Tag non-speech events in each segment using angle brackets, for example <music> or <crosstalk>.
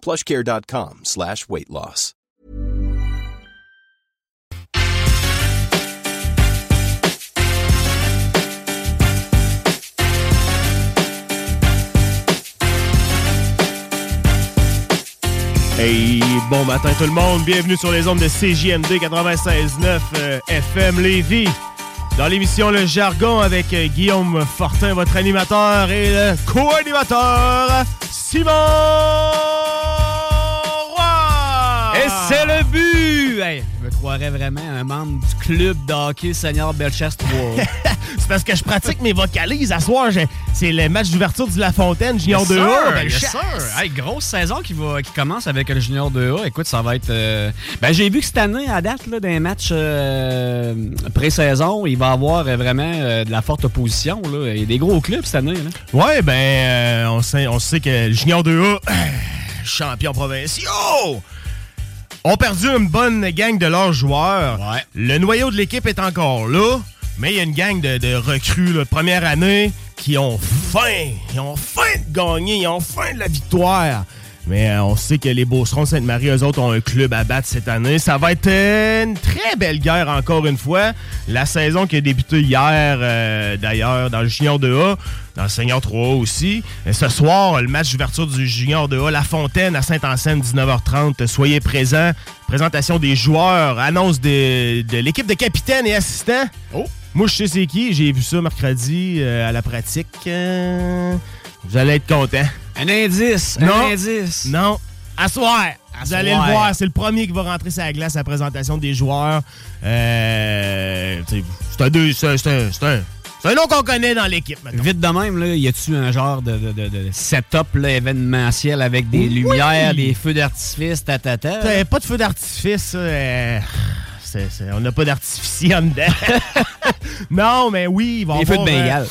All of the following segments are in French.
plushcare.com slash weight loss. Hey, bon matin tout le monde, bienvenue sur les ondes de CJMD 96.9 euh, FM Lévis. Dans l'émission Le Jargon avec euh, Guillaume Fortin, votre animateur et le co-animateur Simon croirais vraiment un membre du club d'hockey Seigneur Belchester 3. <laughs> C'est parce que je pratique mes vocalises. À soir, c'est le match d'ouverture du La Fontaine, Junior Yes, 2A. sir, Ben, yes. Hey, grosse saison qui, va, qui commence avec le Junior 2A. Écoute, ça va être. euh, Ben, j'ai vu que cette année, à date, là, d'un match euh, pré-saison, il va y avoir euh, vraiment euh, de la forte opposition. Là. Il y a des gros clubs cette année. Là. Ouais, ben, on, sait, on sait que le Junior 2A, <clears throat> champion provinciaux, ont perdu une bonne gang de leurs joueurs. Ouais. Le noyau de l'équipe est encore là, mais il y a une gang de, de recrues là, de première année qui ont faim. Ils ont faim de gagner, ils ont faim de la victoire. Mais euh, on sait que les Beaucerons de Sainte-Marie, eux autres, ont un club à battre cette année. Ça va être une très belle guerre encore une fois. La saison qui a débuté hier, euh, d'ailleurs, dans le Junior 2A, dans le Seigneur 3A aussi. Et ce soir, le match d'ouverture du Junior 2A, La Fontaine à Saint-Anselme, 19h30. Soyez présents. Présentation des joueurs, annonce de, de l'équipe de capitaine et assistants. Oh. Moi, je sais c'est qui. J'ai vu ça mercredi euh, à la pratique. Vous allez être contents. Un indice. Non. Un indice. Non, à soir. Vous allez le voir, c'est le premier qui va rentrer sur la glace à la présentation des joueurs. Euh, c'est un, deux- c'est un, c'est nom qu'on connaît dans l'équipe. Vite de même, là, y a-tu un genre de, de- de- de setup là, événementiel avec des lumières, des feux d'artifice, tatata? Pas de feu d'artifice, on n'a pas d'artificier en dedans. <laughs> non, mais oui, il va y Des feux de avoir... euh, Bengale.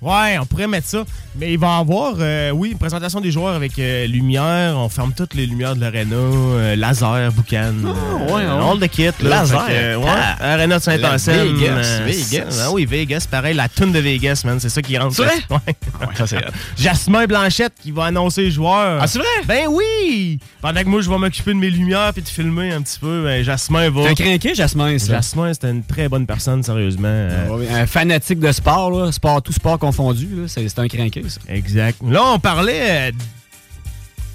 <laughs> ouais, on pourrait mettre ça. Mais il va y avoir, euh, oui, une présentation des joueurs avec euh, lumière. On ferme toutes les lumières de l'aréna. euh, laser, boucan. euh, ouais, the kit. Là, Laser? Que, ouais, Ah. Aréna de Saint-Anselme. Vegas, Vegas. Ah oui, Vegas. Pareil, la tune de Vegas, man. C'est ça qui rentre. C'est vrai? <laughs> Ouais. Ouais, ça, c'est hot. Jasmin Blanchette qui va annoncer les joueurs. Ah, c'est vrai? Ben oui! Pendant que moi, je vais m'occuper de mes lumières puis de filmer un petit peu, ben, Jasmin va... un crinqué, Jasmin, ça? Jasmin, c'était une très bonne personne, sérieusement. Euh, Un fanatique de sport, là, sport, tout sport confondu, c'est un crinqué, ça. Exact. Là, on parlait euh,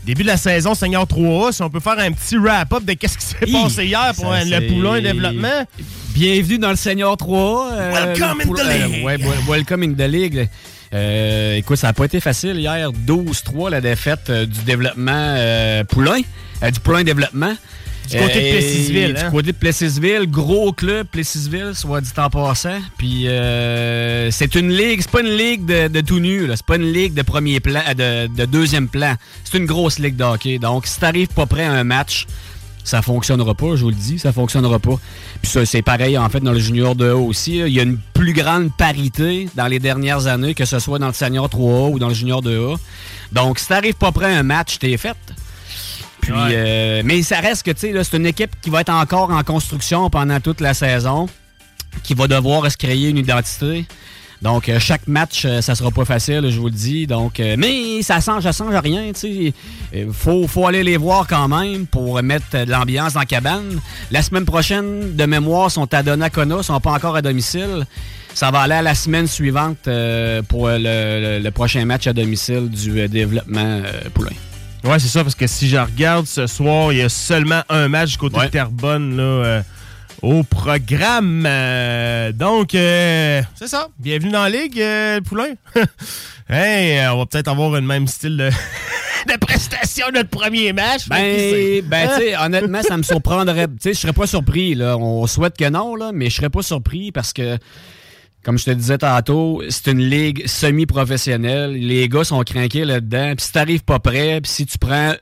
début de la saison Seigneur 3A. Si on peut faire un petit wrap-up de qu'est-ce qui s'est passé hier pour Ça, euh, le poulain développement. Bienvenue dans le Senior 3. euh, Welcome in the league. ouais, wel- welcome in the league. Euh, écoute, ça n'a pas été facile hier. 12-3, la défaite euh, du développement euh, poulain, du poulain développement. Du côté de Plessisville, Du hein? côté de Plessisville, gros club Plessisville, soit dit en passant. Puis euh, c'est une ligue, c'est pas une ligue de, de tout nu, c'est pas une ligue de premier plan, euh, de, de deuxième plan. C'est une grosse ligue de hockey. Donc si t'arrives pas prêt à un match, ça fonctionnera pas, je vous le dis, ça fonctionnera pas. Puis ça, c'est pareil en fait dans le junior 2A aussi. là. Il y a une plus grande parité dans les dernières années, que ce soit dans le senior 3A ou dans le junior 2A. Donc si t'arrives pas prêt à un match, t'es fait. Puis, Ouais. euh, mais ça reste que, tu sais, c'est une équipe qui va être encore en construction pendant toute la saison, qui va devoir se créer une identité. Donc, euh, chaque match, euh, ça sera pas facile, je vous le dis. Donc, euh, mais ça change, ça change rien, tu sais. Euh, faut, faut aller les voir quand même pour mettre de l'ambiance dans la cabane. La semaine prochaine, de mémoire, sont à Donnacona, sont pas encore à domicile. Ça va aller à la semaine suivante euh, pour le, le- le prochain match à domicile du développement poulain. Ouais, c'est ça, parce que si je regarde ce soir, il y a seulement un match du côté de Terrebonne là, euh, au programme. Euh, donc, euh, c'est ça. Bienvenue dans la Ligue, Poulain. <laughs> hey, on va peut-être avoir le même style de... <laughs> de prestation notre premier match. Ben, ben tu sais, honnêtement, ça me surprendrait. Tu sais, je serais pas surpris, là. On souhaite que non, là, mais je serais pas surpris parce que comme je te disais tantôt, c'est une ligue semi-professionnelle. Les gars sont craqués là-dedans. Puis si t'arrives pas prêt, puis si tu prends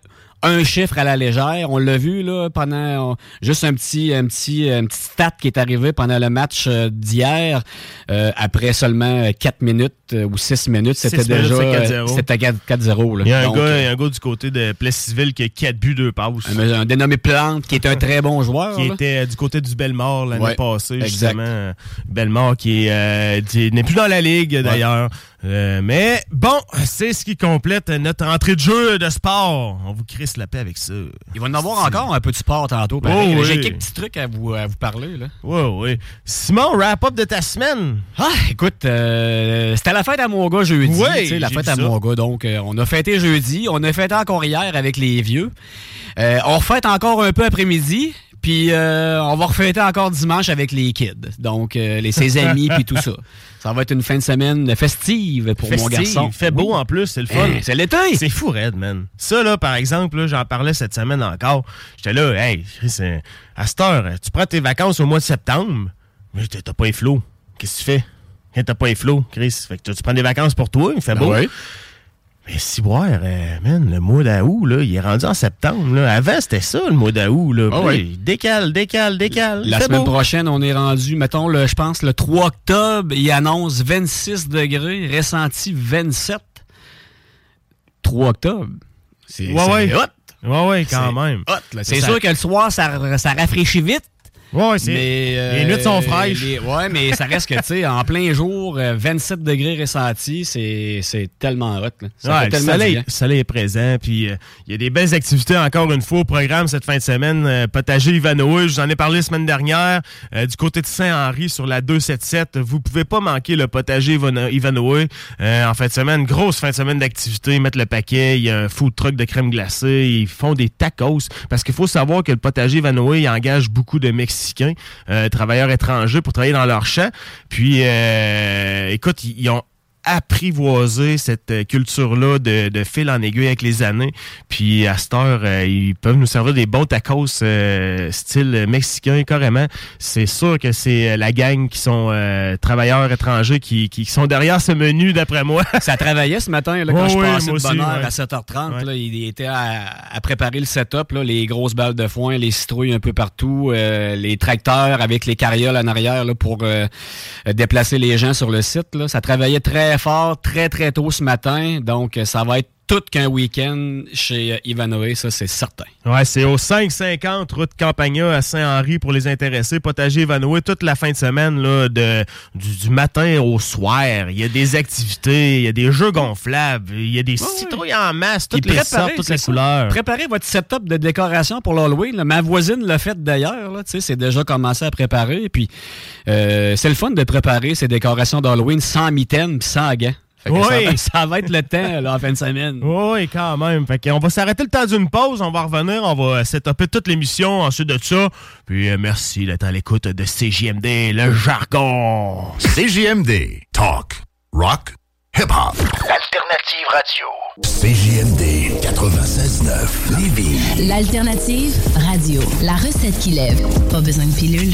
un chiffre à la légère. On l'a vu là pendant juste un petit un petit un petit stat qui est arrivé pendant le match euh, d'hier euh, après seulement 4 minutes euh, ou 6 minutes, c'était déjà c'était 4-0 Il y a un gars, il y a un gars du côté de Plessisville qui a 4 buts 2 passes. Un, un, dénommé Plante qui est un très bon joueur qui était du côté du Belmort l'année passée justement Belmort qui n'est plus dans la ligue d'ailleurs. mais bon, c'est ce qui complète notre entrée de jeu de sport. On vous la paix avec ça. Il va en avoir encore un peu de sport tantôt. Oh, J'ai quelques petits trucs à vous, à vous parler. Là. Oui, oui. Simon, wrap-up de ta semaine. Ah, écoute, euh, c'était la fête à mon gars jeudi. Oui, la fête à mon gars. Donc, euh, on a fêté jeudi. On a fêté encore hier avec les vieux. Euh, on refait encore un peu après-midi. Puis on va refêter encore dimanche avec les kids. Donc, les, ses <laughs> amis, puis tout ça. Ça va être une fin de semaine festive pour mon garçon. Il fait beau en plus, c'est le fun. c'est l'été. C'est fou, Red, man. Ça, là, par exemple, j'en parlais cette semaine encore. J'étais là, hey, à cette heure, tu prends tes vacances au mois de septembre, mais t'as pas les flots. Qu'est-ce que tu fais? T'as pas les flots, Chris. Fait que tu prends des vacances pour toi, il fait ben beau. Mais si boire, euh, man, le mois d'août, là, il est rendu en septembre. Là. Avant, c'était ça, le mois d'août. Là. Ah décale, décale, décale. La semaine prochaine, on est rendu, mettons, le, je pense, le 3 octobre, il annonce 26 degrés, ressenti 27. 3 octobre. C'est ouais, hot. Ouais, ouais, quand même. C'est sûr que le soir, ça, ça rafraîchit vite. Ouais, c'est. les nuits sont euh, fraîches. ouais, mais ça reste que, tu sais, en plein jour, 27 euh, degrés ressentis, c'est tellement hot. Ça le soleil, soleil, est présent. Puis euh, il y a des belles activités encore une fois au programme cette fin de semaine. potager Ivanhoe, je vous en ai parlé la semaine dernière. du côté de Saint-Henri sur la 277, vous pouvez pas manquer le potager Ivanhoe. en fin de semaine, grosse fin de semaine d'activité, mettre le paquet. Il y a un food truck de crème glacée. Ils font des tacos. Parce qu'il faut savoir que le potager Ivanhoe, il engage beaucoup de Mexicains euh, travailleurs étrangers pour travailler dans leur champ. Puis, euh, écoute, ils ont apprivoiser cette euh, culture-là de, de, fil en aiguille avec les années. Puis à cette heure, euh, ils peuvent nous servir des bons tacos euh, style mexicain carrément. C'est sûr que c'est la gang qui sont travailleurs étrangers qui, qui, sont derrière ce menu d'après moi. <laughs> Ça travaillait ce matin là, quand je passais de bonne heure à 7h30. Là, il était à, à, préparer le setup, là, les grosses balles de foin, les citrouilles un peu partout, les tracteurs avec les carrioles en arrière là, pour déplacer les gens sur le site. Là. Ça travaillait très fort très, très tôt ce matin. Donc, ça va être tout qu'un week-end chez Ivanhoe, ça c'est certain. Ouais, c'est au 550 route Campagna à Saint-Henri pour les intéressés. Potager Ivanhoe toute la fin de semaine là, de, du, matin au soir. Il y a des activités, il y a des jeux gonflables, il y a des citrouilles en masse, toutes les sortes, toutes les couleurs. Préparez votre setup de décoration pour l'Halloween. Ma voisine l'a fait d'ailleurs. C'est déjà commencé à préparer. Puis euh, c'est le fun de préparer ces décorations d'Halloween sans mitaine et sans gants oui. <laughs> Ça, va être le temps là, en fin de semaine. Oui, quand même. Fait on va s'arrêter le temps d'une pause. On va revenir. On va setuper toute l'émission ensuite de ça. Puis euh, merci d'être à l'écoute de CJMD, le jargon. CJMD. Talk. Rock. Hip-hop. L'alternative radio. CJMD 96.9 Lévis. L'alternative radio. La recette qui lève. Pas besoin de pilule.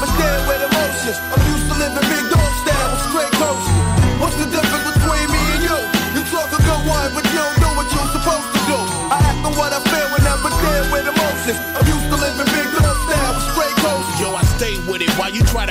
feel and never deal with emotions. I'm used to living big dog style with straight coaches. What's the difference between me and you? You talk a good one, but you don't do what you're supposed to do. I act on what I feel and never deal with emotions. I'm used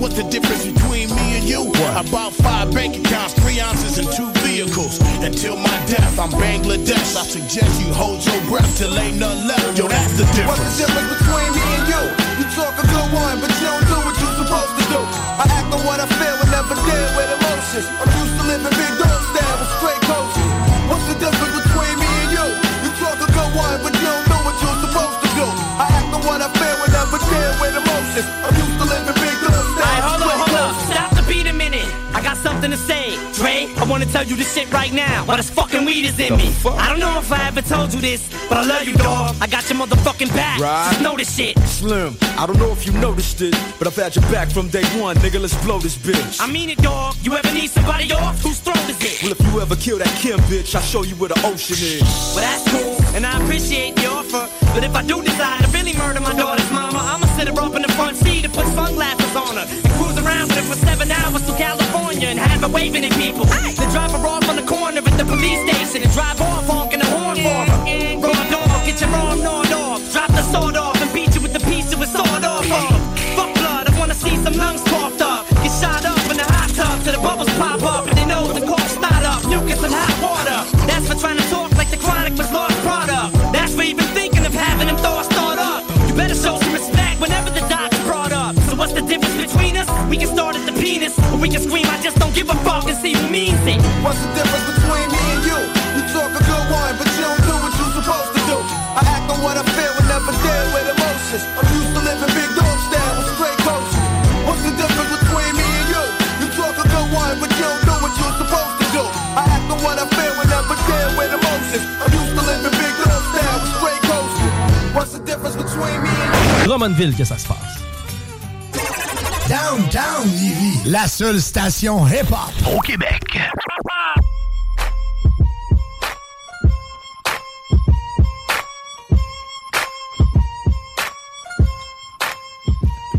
What's the difference between me and you? About five bank accounts, three ounces, and two vehicles. Until my death, I'm Bangladesh. I suggest you hold your breath till ain't none left. Yo, that's the difference. What's the difference between me and you? You talk a good one, but you don't do what you're supposed to do. I act on what I feel and never deal with emotions. I'm used to living big dog style with straight coaches. What's the difference between me and you? You talk a good one, but you don't do what you're supposed to do. I act on what I feel and never deal with emotions. I'm used to living something to say. Dre, I wanna tell you this shit right now. While this fucking weed is in me. I don't know if I ever told you this, but I love you, dog. I got your motherfucking back. Right. Just know this shit. Slim, I don't know if you noticed it, but I've had your back from day one, nigga. Let's blow this bitch. I mean it, dog. You ever need somebody off? Whose throat is it? Well, if you ever kill that Kim bitch, I'll show you where the ocean is. Well, that's cool, and I appreciate the offer. But if I do decide to really murder my daughter's mama, I'ma sit her up in the front seat and put sunglasses on her and cruise around with for seven hours to California and have her waving at people. Then drop her off on the corner at the police station and drive off honking the horn for her. Raw dog, get your arm gnawed off. Drop the sword off and beat you with the piece it was sawed off of. Fuck blood, I wanna see some lungs coughed up. Get shot up in the hot tub till the bubbles pop up and they know the corpse start up. Mucus and hot We can start at the penis, or we can scream, I just don't give a fuck and see who means it. What's the difference between me and you? You talk a good one, but you don't do what you're supposed to do. I act on what I feel and never deal with emotions. I'm used to living big dog style with straight coaches. What's the difference between me and you? You talk a good one, but you don't do what you're supposed to do. I act on what I feel and never deal with emotions. I'm used to living big dog style with straight coaches. What's the difference between me and you? Drummondville que ça se passe? Downtown Lévis, la seule station hip-hop Au Québec.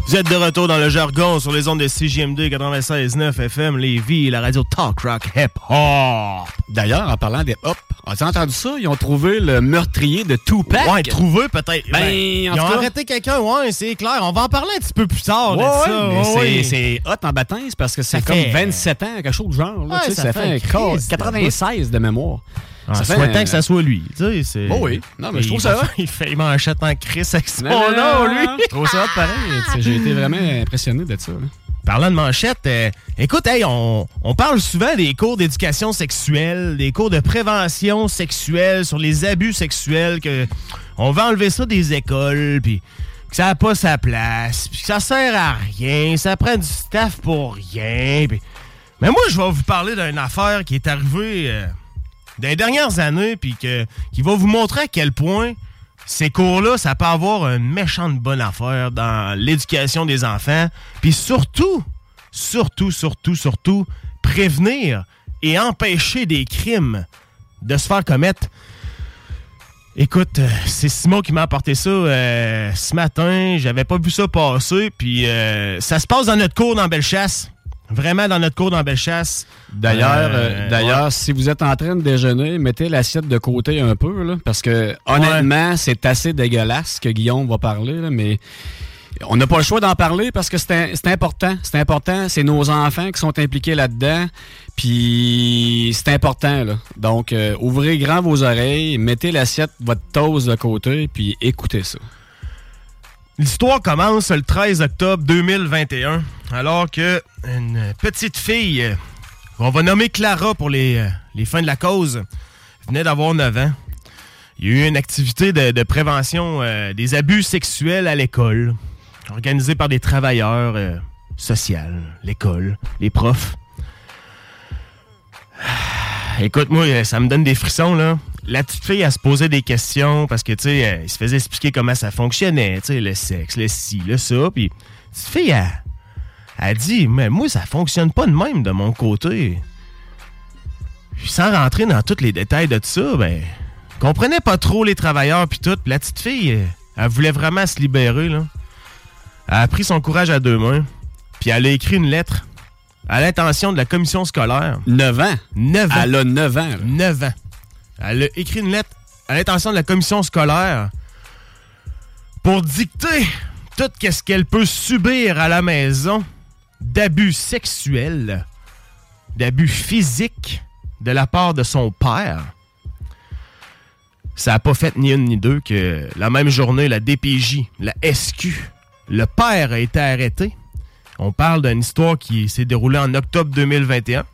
Vous êtes de retour dans le jargon sur les ondes de CJMD 96.9 FM, Lévis, la radio Talk Rock Hip Hop. D'ailleurs, en parlant des hop, as-tu entendu ça? Ils ont trouvé le meurtrier de Tupac. Ouais, trouvé peut-être. Ben, ils ont cas- arrêté quelqu'un, ouais, c'est clair. On va en parler un petit peu plus tard Ouais, de ouais, ça. mais ouais, c'est- ouais. c'est hot en baptîme parce que c'est Ça comme fait- 27 ans, quelque chose du genre. là, ça ça, fait fait un un corps- crise de 96 de mémoire. En Ça fait souhaitant un- que ça soit lui. Tu sais, c'est. Oh oui. Non, mais je trouve Il- ça hot. <laughs> Il fait il manchette en crise avec son nom, non, lui. Je trouve ça hot pareil. J'ai été vraiment impressionné de ça. là. Parlant de manchette, euh, écoute, on, parle souvent des cours d'éducation sexuelle, des cours de prévention sexuelle sur les abus sexuels, que on va enlever ça des écoles, puis que ça n'a pas sa place, puis que ça sert à rien, ça prend du staff pour rien. Mais moi, je vais vous parler d'une affaire qui est arrivée euh, les dernières années, puis qui va vous montrer à quel point ces cours-là, ça peut avoir une méchante bonne affaire dans l'éducation des enfants. Puis surtout, surtout, surtout, surtout, prévenir et empêcher des crimes de se faire commettre. Écoute, euh, c'est Simon qui m'a apporté ça euh, ce matin. J'avais pas vu ça passer. Puis euh, ça se passe dans notre cours dans Bellechasse. Vraiment dans notre cours dans Bellechasse. D'ailleurs, Euh, euh, d'ailleurs, si vous êtes en train de déjeuner, mettez l'assiette de côté un peu, là, parce que honnêtement, c'est assez dégueulasse que Guillaume va parler, là, mais on n'a pas le choix d'en parler parce que c'est important. C'est important. C'est nos enfants qui sont impliqués là-dedans. Puis c'est important. Là. Donc, euh, ouvrez grand vos oreilles, mettez l'assiette, votre toast de côté, puis écoutez ça. L'histoire commence le 13 octobre 2021, alors que une petite fille, euh, on va nommer Clara pour les, euh, les fins de la cause, venait d'avoir 9 ans. Il y a eu une activité de, prévention euh, des abus sexuels à l'école, organisée par des travailleurs sociaux, l'école, les profs. Écoute, moi, ça me donne des frissons, là. La petite fille, elle se posait des questions parce que, tu sais, elle se faisait expliquer comment ça fonctionnait, tu sais, le sexe, le ci, le ça. Puis, la petite fille, elle, elle dit, mais moi, ça fonctionne pas de même de mon côté. Puis, sans rentrer dans tous les détails de tout ça, ben, comprenait pas trop les travailleurs puis tout. Puis la petite fille, elle, elle voulait vraiment se libérer, là. Elle a pris son courage à deux mains, puis elle a écrit une lettre à l'intention de la commission scolaire. 9 ans? 9 ans. Elle a 9 ans. là. 9 ans. Elle a écrit une lettre à l'intention de la commission scolaire pour dicter tout ce qu'elle peut subir à la maison d'abus sexuels, d'abus physiques de la part de son père. Ça n'a pas fait ni une ni deux que la même journée, la DPJ, la SQ, le père a été arrêté. On parle d'une histoire qui s'est déroulée en octobre 2021.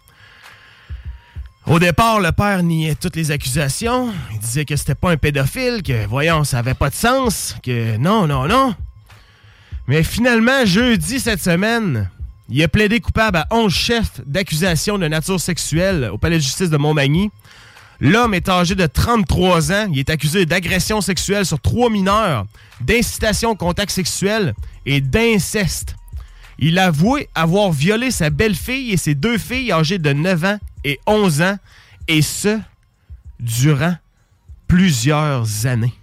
Au départ, le père niait toutes les accusations. Il disait que c'était pas un pédophile, que voyons, ça avait pas de sens, que non, non, non. Mais finalement, jeudi cette semaine, il a plaidé coupable à 11 chefs d'accusation de nature sexuelle au palais de justice de Montmagny. L'homme est âgé de 33 ans. Il est accusé d'agression sexuelle sur trois mineurs, d'incitation au contact sexuel et d'inceste. Il a avoué avoir violé sa belle-fille et ses deux filles âgées de 9 ans et 11 ans, et ce, durant plusieurs années.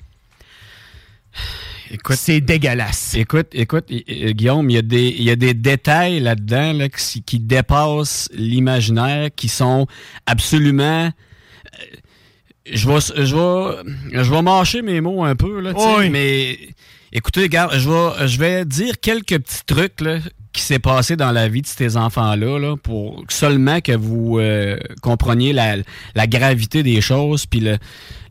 Écoute, c'est dégueulasse. Écoute, écoute, Guillaume, il y a des, il y a des détails là-dedans là, qui, qui dépassent l'imaginaire, qui sont absolument. euh, Je vais, je vais, je vais mâcher mes mots un peu là, Oui. mais écoutez, regarde, je vais, je vais dire quelques petits trucs là, qui s'est passé dans la vie de ces enfants-là, là, pour seulement que vous euh, compreniez la, la gravité des choses, puis le,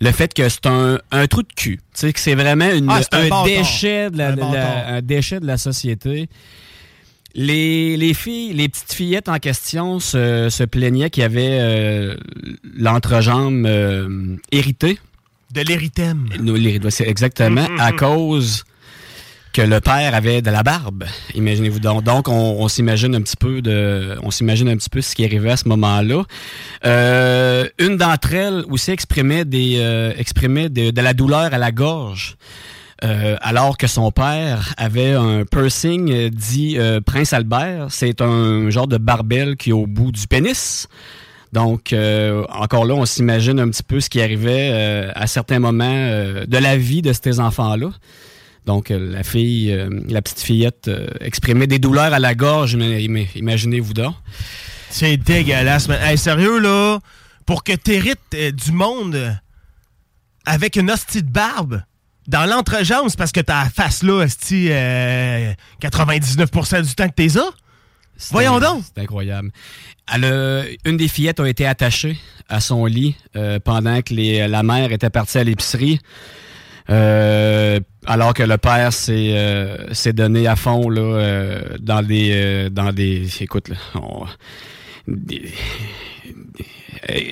le fait que c'est un, un trou de cul. Tu sais, que c'est vraiment une, Ah, un déchet de la, Un la- déchet de la société. Les, les filles, les petites fillettes en question se, se plaignaient qu'il y avait euh, l'entrejambe euh, héritée. De c'est exactement Mhm, à mhm. cause que le père avait de la barbe. Imaginez-vous donc. Donc, on, s'imagine un petit peu de, on s'imagine un petit peu ce qui arrivait à ce moment-là. Euh, une d'entre elles aussi exprimait des, euh, exprimait de, de la douleur à la gorge. Euh, alors que son père avait un piercing euh, dit euh, Prince Albert. C'est un genre de barbelle qui est au bout du pénis. Donc, euh, encore là, on s'imagine un petit peu ce qui arrivait euh, à certains moments euh, de la vie de ces enfants-là. Donc, euh, la fille, euh, la petite fillette euh, exprimait des douleurs à la gorge, ima- imaginez-vous donc. C'est dégueulasse, man. Hey, sérieux, là, pour que t'hérites euh, du monde avec une hostie de barbe dans l'entrejambe, c'est parce que la face là, hostie, euh, 99% du temps que t'es ça? Voyons donc! C'est incroyable. Elle a- une des fillettes a été attachée à son lit pendant que les- la mère était partie à l'épicerie. Euh, alors que le père s'est euh, s'est donné à fond là, euh, dans des euh, dans des écoute là, on- des-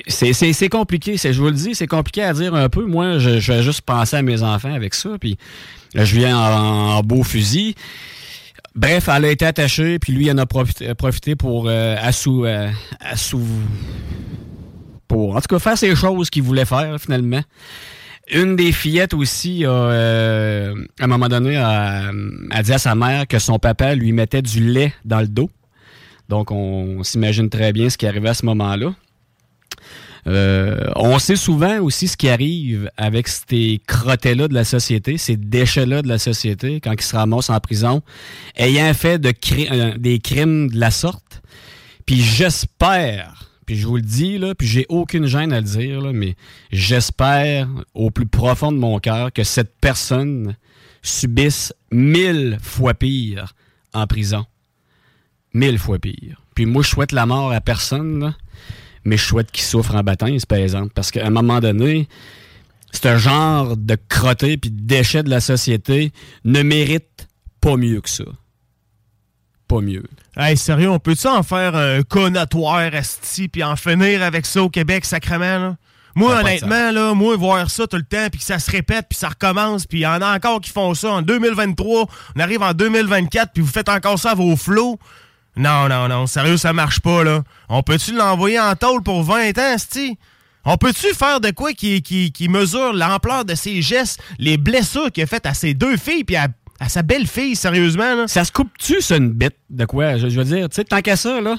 c'est- compliqué, je vous le dis, c'est compliqué à dire un peu. Moi, je, je vais juste penser à mes enfants avec ça, puis je viens en, beau fusil. Bref, elle a été attachée, puis lui, il en a profité, pour euh, assou, assou- pour en tout cas faire ces choses qu'il voulait faire finalement. Une des fillettes aussi a, euh, à un moment donné, a, dit à sa mère que son papa lui mettait du lait dans le dos. Donc, on, s'imagine très bien ce qui arrivait à ce moment-là. Euh, on sait souvent aussi ce qui arrive avec ces crottés-là de la société, ces déchets-là de la société, quand ils se ramassent en prison, ayant fait euh, des crimes de la sorte. Puis j'espère, puis je vous le dis, là, puis j'ai aucune gêne à le dire, mais j'espère au plus profond de mon cœur que cette personne subissent mille fois pire en prison. Mille fois pire. Puis moi, je souhaite la mort à personne, mais je souhaite qu'ils souffrent en baptême, par exemple. Parce qu'à un moment donné, ce genre de crotté puis de déchets de la société ne mérite pas mieux que ça. Pas mieux. Hey, sérieux, on peut-tu en faire un conatoire esti puis en finir avec ça au Québec, sacrément, là? Moi, honnêtement, là, moi, voir ça tout le temps, puis que ça se répète, puis ça recommence, puis il y en a encore qui font ça en 2023, on arrive en 2024, puis vous faites encore ça à vos flots. Non, non, non, sérieux, ça marche pas, là. On peut-tu l'envoyer en tôle pour 20 ans, esti? On peut-tu faire de quoi qui, qui, qui mesure l'ampleur de ses gestes, les blessures qu'il a faites à ses deux filles, puis à, à sa belle-fille, sérieusement, là? Ça se coupe-tu, ça, une bête de quoi? Je, je veux dire, tu sais, tant qu'à ça, là.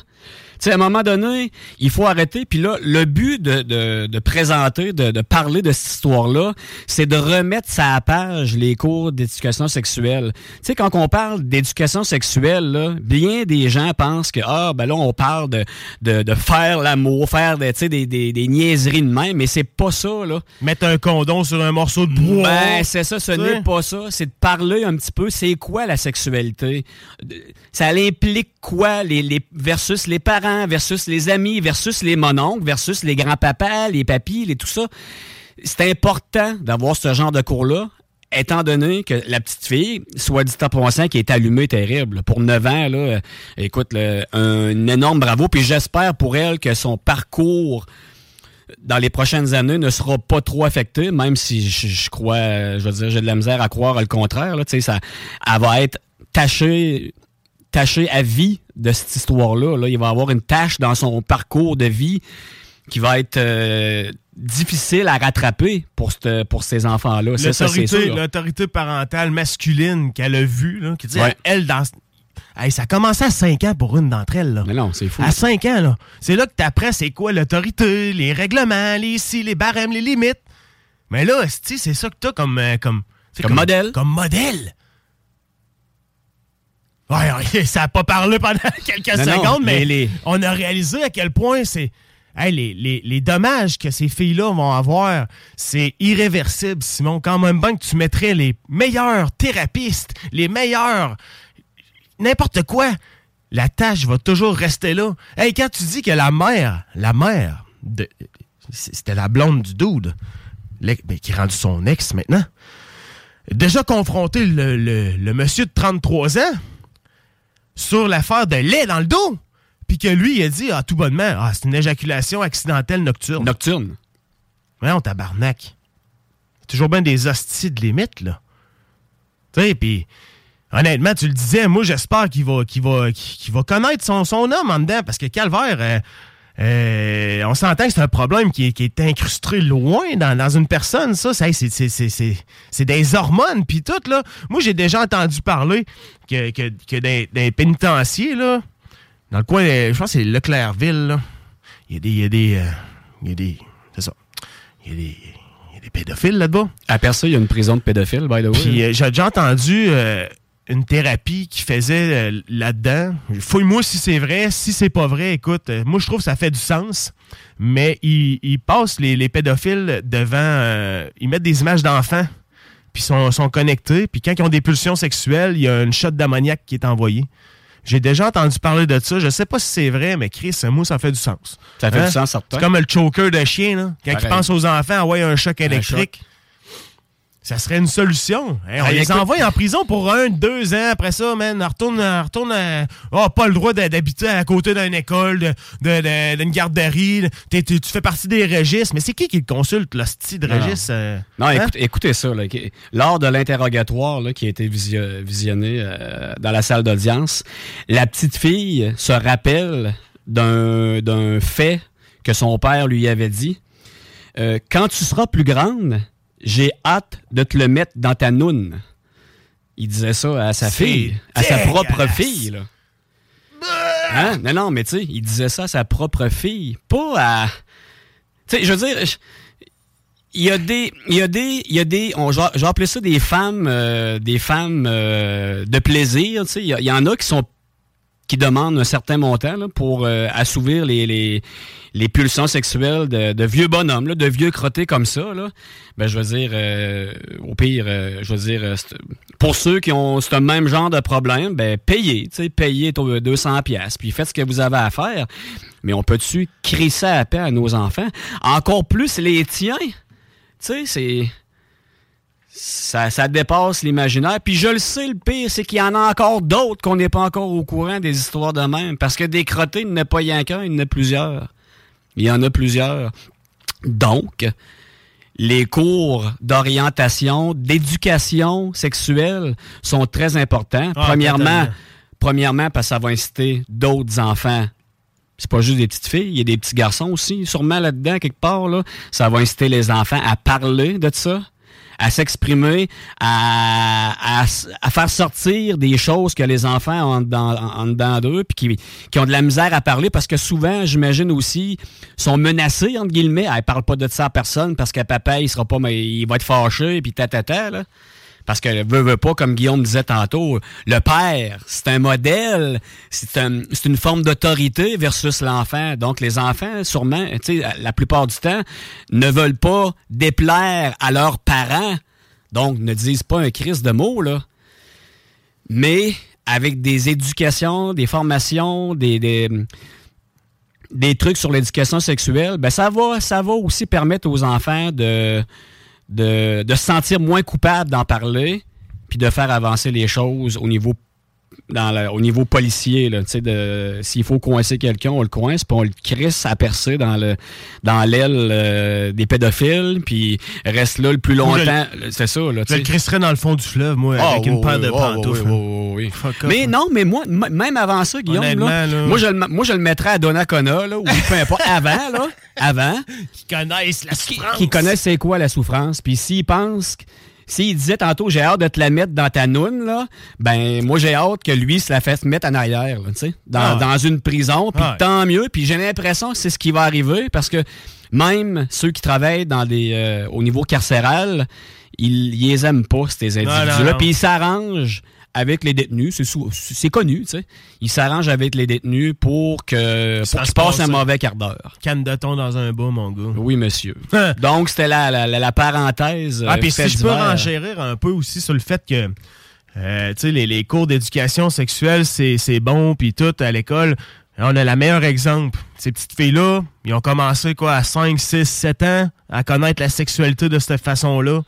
Tu sais, à un moment donné, il faut arrêter. Puis là, le but de, de, de présenter, de, de parler de cette histoire-là, c'est de remettre ça à page les cours d'éducation sexuelle. Tu sais, quand on parle d'éducation sexuelle, là, bien des gens pensent que, ah, ben là, on parle de, de, de faire l'amour, faire des, des, des, des niaiseries de même, mais c'est pas ça, là. Mettre un condom sur un morceau de bois. Ben, c'est ça, ce n'est pas ça. C'est de parler un petit peu, c'est quoi la sexualité? Ça implique quoi les, versus les parents, versus les amis, versus les mononcles, versus les grands-papas, les papis, les tout ça. C'est important d'avoir ce genre de cours-là, étant donné que la petite fille, soit dit en passant, qui est allumée terrible. Pour 9 ans, là, écoute, un énorme bravo. Puis j'espère pour elle que son parcours dans les prochaines années ne sera pas trop affecté, même si je, crois, je veux dire, j'ai de la misère à croire le contraire. Là, ça, elle va être tachée, tachée à vie de cette histoire-là. Là. Il va avoir une tâche dans son parcours de vie qui va être euh, difficile à rattraper pour, cette- pour ces enfants-là. L'autorité, parentale masculine qu'elle a vue, là, qui dit, Ouais. elle, dans... Hey, ça a commencé à 5 ans pour une d'entre elles. Là. Mais non, c'est fou. À 5 ans, là. C'est là que t'apprends c'est quoi l'autorité, les règlements, les si, les barèmes, les limites. Mais là, c'est ça que t'as comme... euh, comme, c'est Comme modèle. Comme modèle. Ouais, <laughs> ça a pas parlé pendant <laughs> quelques Non, non, secondes, mais, mais les- on a réalisé à quel point c'est... Hey, les, les- les dommages que ces filles-là vont avoir, c'est irréversible, Simon. Quand même bien que tu mettrais les meilleurs thérapistes, les meilleurs... N'importe quoi, la tâche va toujours rester là. Hey, quand tu dis que la mère, la mère, de, c'était la blonde du dude, ben, qui est rendu son ex maintenant, déjà confronté le, le- le monsieur de 33 ans sur l'affaire de lait dans le dos. Puis que lui, il a dit, ah, tout bonnement, ah, c'est une éjaculation accidentelle nocturne. Nocturne. Voyons, tabarnak. C'est toujours bien des hosties de limite, là. Tu sais, puis honnêtement, tu le disais, moi, j'espère qu'il va, qu'il va, qu'il va connaître son, son homme en dedans, parce que Calvaire, euh, euh, on s'entend que c'est un problème qui est, qui est incrusté loin dans, dans une personne, ça. C'est, c'est, c'est, c'est, c'est- c'est des hormones, puis tout, là. Moi, j'ai déjà entendu parler que, que, que les pénitenciers, là, dans le coin, de- je pense que c'est Leclercville, là, il y a des... Il y a des, euh, il y a des c'est ça. Il y a des, il y a des pédophiles là-bas. À Percé, il y a une prison de pédophiles, by the way. Puis euh, j'ai déjà entendu euh, une thérapie qui faisait euh, là-dedans. Fouille-moi si c'est vrai. Si c'est pas vrai, écoute, euh, moi je trouve que ça fait du sens. Mais ils, ils passent les, les pédophiles devant. euh, ils mettent des images d'enfants. Puis sont, sont connectés. Puis quand ils ont des pulsions sexuelles, il y a une shot d'ammoniac qui est envoyée. J'ai déjà entendu parler de ça. Je sais pas si c'est vrai, mais Chris, moi, ça fait du sens. Ça fait Hein? du sens, certain. C'est comme le choker de chien, là. Quand il Pareil. pense aux enfants, envoie un choc Un électrique. Ça serait une solution. Hein, on Ah, les écoute- envoie en prison pour un, deux ans. Après ça, man, on retourne, on retourne à- Ah, pas le droit d'habiter à côté d'une école, de- de- de- d'une garderie. Tu fais partie des registres. Mais c'est qui qui le consulte, l'hostie de Non, non. registre? euh, Non, hein? écoute- écoutez ça. Lors de l'interrogatoire qui a été visio- visionné euh, dans la salle d'audience, la petite fille se rappelle d'un d'un fait que son père lui avait dit. Euh, Quand tu seras plus grande, j'ai hâte de te le mettre dans ta noune. Il disait ça à sa fille, à sa propre fille. Là. Hein? Non, non, mais tu sais, il disait ça à sa propre fille, pas à... Tu sais, je veux dire... je- il y a des il y a des il y a des on ça des femmes euh, des femmes euh, de plaisir tu sais il y, y en a qui sont qui demandent un certain montant pour euh, assouvir les, les, pulsions sexuelles de, vieux bonhommes, de vieux crottés comme ça, ben, je veux dire, euh, au pire, euh, je veux dire, pour ceux qui ont ce même genre de problème, ben, payez, payez ton 200 pièces, puis faites ce que vous avez à faire. Mais on peut-tu ça à paix à nos enfants? Encore plus les tiens. Tu sais, c'est... Ça, ça dépasse l'imaginaire. Puis je le sais, le pire, c'est qu'il y en a encore d'autres qu'on n'est pas encore au courant des histoires de même. Parce que des crottés, il n'y en a pas rien qu'un, il y en a plusieurs. Il y en a plusieurs. Donc, les cours d'orientation, d'éducation sexuelle sont très importants. Ah, premièrement, premièrement, parce que ça va inciter d'autres enfants. C'est pas juste des petites filles, il y a des petits garçons aussi, sûrement là-dedans, quelque part. Là. Ça va inciter les enfants à parler de ça, à s'exprimer, à, à, à faire sortir des choses que les enfants ont en dedans, en dedans d'eux, puis qui, qui ont de la misère à parler, parce que souvent, j'imagine aussi, sont menacés, entre guillemets. Ah, ils parlent pas de ça à personne, parce que papa, il sera pas, mais il va être fâché, puis tatata, là. Parce que veut, veut pas, comme Guillaume disait tantôt, le père, c'est un modèle, c'est un- c'est une forme d'autorité versus l'enfant. Donc les enfants, sûrement, la plupart du temps, ne veulent pas déplaire à leurs parents. Donc ne disent pas un crise de mots, là. Mais avec des éducations, des formations, des, des, des trucs sur l'éducation sexuelle, ben ça va, ça va aussi permettre aux enfants de, de, de se sentir moins coupables d'en parler, puis de faire avancer les choses au niveau dans le- au niveau policier, là, tu sais, de- s'il faut coincer quelqu'un, on le coince, puis on le crisse à percer dans le dans l'aile euh, des pédophiles, puis reste là le plus longtemps. C'est ça, là, Je le crisserais dans le fond du fleuve, moi, Ah, avec oui, une paire oui, de pantoufles. oui, oui, oui. Fuck off, Mais hein. non, mais moi, même avant ça, Guillaume, là, là. Moi, je le, moi, je le mettrais à Donnacona, là, ou peu importe, <laughs> avant, là, avant, Qui connaissent la souffrance. qui connaissent c'est quoi la souffrance. Puis s'ils pensent, que- s'il disait tantôt, j'ai hâte de te la mettre dans ta noune, là, ben, moi, j'ai hâte que lui se la fasse mettre en arrière, tu sais, dans, Ah. dans une prison, puis Ah. tant mieux. Puis j'ai l'impression que c'est ce qui va arriver, parce que même ceux qui travaillent dans des, euh, au niveau carcéral, ils, ils les aiment pas, ces individus-là, puis ils s'arrangent avec les détenus, c'est connu, tu sais. Ils s'arrangent avec les détenus pour que Ça pour se qu'ils passent un passe, mauvais quart d'heure. Canne de thon dans un bas, mon gars. Oui, monsieur. <laughs> Donc, c'était la, la, la- la parenthèse. Ah, euh, puis fait si je peux renchérir un peu aussi sur le fait que, euh, tu sais, les, les cours d'éducation sexuelle, c'est bon, puis tout, à l'école, on a le meilleur exemple. Ces petites filles-là, ils ont commencé, quoi, à 5, 6, 7 ans, à connaître la sexualité de cette façon-là.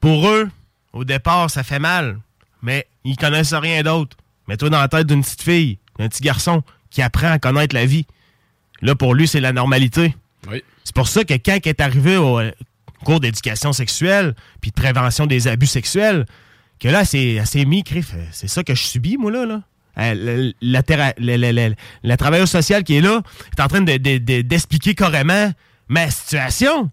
Pour eux, au départ, ça fait mal, mais ils connaissent rien d'autre. Mets-toi dans la tête d'une petite fille, d'un petit garçon qui apprend à connaître la vie. Là, pour lui, c'est la normalité. Oui. C'est pour ça que quand il est arrivé au euh, cours d'éducation sexuelle puis de prévention des abus sexuels, que là, c'est assez mis, euh, c'est ça que je subis, moi, là. là. Euh, la, le- la travailleuse sociale qui est là est en train de- de- de- d'expliquer carrément ma situation.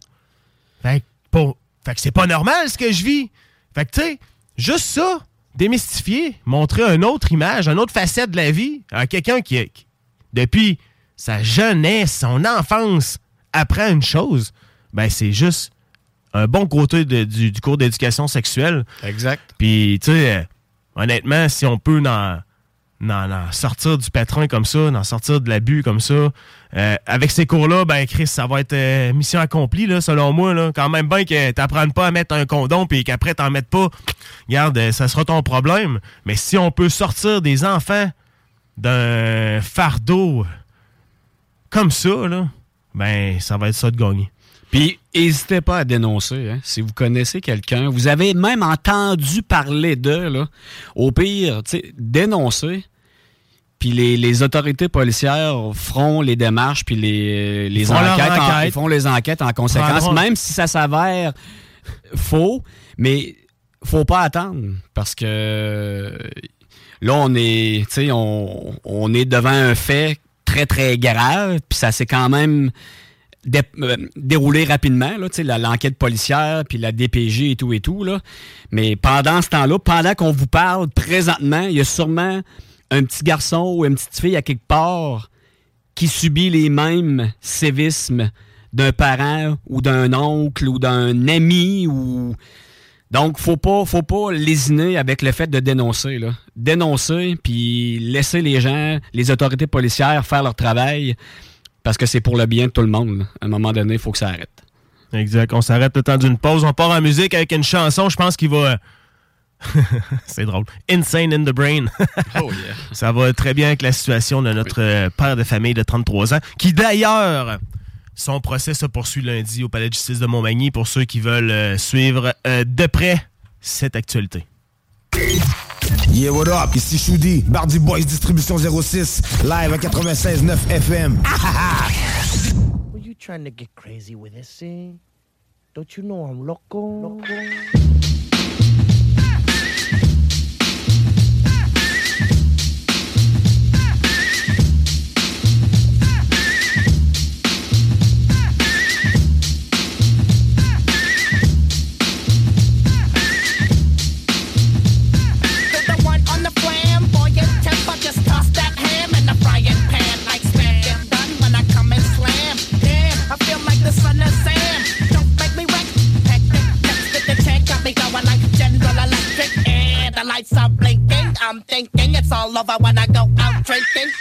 Fait que, pour- fait que c'est pas normal ce que je vis. Fait que, tu sais, juste ça, démystifier, montrer une autre image, une autre facette de la vie à quelqu'un qui, qui, depuis sa jeunesse, son enfance, apprend une chose, ben c'est juste un bon côté de- du, du cours d'éducation sexuelle. Exact. Puis, tu sais, euh, honnêtement, si on peut en, en- en sortir du pétrin comme ça, en sortir de l'abus comme ça, euh, avec ces cours-là, ben, Chris, ça va être euh, mission accomplie, là, selon moi. Là. Quand même bien que t'apprennes pas à mettre un condom puis qu'après t'en mettes pas, regarde, euh, ça sera ton problème. Mais si on peut sortir des enfants d'un fardeau comme ça, là, ben, ça va être ça de gagner. Puis, n'hésitez pas à dénoncer. hein. Si vous connaissez quelqu'un, vous avez même entendu parler d'eux, là. Au pire, dénoncez. Puis les, les autorités policières feront les démarches, puis les, les font leur enquêtes, en- enquête. font les enquêtes en conséquence, Prendront- même si ça s'avère faux. Mais faut pas attendre parce que là, on est, on, on est devant un fait très, très grave, puis ça s'est quand même dé- euh, déroulé rapidement, l'enquête policière, puis la DPG et tout et tout. Là. Mais pendant ce temps-là, pendant qu'on vous parle présentement, il y a sûrement un petit garçon ou une petite fille à quelque part qui subit les mêmes sévismes d'un parent ou d'un oncle ou d'un ami ou Donc, faut pas, faut pas lésiner avec le fait de dénoncer. Là. Dénoncer, puis laisser les gens, les autorités policières faire leur travail, parce que c'est pour le bien de tout le monde. À un moment donné, il faut que ça arrête. Exact. On s'arrête le temps d'une pause. On part en musique avec une chanson. Je pense qu'il va. <laughs> C'est drôle. Insane in the Brain. <laughs> Oh yeah. Ça va très bien avec la situation de notre euh, père de famille de 33 ans, qui d'ailleurs, son procès se poursuit lundi au Palais de justice de Montmagny pour ceux qui veulent euh, suivre euh, de près cette actualité. Yeah, what up? Ici Choudi, Bardi Boys Distribution 06, live à 96.9 FM. Were you trying to get crazy with this thing? Don't you know I'm loco? loco? I'm thinking it's all over when I go out drinking.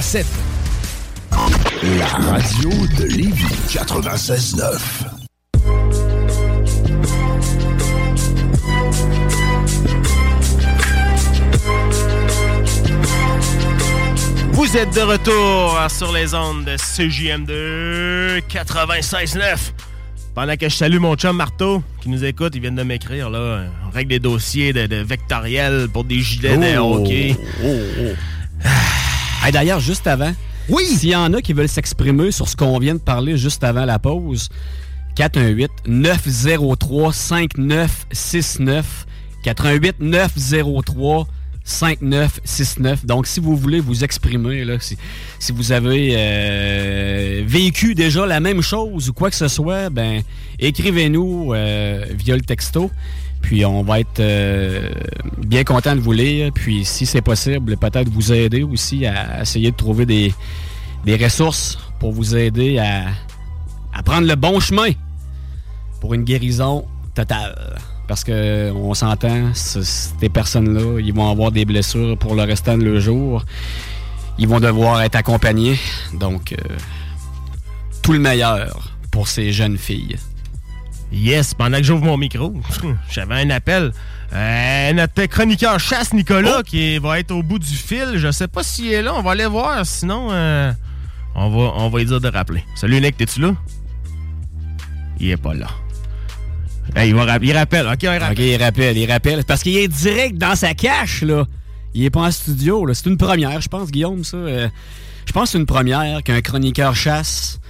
637. La radio de Lévis. 96.9. Vous êtes de retour sur les ondes de CJM2 96.9. Pendant que je salue mon chum Marteau qui nous écoute, il vient de m'écrire là, on règle des dossiers de, de vectoriel pour des gilets de Oh, hockey. Hey, D'ailleurs, juste avant, oui. s'il y en a qui veulent s'exprimer sur ce qu'on vient de parler juste avant la pause, 418-903-5969. 418-903 5969. Donc, si vous voulez vous exprimer, là, si, si vous avez euh, vécu déjà la même chose ou quoi que ce soit, ben écrivez-nous euh, via le texto. Puis on va être euh, bien content de vous lire. Puis si c'est possible, peut-être vous aider aussi à essayer de trouver des, des ressources pour vous aider à, à prendre le bon chemin pour une guérison totale. Parce que on s'entend, ce- ces personnes-là, ils vont avoir des blessures pour le restant de leur jour. Ils vont devoir être accompagnés. Donc, euh, tout le meilleur pour ces jeunes filles. Yes, pendant que j'ouvre mon micro, <laughs> j'avais un appel. Euh, notre chroniqueur chasse, Nicolas, qui va être au bout du fil. Je sais pas s'il est là. On va aller voir. Sinon, euh, on, va, on va lui dire de rappeler. Salut, Nick, t'es-tu là? Il est pas là. Hey, il, va il rappelle. OK, il rappelle. OK, il rappelle, il rappelle. Parce qu'il est direct dans sa cache, là. Il est pas en studio, là. C'est une première, je pense, Guillaume, ça. Euh, je pense que c'est une première qu'un chroniqueur chasse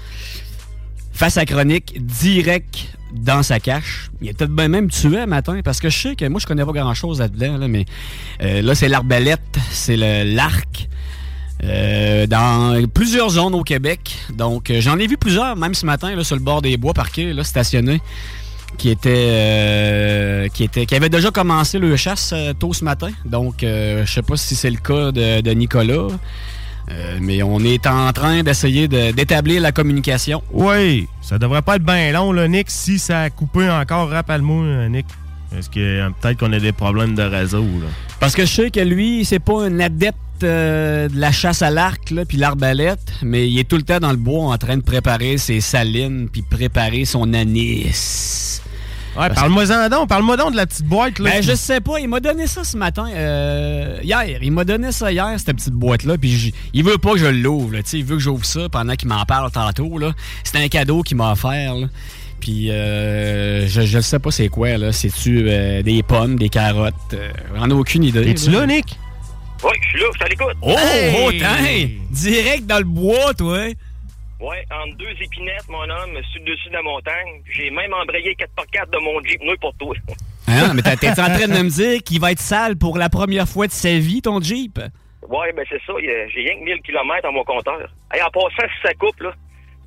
fasse sa chronique direct dans sa cache. Il est peut-être même tué un matin, parce que je sais que moi, je connais pas grand-chose là-dedans, là, mais euh, là, c'est l'arbalète, c'est l'arc. euh, dans plusieurs zones au Québec. Donc, euh, j'en ai vu plusieurs, même ce matin, là, sur le bord des bois parqués, là, stationnés qui était, euh, qui qui avait déjà commencé le chasse tôt ce matin. Donc je sais pas si c'est le cas de Nicolas. Euh, mais on est en train d'essayer de- d'établir la communication. Oui, ça devrait pas être bien long, là, Nick. Si ça a coupé encore, rappelle-moi, euh, Nick. Parce que euh, peut-être qu'on a des problèmes de réseau, là? Parce que je sais que lui, c'est pas un adepte euh, de la chasse à l'arc là, puis l'arbalète, mais il est tout le temps dans le bois en train de préparer ses salines puis préparer son anis. Ouais, parle-moi-en donc, parle-moi donc de la petite boîte, là. Ben, je sais pas, il m'a donné ça ce matin, euh, hier. Il m'a donné ça hier, cette petite boîte-là, puis il veut pas que je l'ouvre, là, tu sais, il veut que j'ouvre ça pendant qu'il m'en parle tantôt, là. C'est un cadeau qu'il m'a offert, là. Puis, euh, je, je sais pas c'est quoi, là. C'est-tu euh, des pommes, des carottes? euh, J'en ai aucune idée. Es-tu là, Nick? Oui, je suis là, je suis à l'écoute. Oh, oh, tain! Direct dans le bois, toi! Ouais, entre deux épinettes, mon homme, sur le dessus de la montagne. J'ai même embrayé 4x4 de mon Jeep nouille pour toi. Hein, mais t'es en train de me dire qu'il va être sale pour la première fois de sa vie, ton Jeep? Ouais, ben c'est ça, j'ai rien que 1000 km à mon compteur. Hey, en passant, si ça coupe, là,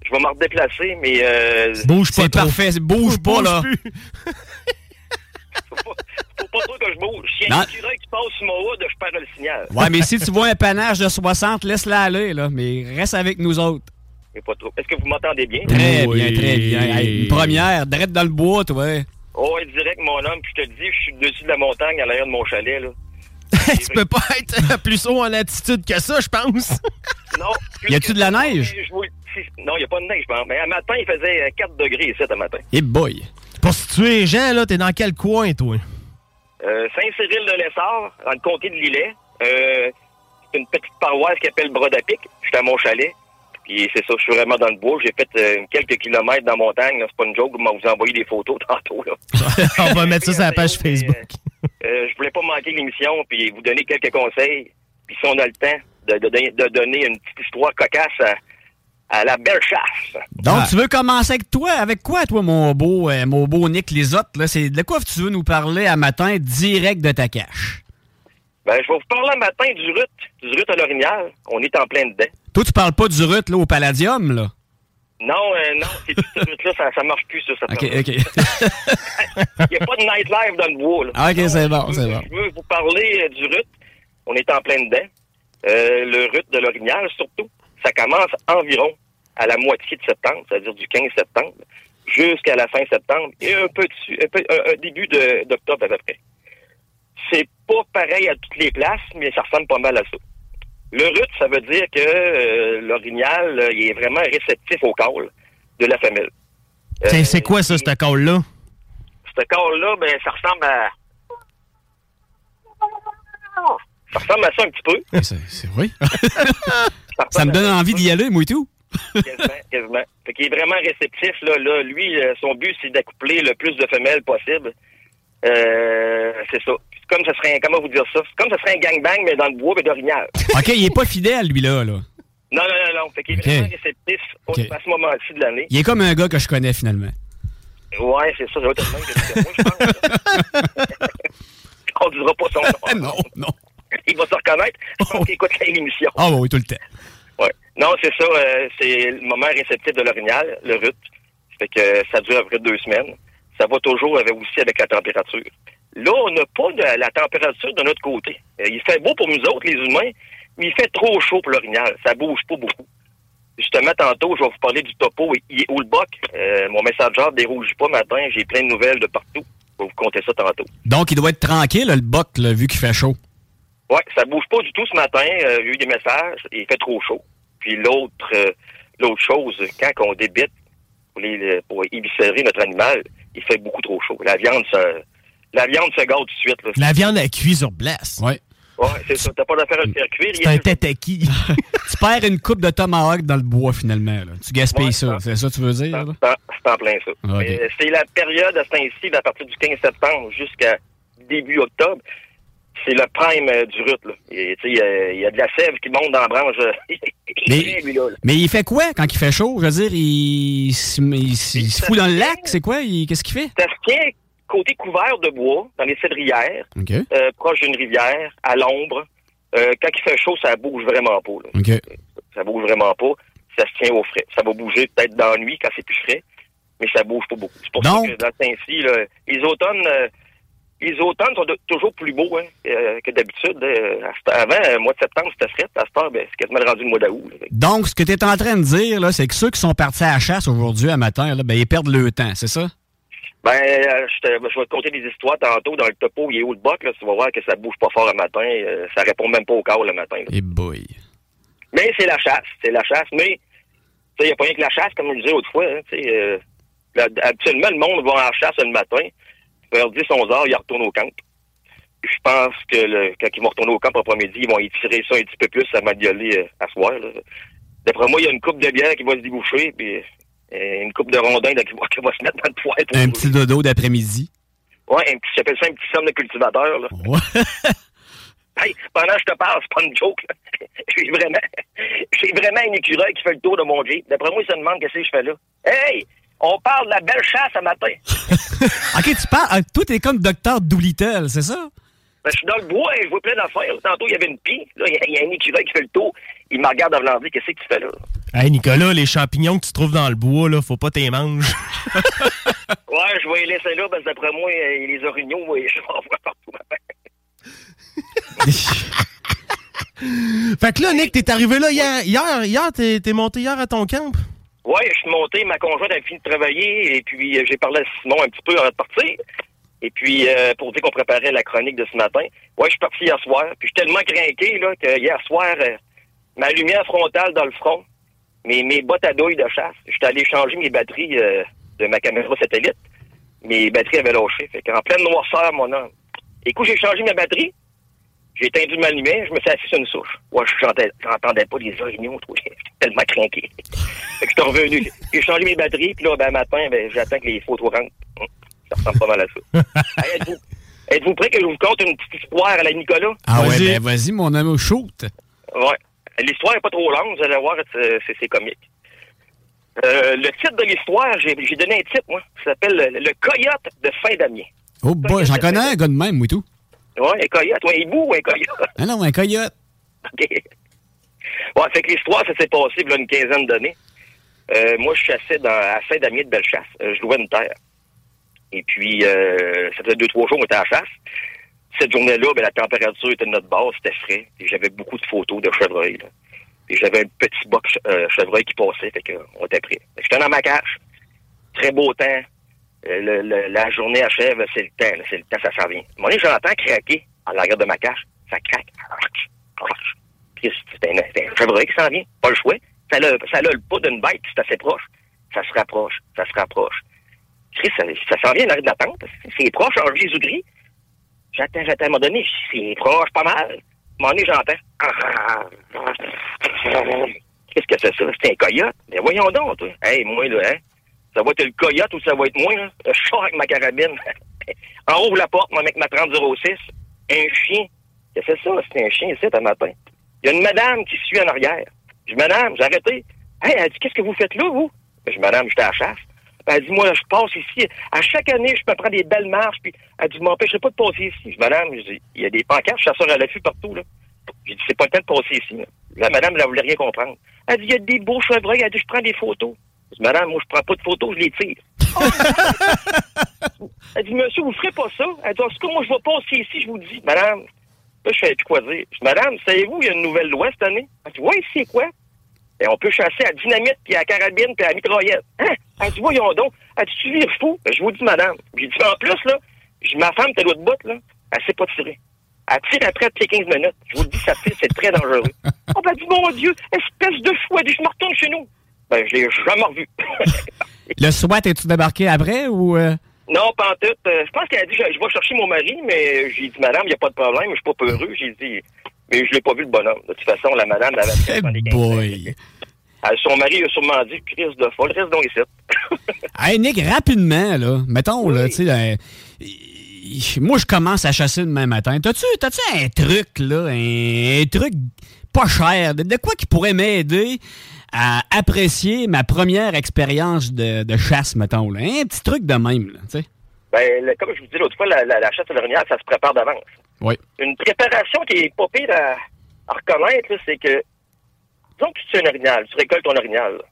je vais me redéplacer, mais... Euh, Bouge C'est parfait, bouge pas, là. Faut pas trop que je bouge. S'il y a un écureuil qui passe sur mon hood, je perds le signal. Ouais, mais si tu vois un panache de 60, laisse-la aller, là. Mais reste avec nous autres. Mais pas trop. Est-ce que vous m'entendez bien? Très bien, très bien. Hey, une première, direct dans le bois, toi. Oh, ouais, direct, mon homme, puis je te le dis, je suis dessus de la montagne à l'arrière de mon chalet, là. <laughs> tu peux pas être plus haut en altitude que ça, je pense. <laughs> Non. Y a-tu de la neige? Je Non, il n'y a pas de neige, je pense. Mais à matin, il faisait euh, 4 degrés ici, ce matin. Et boy. Pour situer Jean, là, t'es dans quel coin, toi? Euh, Saint-Cyril-de-Lessard, dans le comté de Lillet. Euh, c'est une petite paroisse qui s'appelle Brodapic. J'étais à mon chalet. Puis c'est ça, je suis vraiment dans le bois. J'ai fait euh, quelques kilomètres dans la montagne. C'est pas une joke, vous m'avez envoyé des photos <laughs> tantôt. Là. <laughs> On va mettre ça sur la page Facebook. Euh, je voulais pas manquer l'émission puis vous donner quelques conseils. Puis si on a le temps de, de donner- de donner une petite histoire cocasse à, à la belle chasse. Donc, tu veux commencer avec toi? Avec quoi, toi, mon beau, euh, mon beau Nick Lisotte? Là? C'est de quoi tu veux nous parler à matin direct de ta cache? Ben, je vais vous parler un matin du RUT, du RUT à l'orignal. On est en plein dedans. Toi, tu parles pas du rut, là, au Palladium, là? Non, euh, non, c'est tout ce RUT-là, ça, ça marche plus, ça. ça OK, OK. <laughs> <laughs> Il n'y a pas de nightlife dans le bois. Là. Ah, OK, c'est bon, c'est bon. Je veux vous parler euh, du RUT. On est en plein dedans. Euh, le RUT de l'orignal, surtout, ça commence environ à la moitié de septembre, c'est-à-dire du 15 septembre, jusqu'à la fin septembre, et un peu dessus, un, peu- un- début d'octobre à peu près. C'est pas pareil à toutes les places, mais ça ressemble pas mal à ça. Le RUT, ça veut dire que euh, l'orignal, euh, il est vraiment réceptif au call de la femelle. Euh, C'est- quoi ça, ce call-là? ce corps-là, ben, ça ressemble à. Ça ressemble à ça un petit peu. C'est vrai. <laughs> Ça me donne envie d'y aller, moi et tout. Quasiment, quasiment. Fait qu'il est vraiment réceptif, là. là. Lui, euh, son but, c'est d'accoupler le plus de femelles possible. Euh, c'est ça. Comme ça serait un, comment vous dire ça? Comme ça serait un gangbang, mais dans le bois, mais d'orignal. OK, il est pas fidèle, lui, là. là. Non, non, non, non. Fait qu'il est vraiment réceptif à ce moment-ci de l'année. Il est comme un gars que je connais, finalement. Ouais, c'est ça. Ça va être le même que moi, je pense. On dira pas son nom. <laughs> non, non. l'émission. Ah oui, tout le temps. Ouais. Non, c'est ça. euh, c'est le moment réceptif de l'orignal, le rut. Ça fait que ça dure à peu près deux semaines. Ça va toujours avec, aussi avec la température. Là, on n'a pas de la température de notre côté. Euh, il fait beau pour nous autres, les humains, mais il fait trop chaud pour l'orignal. Ça bouge pas beaucoup. Justement, tantôt, je vais vous parler du topo ou le boc. Euh, mon messenger dérougit pas matin. J'ai plein de nouvelles de partout. Je vais vous compter ça tantôt. Donc, il doit être tranquille, le boc, là, vu qu'il fait chaud. Ouais, ça bouge pas du tout ce matin. Euh, J'ai eu des messages. Il fait trop chaud. Puis l'autre, euh, l'autre chose, quand on débite pour, les, pour éviscérer notre animal, il fait beaucoup trop chaud. La viande se, la viande se gâte tout de suite. Là. La viande à cuire sur glace. Ouais. Ouais, c'est ça. T'as pas d'affaire à le faire cuire. C'est un tataki. <laughs> tu perds une coupe de tomahawk dans le bois, finalement. là. Tu gaspilles Ouais, ça. C'est ça que tu veux dire? là? C'est en- plein ça. Euh, C'est la période à ce temps-ci, à partir du 15 septembre jusqu'à début octobre. C'est le prime euh, du rut. Là. Et, tu sais, Il y, a- il y a de la sève qui monte dans la branche. euh, <laughs> est Mais- là, là. Mais il fait quoi quand il fait chaud? Je veux dire, il, se- il se- il se fout dans le lac? C'est quoi? Qu'est-ce qu'il fait? Ça se tient côté couvert de bois, dans les cédrières, euh, proche d'une rivière, à l'ombre. Euh, quand il fait chaud, ça bouge vraiment pas. là. OK. Ça bouge vraiment pas. Ça se tient au frais. Ça va bouger peut-être dans la nuit quand c'est plus frais, mais ça bouge pas beaucoup. C'est pour Donc- ça que dans là, les automnes, euh, les automnes sont de- toujours plus beaux hein, euh, que d'habitude. Euh, avant, le mois de septembre, c'était frais. À cette heure, ben, c'est quasiment rendu le mois d'août. Donc, ce que tu es en train de dire, c'est que ceux qui sont partis à la chasse aujourd'hui, à matin, là, ben, ils perdent le temps, c'est ça? Ben, euh, je, te- je vais te conter des histoires tantôt dans le topo. Il est où le boc? Là, tu vas voir que ça bouge pas fort le matin. euh, ça répond même pas au corps le matin. Et boy. Mais c'est la chasse, c'est la chasse. Mais il n'y a pas rien que la chasse, comme je disais autrefois. Hein, tu sais, euh, là, habituellement, le monde va en chasse le matin. Vers 10, 11 heures, ils retournent au camp. Je pense que le, quand ils vont retourner au camp après-midi, ils vont étirer ça un petit peu plus à m'adioler euh, à soir. là. D'après moi, il y a une coupe de bière qui va se déboucher, puis une coupe de rondins là, qui, va, <laughs> qui va se mettre dans le poêle. Un petit dodo d'après-midi. Ouais, un petit, j'appelle ça un petit somme de cultivateur. Là. <laughs> Hey, pendant que je te parle, c'est pas une joke. <laughs> J'ai vraiment, j'ai vraiment un écureuil qui fait le tour de mon Jeep. D'après moi, il se demande qu'est-ce que je fais là. Hey, on parle de la belle chasse ce matin. OK, tu parles. ah, Toi, t'es comme docteur Doolittle, c'est ça? Ben, je suis dans le bois et je vois plein d'affaires. Tantôt, il y avait une pie. Là, il y a- il y, a un écureuil qui fait le tour. Il me regarde avant de dire qu'est-ce que tu fais là? Hey, Nicolas, les champignons que tu trouves dans le bois, là, faut pas t'y manger. <laughs> Ouais, je vais les laisser là parce que d'après moi, euh, les orignaux, ouais, je vais en voir partout. <laughs> fait que là, Nick, t'es arrivé là hier. Hier, hier t'es t'es monté hier à ton camp? Ouais, je suis monté, ma conjointe a fini de travailler, et puis euh, j'ai parlé à Simon un petit peu avant de partir. Et puis, euh, pour dire qu'on préparait la chronique de ce matin, ouais, je suis parti hier soir, puis je suis tellement craqué, là, que hier soir, euh, ma lumière frontale dans le front, mes, mes bottes à douille de chasse, j'étais allé changer mes batteries euh, de ma caméra satellite. Mes batteries avaient lâché, fait qu'en pleine noirceur, mon homme. Écoute, j'ai changé ma batterie, j'ai éteint ma lumière, je me suis assis sur une souche. Ouais, je j'entendais pas les toi. <laughs> J'étais tellement craqué. Fait que je suis revenu. J'ai changé mes batteries, puis là, ben, matin, ben, j'attends que les photos rentrent. Ça ressemble pas mal à ça. <laughs> Hey, êtes-vous, êtes-vous prêts que je vous conte une petite histoire à la Nicolas? Ah ouais, ben vas-y, mon ami, shoot. Ouais. L'histoire est pas trop longue, vous allez voir, c'est, c'est- c'est comique. Euh, le titre de l'histoire, j'ai, j'ai donné un titre, moi. Ça s'appelle Le, Coyote de fin d'Amiens. Oh boy, j'en connais un gars de même, oui, tout. Ouais, un coyote. Ouais, un hibou ou un coyote? Ah non, un coyote. <laughs> OK. Ouais, fait que l'histoire, ça s'est passé il y a une quinzaine d'années. Euh, moi, je chassais dans, à Saint-Damien de Bellechasse. Euh, je louais une terre. Et puis, euh, ça faisait deux, trois jours qu'on était à la chasse. Cette journée-là, ben, la température était de notre base, c'était frais. Et j'avais beaucoup de photos de chevreuil. Là. Et j'avais un petit boc euh, chevreuil qui passait, fait qu'on était prêts. J'étais dans ma cache. Très beau temps. Euh, la journée achève, c'est le temps, c'est le temps, ça s'en vient. À donné, j'entends craquer en l'arrière de ma cache. Ça craque. C'est un, un chevreuil qui s'en vient. Pas le choix. Ça a, ça le pas d'une bête, c'est assez proche. Ça se rapproche, ça se rapproche. Ça, ça s'en vient en arrière de. C'est proche en Jésus-Christ. J'attends, j'attends. À un moment donné, c'est proche, pas mal. À un moment donné, j'entends. Qu'est-ce que c'est ça? C'est un coyote? Mais voyons donc, toi. Hey, moi, là, hein? Ça va être le coyote ou ça va être moi, là? Je sors avec ma carabine. <laughs> en haut, la porte, moi, avec ma 3006. Un chien. Qu'est-ce que c'est ça? C'est un chien ici, un matin. Il y a une madame qui suit en arrière. Je dis, madame, j'ai arrêté. Hey, elle dit, qu'est-ce que vous faites là, vous? Je dis, madame, j'étais à la chasse. Elle dit, moi, je passe ici. À chaque année, je me prends des belles marches. Puis elle dit, vous m'empêcherez pas de passer ici. Je dis, madame, je il y a des pancartes chasseurs à l'affût partout, là. J'ai dit, c'est pas le temps de passer ici. Là, La madame, elle voulait rien comprendre. Elle dit, il y a des beaux chevreuils. Elle dit, je prends des photos. Je dis, madame, moi, je prends pas de photos, je les tire. <laughs> elle dit, monsieur, vous ferez pas ça? Elle dit, en tout cas, moi, je vais passer ici, je vous le dis. Madame, là, je fais plus quoi dire. Je dis, madame, savez-vous, il y a une nouvelle loi cette année? Elle dit, oui, c'est quoi? Et on peut chasser à dynamite, puis à carabine, puis à mitraillette. Hein? Elle dit, voyons donc. Elle dit, tu vires fou? Ben, je vous dis, madame. J'ai dit, en plus, là, ma femme, t'as l'autre bout, là, elle sait pas tirer. Elle tire après toutes les 15 minutes. Je vous le dis, ça tire, c'est très dangereux. <laughs> oh, ben, dit, mon Dieu, espèce de fou. Elle dit, je me retourne chez nous. Ben, je l'ai jamais revu. <laughs> Le SWAT, es-tu débarqué après ou. euh? non, pas en tout. Euh, je pense qu'elle a dit, je, je vais chercher mon mari, mais j'ai dit, madame, il n'y a pas de problème, je suis pas peureux. J'ai dit, mais je l'ai pas vu, le bonhomme. De toute façon, la madame, avait 15 Boy. Elle- Son mari a sûrement dit, crise de folle, reste donc ici. <laughs> Hey, Nick, rapidement, là, mettons, là, tu sais, euh, moi, je commence à chasser demain matin. T'as-tu, t'as-tu un truc, là, un, un truc pas cher, de, de quoi qui pourrait m'aider à apprécier ma première expérience de, de chasse, mettons, là? Un petit truc de même, là, tu sais. Ben, comme je vous dis l'autre fois, la, la, la chasse à l'orignal, ça se prépare d'avance. Oui. Une préparation qui est pas pire à, à reconnaître, c'est que, disons que tu tues un orignal, tu récoltes ton orignal. là.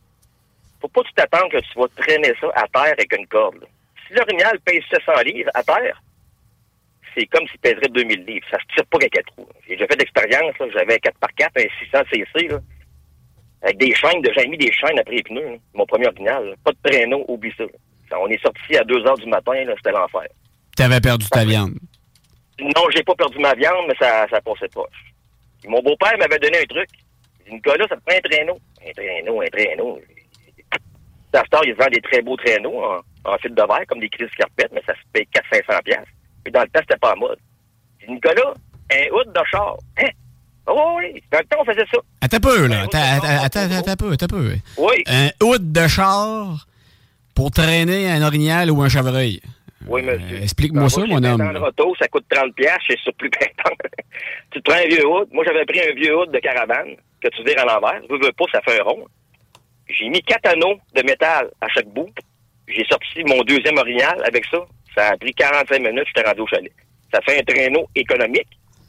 Faut pas que tu t'attends que tu vas traîner ça à terre avec une corde. Si l'orignal pèse 700 livres à terre, c'est comme s'il pèserait 2000 livres. Ça se tire pas avec quatre trous. J'ai fait d'expérience, j'avais un 4x4, un 600 cc, là, avec des chaînes, de- j'avais mis des chaînes après les pneus, là. mon premier orignal. là. Pas de traîneau, oublie ça. On est sorti à 2 heures du matin, c'était l'enfer. T'avais perdu ta viande. Non, j'ai pas perdu ma viande, mais ça, ça passait pas. Puis mon beau-père m'avait donné un truc. Il dit, Nicolas, ça te prend un traîneau. Un traîneau, un traîneau. Dastar, il vend des très beaux traîneaux en, en fil de verre, comme des crises carpettes, mais ça se paye 400-500 piastres. Puis dans le temps, c'était pas en mode. Il dit, Nicolas, un hood de char. Hein? Oh, oui, dans le temps, on faisait ça. Attends un peu, là. Attends, attends, peu, attends peu. Oui. Un hood de char pour traîner un orignal ou un chevreuil. Oui, monsieur. Explique-moi ça, mon homme. Dans roto, ça coûte 30 piastres, c'est sur plus pétant. tu te prends un vieux hood. Moi, j'avais pris un vieux hood de caravane que tu vires à l'envers. Veux, veux pas, ça fait un rond. J'ai mis quatre anneaux de métal à chaque bout. J'ai sorti mon deuxième orignal avec ça. Ça a pris 45 minutes, j'étais rendu au chalet. Ça fait un traîneau économique,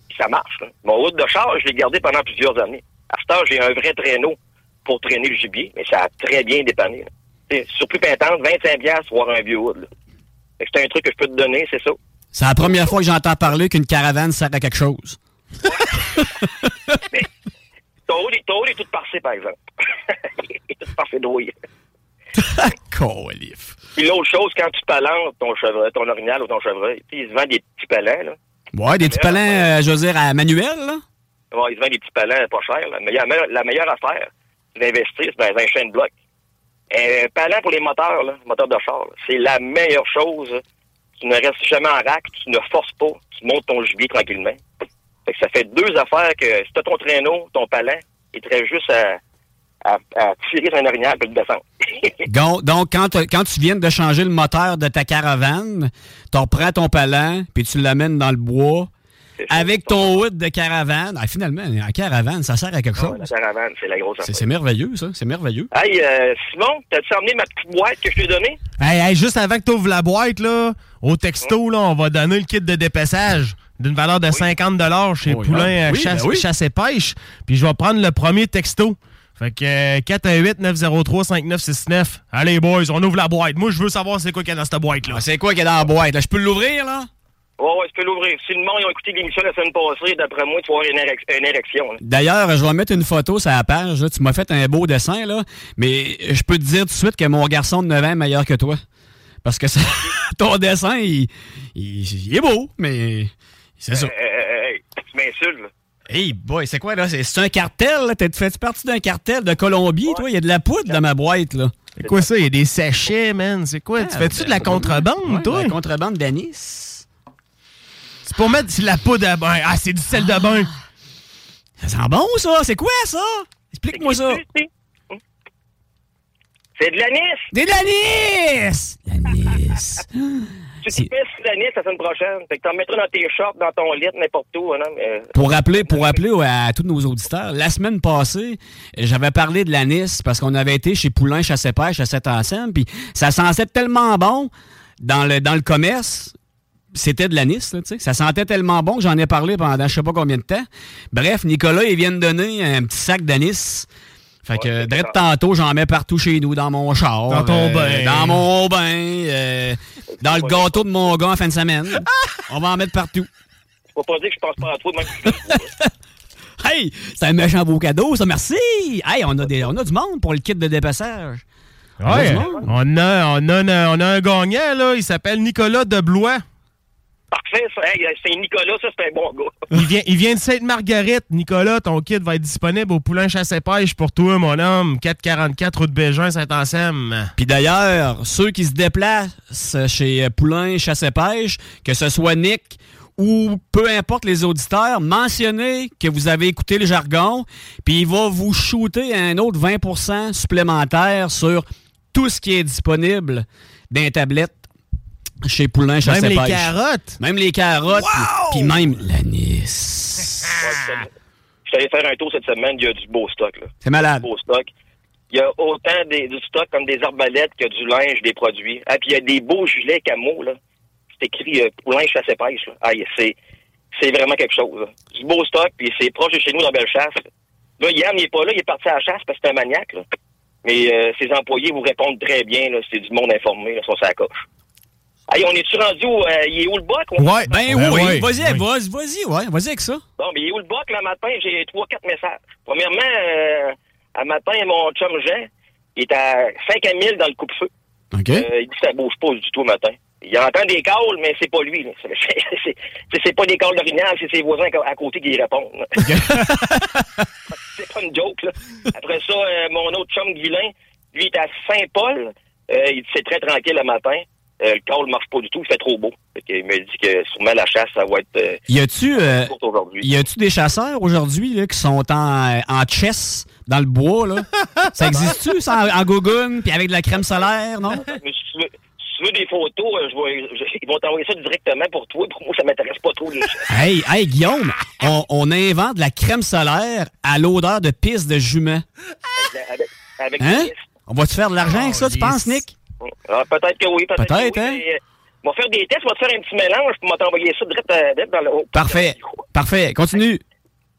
puis ça marche. là. Mon hood de char, je l'ai gardé pendant plusieurs années. À ce temps, j'ai un vrai traîneau pour traîner le gibier, mais ça a très bien dépanné. là. Tu sais, Sur plus pétante, 25 piastres, voir un vieux hood. là. C'est un truc que je peux te donner, c'est ça. C'est la première fois que j'entends parler qu'une caravane sert à quelque chose. <laughs> Ton est- ton hood est tout parfait, par exemple. <laughs> Il est tout parfait douille. <laughs> Colif. Puis l'autre chose, quand tu palantes ton chevreuil, ton orignal ou ton chevreuil, tu sais, il se vend des petits palans, là. Ouais, des petits palins, euh, je veux dire, à manuel, là. Ouais, il se vend des petits palans pas chers, là. Mais la meilleure- la meilleure affaire, c'est d'investir dans un chaîne bloc. Un palan pour les moteurs, là, moteurs de char, c'est la meilleure chose. Tu ne restes jamais en rack, tu ne forces pas, tu montes ton gibier tranquillement. Fait que ça fait deux affaires que si t'as ton traîneau, ton palan, il te reste juste à, à, à tirer sur un orignal et le descendre. <laughs> Donc, quand, quand tu viens de changer le moteur de ta caravane, tu reprends ton palan, puis tu l'amènes dans le bois, avec ton hood de caravane. Ah, finalement, en caravane, ça sert à quelque chose. La caravane, c'est la grosse C'est affaire. c'est merveilleux, ça. C'est merveilleux. Hey, euh, Simon, t'as-tu emmené ma petite boîte que je t'ai donnée? Hey, hey, juste avant que tu ouvres la boîte, là, au texto, là, on va donner le kit de dépaissage d'une valeur de 50 chez Oui. Poulain Ah, euh, oui, chasse, ben oui. Chasse et Pêche. Puis je vais prendre le premier texto. Fait que euh, 418-903-5969. Allez, boys, on ouvre la boîte. Moi, je veux savoir c'est quoi qu'il y a dans cette boîte-là. Ah, c'est quoi qu'il y a dans la boîte? Là, je peux l'ouvrir, là? Ouais, ouais, tu peux l'ouvrir. Si le monde ils ont écouté l'émission la semaine passée, d'après moi, tu vas avoir une, érec- une érection. D'ailleurs, je vais mettre une photo sur la page. là. Tu m'as fait un beau dessin, là. Mais je peux te dire tout de suite que mon garçon de 9 ans est meilleur que toi. Parce que ça- <laughs> ton dessin, il, il- il est beau, mais c'est ça. Euh, euh, hey, tu m'insultes, là. Hey boy, c'est quoi là? C'est un cartel, là? T'es- Fais-tu partie d'un cartel de Colombie, toi? Il y a de la poudre dans ma boîte, là. C'est quoi ça? Il y a des sachets, man. C'est quoi? tu fais-tu de la contrebande, Ah, Ouais, toi? La contrebande d'anis. C'est pour mettre de la poudre à bain. Ah, c'est du sel de bain. Ça sent bon, ça? C'est quoi, ça? Explique-moi ça. C'est de l'anis! Des l'anis! L'anis. Tu fais sur l'anis la semaine prochaine. Fait que t'en mettras dans tes shorts, dans ton lit, n'importe où. Hein, mais... Pour rappeler, pour rappeler à tous nos auditeurs, la semaine passée, j'avais parlé de l'anis parce qu'on avait été chez Poulain Chasse et Pêche à cette ensemble, puis ça sentait tellement bon dans le, dans le commerce c'était de l'anis, là, tu sais. Ça sentait tellement bon que j'en ai parlé pendant je sais pas combien de temps. Bref, Nicolas, il vient de donner un petit sac d'anis. Fait que, direct tantôt, j'en mets partout chez nous, dans mon char. Dans ton euh, bain. Dans mon bain. euh, dans le gâteau de mon gars en fin de semaine. On va en mettre partout. Je peux pas dire que je pense pas à toi, même. <laughs> Hey, c'est un méchant beau cadeau, ça, merci! Hey, on a, des, on a du monde pour le kit de dépassage. On a Ouais, on a, on, a, on a un gagnant, là. Il s'appelle Nicolas de Blois. Parfait, ça. Hey, c'est Nicolas, ça, c'est un bon gars. <laughs> Il vient, il vient de Sainte-Marguerite. Nicolas, ton kit va être disponible au Poulain Chasse et Pêche pour toi, mon homme. 444 route Bégin, Saint-Anselme. Puis d'ailleurs, ceux qui se déplacent chez Poulain Chasse et Pêche, que ce soit Nick ou peu importe les auditeurs, mentionnez que vous avez écouté le jargon, puis il va vous shooter un autre 20% supplémentaire sur tout ce qui est disponible d'un tablette chez Poulain Même les Pêche. carottes. Même les carottes, puis puis même l'anis. Je suis allé faire un tour cette semaine, il y a du beau stock, là. C'est malade. Du beau stock. Il y a autant des, du stock comme des arbalètes que du linge, des produits. Ah, puis il y a des beaux gilets camo, là. C'est écrit euh, Poulain chasse et pêche, là. Ah, c'est, c'est vraiment quelque chose, là. Du beau stock, puis c'est proche de chez nous dans Bellechasse. Là, Yann, il est pas là, il est parti à la chasse parce que c'est un maniaque, là. Mais euh, ses employés vous répondent très bien. C'est du monde informé, là, sur sa coche. Hey, on est-tu rendu où? euh, il est où le boc? on- Ben, Ben oui, oui, vas-y, oui. vas-y, vas-y, ouais, vas-y avec ça. Bon, mais il est où le boc, là, matin? J'ai trois, quatre messages. Premièrement, euh, à matin, mon chum Jean, il est à 5 à 1000 dans le coupe-feu. OK. Euh, il dit que ça bouge pas du tout matin. Il entend des calls, mais c'est pas lui. là. <laughs> C'est- C'est c'est- c'est pas des calls d'orignal, c'est ses voisins à côté qui y répondent. là. <laughs> c'est pas une joke, là. Après ça, euh, mon autre chum Guilain, lui, il est à Saint-Paul. Euh, il dit c'est très tranquille le matin. Euh, le call marche pas du tout, il fait trop beau. Fait il me dit que sûrement la chasse, ça va être euh, Y a-tu euh, courte aujourd'hui. y a-tu des chasseurs aujourd'hui là, qui sont en, en chess dans le bois là? <laughs> Ça existe-tu ça en, en gogoune puis avec de la crème solaire, non? <laughs> Mais si tu veux, si tu veux des photos, euh, je vais, je- ils vont t'envoyer ça directement pour toi. Pour moi, ça m'intéresse pas trop. Les... Hey, hey Guillaume, on, on invente de la crème solaire à l'odeur de pisse de jument. avec, avec Hein? On va te faire de l'argent avec ça, tu Oh, penses Nick? Ah, peut-être que oui, peut-être Peut-être, oui. hein? mais, euh, on va faire des tests, on va te faire un petit mélange, puis on va t'envoyer ça direct, euh, direct dans le haut. Parfait. Parfait, continue.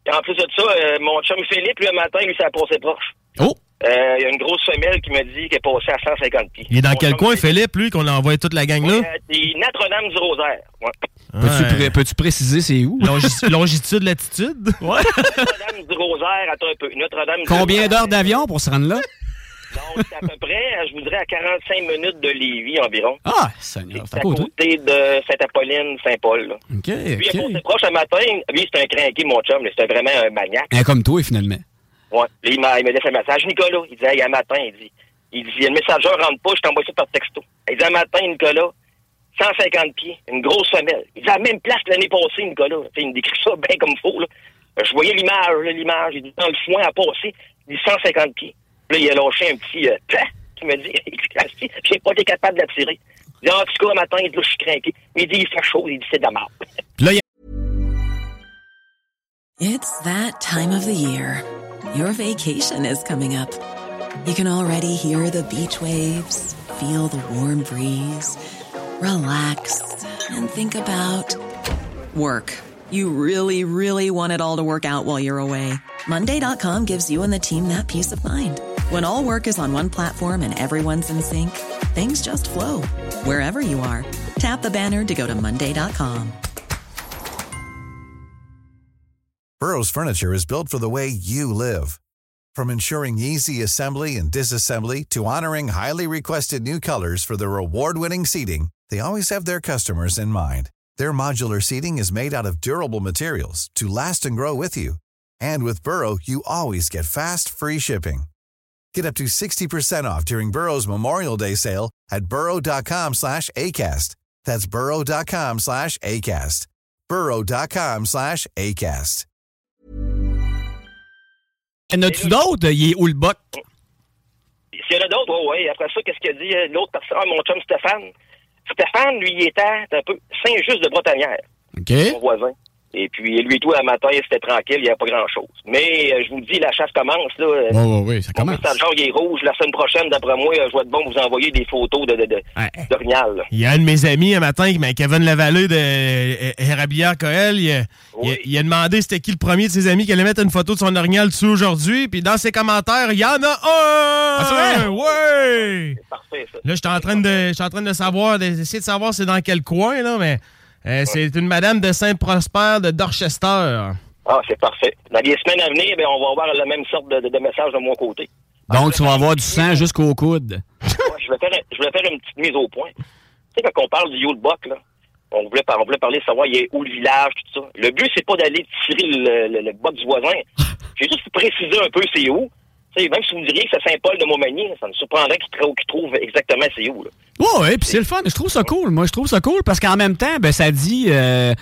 Et en plus de ça, euh, mon chum Philippe, lui, le matin, lui, ça a passé proche. Oh, Euh, Il y a une grosse femelle qui m'a dit qu'elle est passée à 150 pieds. Il est dans Mon quel coin, Philippe, lui, qu'on a envoyé toute la gang là? Euh, c'est Notre-Dame du Rosaire. Ouais. peux-tu Ouais. pré- peux-tu préciser c'est où? Longi- <laughs> longitude, latitude? Ouais. Notre-Dame du Rosaire, attends un peu. Notre-Dame du Combien d'heures d'avion pour se rendre là? Non, c'est à peu près, je voudrais, à 45 minutes de Lévis environ. Ah, Seigneur, c'est C'est à côté. côté de Saint-Apolline, Saint-Paul. là. OK, passé proche un matin. Lui, c'est un crinqué, mon chum. là. C'était vraiment un maniaque. Un comme toi, finalement. Ouais. Là, il m'a il m'a laissé un message. Nicolas, il dit, hey, un matin, il dit, il dit, le messageur rentre pas, je t'envoie ça par texto. Il dit, un matin, Nicolas, 150 pieds, une grosse femelle. Il dit, à la même place que l'année passée, Nicolas. Il me décrit ça bien comme faux, là. Je voyais l'image, là, l'image. Il dit, dans le foin à passer, il dit 150 pieds. Là, il a lâché un petit, euh, plan, qui me dit, il dit, j'ai pas été capable de la. Il dit, ah, en tout cas, matin, il dit, je suis craqué. Il dit, il fait chaud, il dit, c'est de la merde. Puis <laughs> là, il y a- It's that time of the year. Your vacation is coming up. You can already hear the beach waves, feel the warm breeze, relax, and think about work. You really, really want it all to work out while you're away. Monday.com gives you and the team that peace of mind. When all work is on one platform and everyone's in sync, things just flow wherever you are. Tap the banner to go to Monday.com. Burrow's furniture is built for the way you live. From ensuring easy assembly and disassembly to honoring highly requested new colors for their award-winning seating, they always have their customers in mind. Their modular seating is made out of durable materials to last and grow with you. And with Burrow, you always get fast, free shipping. Get up to 60% off during Burrow's Memorial Day sale at burrow.com slash ACAST. That's burrow.com slash ACAST. burrow.com slash ACAST. y en a-tu d'autres? Il est où le boc? S'il y en a d'autres, oui, oui. Après ça, qu'est-ce qu'il a dit euh, l'autre personne? Ah, mon chum Stéphane. Stéphane, lui, il était un peu Saint-Just de Bretagnère, OK. mon voisin. Et puis, lui et tout, à matin, c'était tranquille, il n'y avait pas grand-chose. Mais, euh, je vous dis, la chasse commence, là. Euh, Oui, oui, oui, ça commence. message il est rouge. La semaine prochaine, d'après moi, euh, je vais être bon vous envoyer des photos de, de, de. Il y a un de mes amis un matin, Kevin Lavallée de euh, Érablière Coel, il, a- il a- il a demandé c'était qui le premier de ses amis qui allait mettre une photo de son orignal dessus aujourd'hui. Puis dans ses commentaires, il y en a un! Ah, c'est? Ouais! Parfait, ça. Là, je suis en train de, je suis en train de savoir, d'essayer de savoir c'est dans quel coin, là, mais euh, c'est une madame de Saint-Prosper de Dorchester. Ah, c'est parfait. Dans les semaines à venir, ben, on va avoir la même sorte de, de, de message de mon côté. Donc, tu vas avoir du sang jusqu'au coude. Ouais, je, vais faire, je vais faire une petite mise au point. Tu sais, quand on parle du Yulbok, là, on voulait, on voulait parler de savoir il est où le village, tout ça. Le but, c'est pas d'aller tirer le, le, du voisin. J'ai juste précisé un peu c'est où. Même si vous me diriez que c'est Saint-Paul de Montmagny, ça me surprendrait qu'il trou- qu'il trouve exactement c'est où. Là. Ouais, ouais, puis c'est le fun. Je trouve ça cool. Moi, je trouve ça cool parce qu'en même temps, ben, ça dit, euh,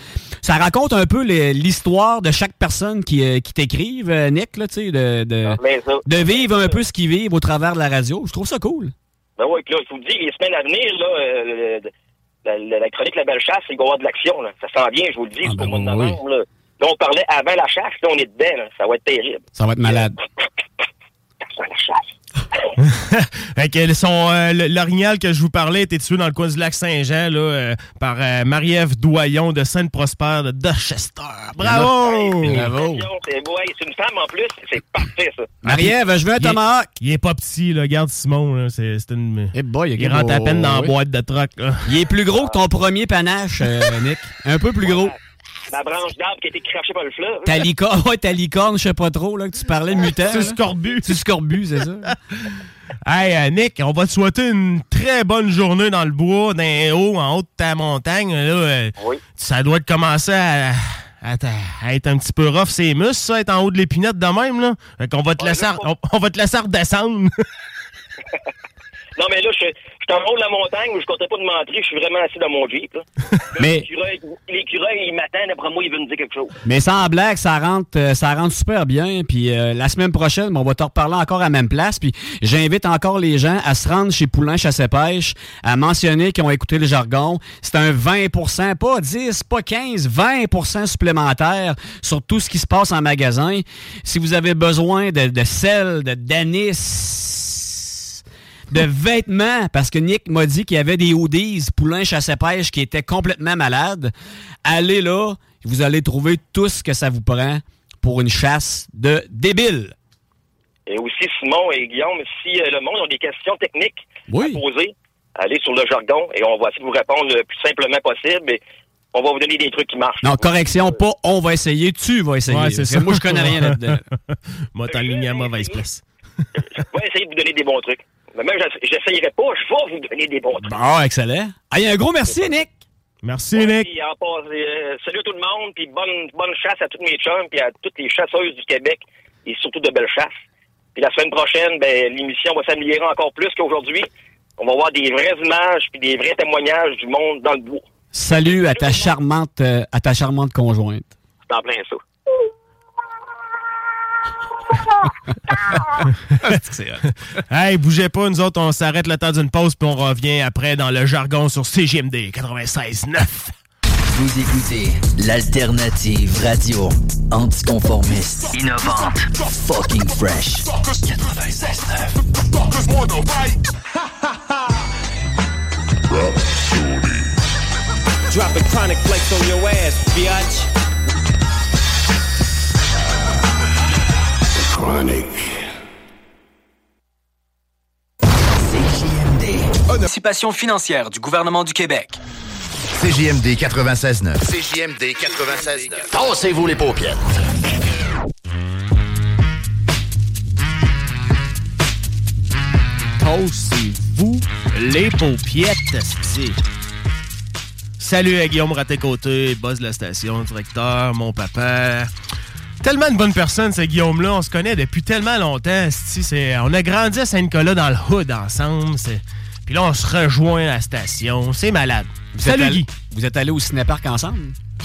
ça raconte un peu l'histoire de chaque personne qui, euh, qui t'écrive, euh, Nick, là, tu sais, de, vivre un peu ce qu'ils vivent au travers de la radio. Je trouve ça cool. ben ouais, puis là, je vous le dis, les semaines à venir, là, la, la- la chronique La Belle Chasse, il va y avoir de l'action. Ça sent bien, je vous le dis, au mois de oui. Là. Là, on parlait avant la chasse, là, on est dedans. Là. Ça va être terrible. Ça va être malade. <laughs> Chasse. <laughs> Fait que son, euh, l'orignal que je vous parlais était tué dans le coin du lac Saint-Jean là, euh, par euh, Marie-Ève Doyon de Sainte-Prosper de Dorchester. Bravo! Bravo! C'est ouais, c'est une femme en plus, c'est parfait ça. Marie-Ève, je veux un Il est- tomahawk. Il est pas petit, là. Regarde Simon, là. C'est, c'est une... boy, il rentre à peine dans la oui. boîte de troc, là. Il est plus gros que ton premier panache, euh, Nick. Un peu plus gros. Ma branche d'arbre qui a été crachée par le fleuve. Ta licorne, ouais, ta licorne, je sais pas trop, là, que tu parlais, mutant. C'est scorbut. C'est scorbut, c'est ça. <laughs> Hey, euh, Nick, on va te souhaiter une très bonne journée dans le bois, dans les hauts, en haut de ta montagne. Là, euh, Ça doit te commencer à, à t'a- à être un petit peu rough, ces muscles, ça, être en haut de l'épinette de même. Là. Fait qu'on va te laisser, on, on va te laisser redescendre. <laughs> Non, mais là, je, je suis en haut de la montagne où je comptais pas de mentir, je suis vraiment assis dans mon Jeep. Là. <laughs> Mais- L'écureuil, il m'attend, d'après moi, il veut me dire quelque chose. Mais sans blague, ça rentre, euh, ça rentre super bien. Puis euh, la semaine prochaine, on va te reparler encore à la même place. Puis j'invite encore les gens à se rendre chez Poulain Chasse Pêche, à mentionner qu'ils ont écouté le jargon. C'est un 20% pas 10, pas 15, 20% supplémentaire sur tout ce qui se passe en magasin. Si vous avez besoin de, de sel, de d'anis, de vêtements, parce que Nick m'a dit qu'il y avait des hoodies Poulain Chasse-Pêche qui étaient complètement malades. Allez là, vous allez trouver tout ce que ça vous prend pour une chasse de débiles. Et aussi, Simon et Guillaume, si euh, le monde a des questions techniques à poser, allez sur le jargon et on va essayer de vous répondre le plus simplement possible. Et on va vous donner des trucs qui marchent. Non, correction, pas on va essayer, tu vas essayer. Ouais, c'est Parce que ça. Moi, je connais rien là-dedans. <laughs> Moi, t'enligner à mauvaise place. <laughs> Je vais essayer de vous donner des bons trucs. Mais même, j'essa- j'essayerai pas, je vais vous donner des bons trucs. Bon, excellent. Hey, un gros merci, Nick. Merci, Nick. Puis, en passe, euh, salut tout le monde, puis bonne, bonne chasse à tous mes chums, puis à toutes les chasseuses du Québec, et surtout de belles chasses. Puis la semaine prochaine, ben, l'émission va s'améliorer encore plus qu'aujourd'hui. On va voir des vraies images, puis des vrais témoignages du monde dans le bois. Salut à ta charmante, euh, à ta charmante conjointe. C'est en plein ça. Hey, bougez pas, nous autres, on s'arrête le temps d'une pause, puis on revient après dans le jargon sur CGMD 96.9. Vous écoutez l'alternative radio anticonformiste, innovante, fucking fresh. 96.9. Dropping chronic flakes on your ass, biatch. Chronic. CJMD. Participation financière du gouvernement du Québec. CJMD 96.9. CJMD 96.9. Tassez-vous les paupières. Tassez-vous les paupiettes, esti. Salut à Guillaume Raté-Côté, boss de la station, directeur, mon papa. Tellement de bonne personne, ce Guillaume-là. On se connaît depuis tellement longtemps. C'est- On a grandi à Saint-Nicolas dans le hood ensemble. Puis là, on se rejoint à la station. C'est malade. Vous Salut, êtes allé- Guy. Vous êtes allé au cinéparc ensemble?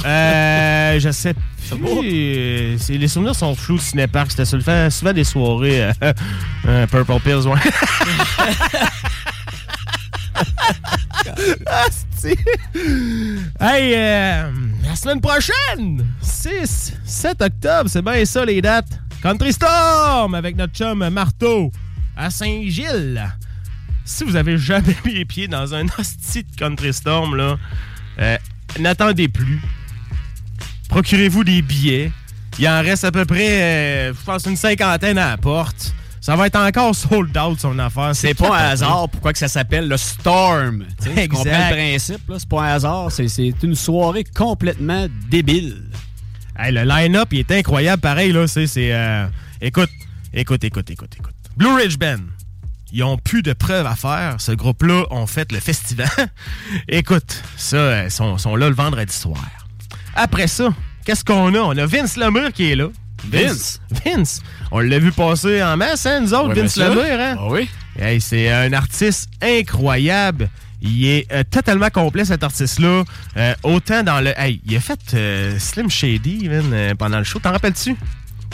Euh, <laughs> je sais plus. Les souvenirs sont flous du cinépark. C'était souvent, souvent des soirées euh, <laughs> euh, Purple Pills, ouais. <laughs> <laughs> Hey, euh, semaine prochaine, 6, 7 octobre, c'est bien ça les dates. Country Storm avec notre chum Marteau à Saint-Gilles. Si vous avez jamais mis les pieds dans un hostie de Country Storm, là, euh, n'attendez plus. Procurez-vous des billets. Il en reste à peu près, euh, je pense, une cinquantaine à la porte. Ça va être encore sold out, son affaire. C'est pas un hasard pourquoi que ça s'appelle le Storm. Tu sais, comprends le principe, là? C'est pas un hasard. C'est- C'est une soirée complètement débile. Hey, le line-up, il est incroyable, pareil, là. C'est. c'est, euh, Écoute, écoute, écoute, écoute, écoute. Blue Ridge Band. Ils ont plus de preuves à faire. Ce groupe-là ont fait le festival. <laughs> écoute, ça, euh, ils sont, sont là le vendredi soir. Après ça, qu'est-ce qu'on a? On a Vince Lemire qui est là. Vince? Vince! On l'a vu passer en masse, hein, nous autres, Ouais, Vince. Lemire, hein? Ah oui? Hey, c'est un artiste incroyable. Il est euh, totalement complet, cet artiste-là. Euh, autant dans le. Hey, il a fait euh, Slim Shady man, pendant le show. T'en rappelles-tu?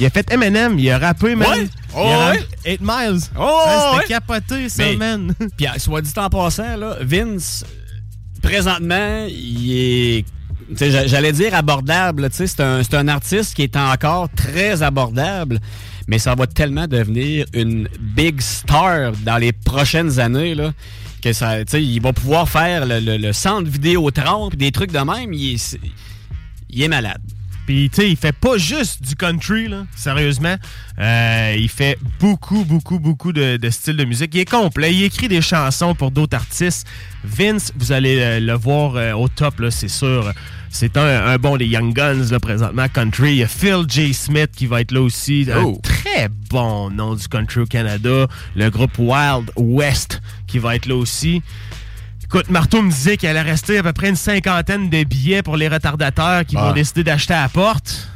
Il a fait Eminem, il a rappé, man. Ouais. Il Oh, a ouais. rappé 8 Miles. Oh, Hein, C'était ouais. capoté, ça, Mais- man. <laughs> Puis, soit dit en passant, là, Vince, présentement, il est. J'allais dire abordable. C'est un, un artiste qui est encore très abordable, mais ça va tellement devenir une big star dans les prochaines années. Là, que ça, il va pouvoir faire le, le- le centre Vidéotron puis des trucs de même. Il est, malade. Puis, tu il fait pas juste du country, là, sérieusement. Euh, il fait beaucoup, beaucoup, beaucoup de, de styles de musique. Il est complet. Il écrit des chansons pour d'autres artistes. Vince, vous allez euh, le voir euh, au top, là, c'est sûr. C'est un, un bon des Young Guns, là, présentement, country. Il y a Phil J. Smith qui va être là aussi. Oh. Un très bon nom du country au Canada. Le groupe Wild West qui va être là aussi. Écoute, Marteau me disait qu'il allait rester à peu près une cinquantaine de billets pour les retardateurs qui Ah. vont décider d'acheter à la porte.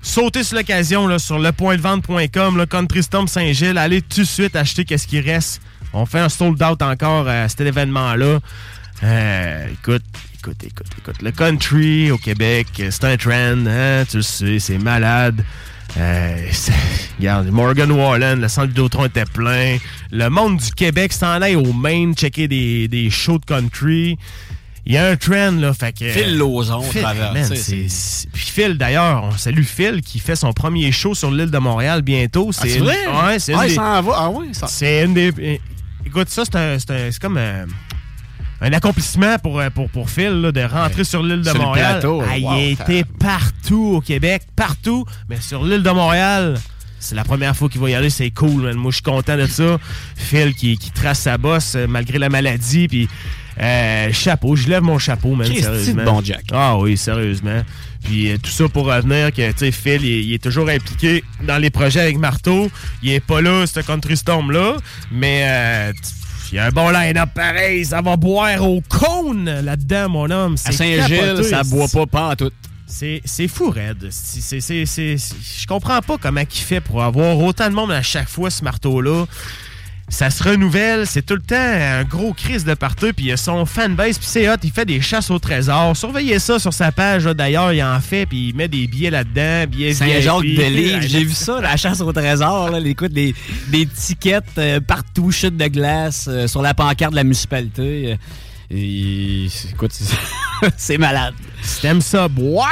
Sautez sur l'occasion là, sur lepointdevente.com, le Country Storm Saint-Gilles. Allez tout de suite acheter qu'est-ce qui reste. On fait un sold out encore à cet événement-là. Euh, écoute, écoute, écoute, écoute. Le country au Québec, c'est un trend, hein, tu le sais, c'est malade. Euh, regarde, Morgan Wallen, le centre Vidéotron était plein. Le monde du Québec s'en aille au Maine checker des, des shows de country. Il y a un trend, là, fait que... Phil Phil, travers, man, c'est- Puis Phil, d'ailleurs, on salue Phil qui fait son premier show sur l'île de Montréal bientôt. Ah, c'est une- vrai? Ouais, c'est Ah, une il des- s'en va. Ah ouais, ça- c'est une des. Écoute, ça, c'est un- c'est un- c'est comme euh, un accomplissement pour, euh, pour, pour Phil là, de rentrer sur l'île de sur le Montréal. plateau, Ah, wow, il a été partout au Québec, partout, mais sur l'île de Montréal. C'est la première fois qu'il va y aller, c'est cool, man. Moi, je suis content de ça. Phil qui, qui trace sa bosse euh, malgré la maladie, puis euh, chapeau, je lève mon chapeau, man, sérieusement. bon Jack. Ah oui, sérieusement. Puis euh, tout ça pour revenir que, tu sais, Phil, il, est- il est toujours impliqué dans les projets avec Marteau. Il est pas là, ce Country Storm-là, mais euh, il y a un bon line-up pareil. Ça va boire au cône là-dedans, mon homme. À Saint-Gilles, ça boit pas pas en tout. C'est fou, Red. Je comprends pas comment il fait pour avoir autant de monde à chaque fois, ce marteau-là. Ça se renouvelle, c'est tout le temps un gros crise de partout, puis il a son fanbase, puis c'est hot, il fait des chasses au trésor. Surveillez ça sur sa page, d'ailleurs, il en fait, puis il met des billets là-dedans, billets Saint-Jacques de Livre, j'ai vu ça, la chasse au trésor, là, écoute, des, des tickets euh, partout, chute de glace, euh, sur la pancarte de la municipalité. euh, et, écoute, c'est- <laughs> c'est malade. Si t'aimes ça, boire!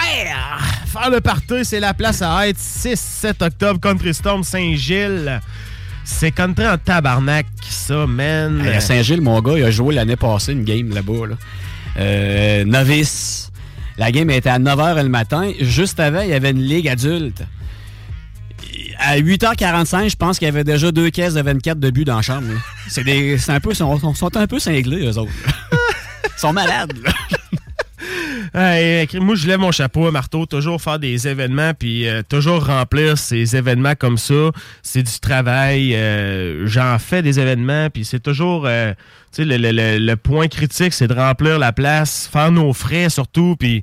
Faire le party, c'est la place à être. 6-7 octobre, Country Storm Saint-Gilles. C'est country en tabarnak, ça, man. Saint-Gilles, mon gars, il a joué l'année passée une game là-bas. Là. Euh, novice. La game était à 9h le matin. Juste avant, il y avait une ligue adulte. À 8h45, je pense qu'il y avait déjà deux caisses de 24 de but dans la chambre. C'est un peu. Ils sont, sont un peu cinglés, eux autres. Ils sont malades. là. Moi, je lève mon chapeau à Marteau, toujours faire des événements, puis euh, toujours remplir ces événements comme ça. C'est du travail. euh, J'en fais des événements, puis c'est toujours... euh, tu sais, le, le- le- le point critique, c'est de remplir la place, faire nos frais surtout, puis...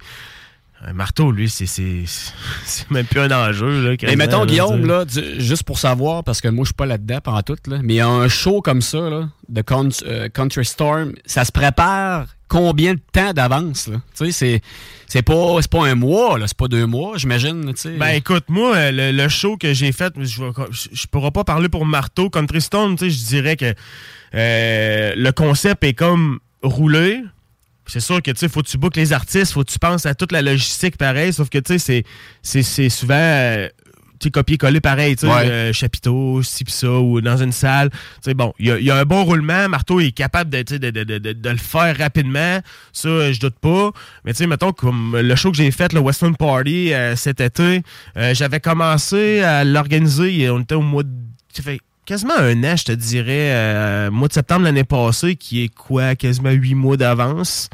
euh, Marteau, lui, <laughs> c'est même plus un enjeu. Là, Mais mettons, là, Guillaume, là, du- juste pour savoir, parce que moi, je suis pas là-dedans pendant tout, là, mais un show comme ça, là, de euh, Country Storm, ça se prépare combien de temps d'avance? Tu sais, c'est, c'est pas, pas un mois, c'est pas deux mois, j'imagine. Ben écoute, moi, euh, le, le show que j'ai fait, je ne pourrais pas parler pour Marteau. Country sais, je dirais que euh, le concept est comme roulé. C'est sûr que, tu sais, faut que tu bookes les artistes, faut que tu penses à toute la logistique pareil, sauf que, tu sais, c'est- c'est souvent... euh, tu copier-coller pareil, tu sais, Ouais. euh, chapiteau, ci pis ça, ou dans une salle. Tu sais, bon, il y a, y a un bon roulement. Marteau est capable de, tu sais, de, de, de, de- de le faire rapidement. Ça, euh, je doute pas. Mais tu sais, mettons, comme le show que j'ai fait, le Western Party, euh, cet été, euh, j'avais commencé à l'organiser. On était au mois de... Quasiment un an, je te dirais, euh, mois de septembre l'année passée, qui est quoi, quasiment huit mois d'avance.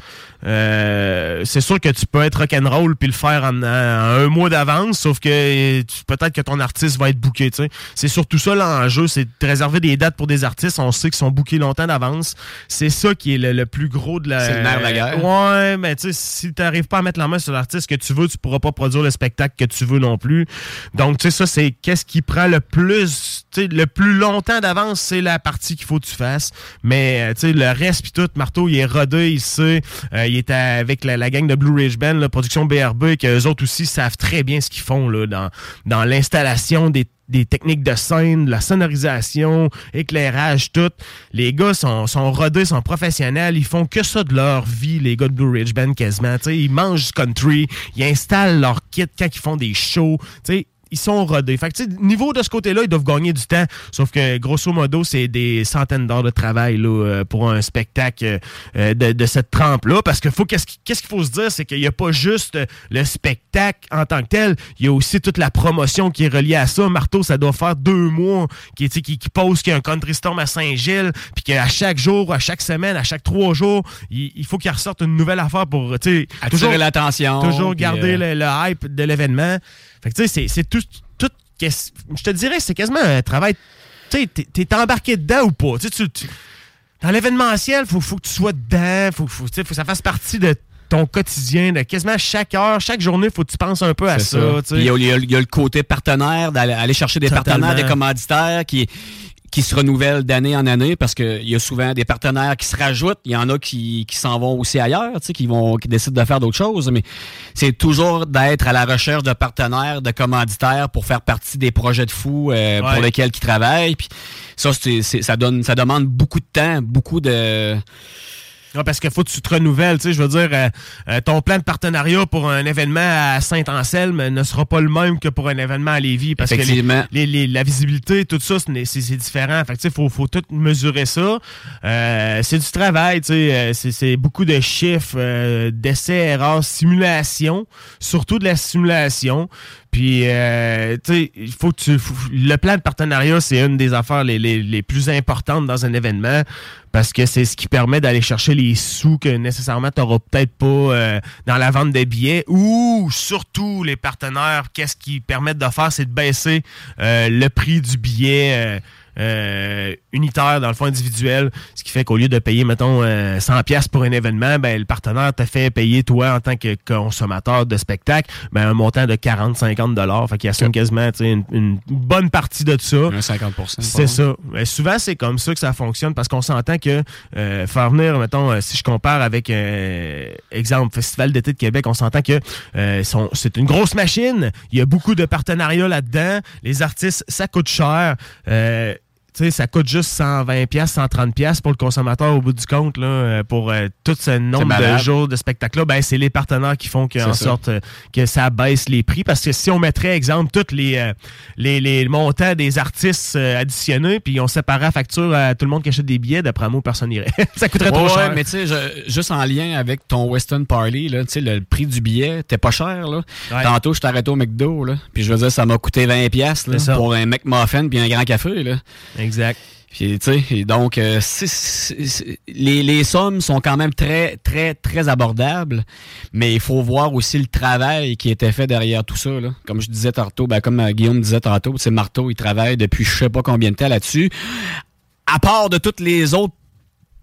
Euh, c'est sûr que tu peux être rock'n'roll puis le faire en, en un mois d'avance, sauf que euh, peut-être que ton artiste va être booké. tu sais. C'est surtout ça l'enjeu, c'est de réserver des dates pour des artistes. On sait qu'ils sont bookés longtemps d'avance. C'est ça qui est le, le plus gros de la. C'est le nerf de la guerre. Ouais, mais tu sais, si tu n'arrives pas à mettre la main sur l'artiste que tu veux, tu pourras pas produire le spectacle que tu veux non plus. Donc, tu sais, ça, c'est qu'est-ce qui prend le plus, tu sais, le plus longtemps d'avance, c'est la partie qu'il faut que tu fasses. Mais, euh, tu sais, le reste, puis tout, Marteau, il est rodé, il sait. Euh, il à- avec la, la gang de Blue Ridge Band, la production BRB, que eux autres aussi savent très bien ce qu'ils font là, dans, dans l'installation des des techniques de scène, la sonorisation, éclairage, tout. Les gars sont, sont rodés, sont professionnels, ils font que ça de leur vie, les gars de Blue Ridge Band quasiment. Ils mangent du country, ils installent leur kit quand ils font des shows. Tu sais, ils sont rodés. Fait que, tu sais, niveau de ce côté-là, ils doivent gagner du temps. Sauf que, grosso modo, c'est des centaines d'heures de travail là, euh, pour un spectacle euh, de, de cette trempe-là. Parce que faut qu'est-ce qui- qu'est-ce qu'il faut se dire, c'est qu'il n'y a pas juste euh, le spectacle en tant que tel, il y a aussi toute la promotion qui est reliée à ça. Marteau, ça doit faire deux mois qui, qui, qui pose qu'il y a un country storm à Saint-Gilles, puis qu'à chaque jour, à chaque semaine, à chaque trois jours, il, il faut qu'il ressorte une nouvelle affaire pour, Attirer l'attention, Toujours garder euh, le, le hype de l'événement. Fait que tu sais, c'est- tout, tout je te dirais, c'est quasiment un travail. Tu sais, t'es- embarqué dedans ou pas. Tu sais, tu- tu- dans l'événementiel, faut, faut que tu sois dedans, faut, faut, faut que ça fasse partie de ton quotidien, de quasiment chaque heure, chaque journée, faut que tu penses un peu à ça. Il y, y a- il y a le côté partenaire, d'aller aller chercher des Totalement. partenaires, des commanditaires qui, qui se renouvellent d'année en année parce qu'il y a souvent des partenaires qui se rajoutent. Il y en a qui, qui s'en vont aussi ailleurs, tu sais, qui, vont, qui décident de faire d'autres choses. Mais c'est toujours d'être à la recherche de partenaires, de commanditaires pour faire partie des projets de fous euh, Ouais. pour lesquels ils travaillent. Puis ça, c'est- ça, donne, ça demande beaucoup de temps, beaucoup de... Ouais, parce qu'il faut que tu te renouvelles. Tu sais, je veux dire, euh, euh, ton plan de partenariat pour un événement à Saint-Anselme ne sera pas le même que pour un événement à Lévis. Parce que les- Effectivement. les- les- la visibilité, tout ça, c'est différent. Fait que, tu sais, faut, faut tout mesurer ça. Euh, c'est du travail, tu sais. euh, c'est- beaucoup de chiffres, euh, d'essais, erreurs, simulation. Surtout de la simulation. Puis, euh, tu sais, il faut que tu. le plan de partenariat, c'est une des affaires les, les- les plus importantes dans un événement parce que c'est ce qui permet d'aller chercher les sous que nécessairement tu n'auras peut-être pas euh, dans la vente des billets ou surtout les partenaires, qu'est-ce qu'ils permettent de faire, c'est de baisser euh, le prix du billet. Euh, euh, unitaire dans le fond individuel, ce qui fait qu'au lieu de payer, mettons, euh, 100 pièces pour un événement, ben, le partenaire t'a fait payer, toi, en tant que consommateur de spectacle, ben, un montant de 40-50 dollars. Fait qu'il assume quasiment tu sais, une, une bonne partie de ça. Un 50% C'est ça. Mais souvent, c'est comme ça que ça fonctionne parce qu'on s'entend que euh, faire venir, mettons, euh, si je compare avec, euh, exemple, Festival d'été de Québec, on s'entend que euh, c'est une grosse machine. Il y a beaucoup de partenariats là-dedans. Les artistes, ça coûte cher. Euh, ça coûte juste 120 pièces, 130 pièces pour le consommateur au bout du compte là, euh, pour euh, tout ce nombre de jours de spectacle là, ben c'est les partenaires qui font que, en ça. sorte euh, que ça baisse les prix parce que si on mettrait exemple tous les, euh, les les montants des artistes additionnés puis on séparait la facture à tout le monde qui achète des billets, d'après moi personne n'irait. <laughs> ça coûterait trop cher. ouais, mais tu sais, juste en lien avec ton Western Party, là, le prix du billet, t'es pas cher, là. Ouais. Tantôt, je t'arrête au McDo, là. Puis je veux dire, ça m'a coûté 20$ piastres, là, C'est ça. pour un McMuffin puis un grand café, là. Exact. Puis, tu sais, donc, euh, les, les sommes sont quand même très, très, très abordables, mais il faut voir aussi le travail qui était fait derrière tout ça. Là. Comme je disais tantôt, ben, comme euh, Guillaume disait tantôt, c'est Marteau, il travaille depuis je sais pas combien de temps là-dessus. À part de tous les autres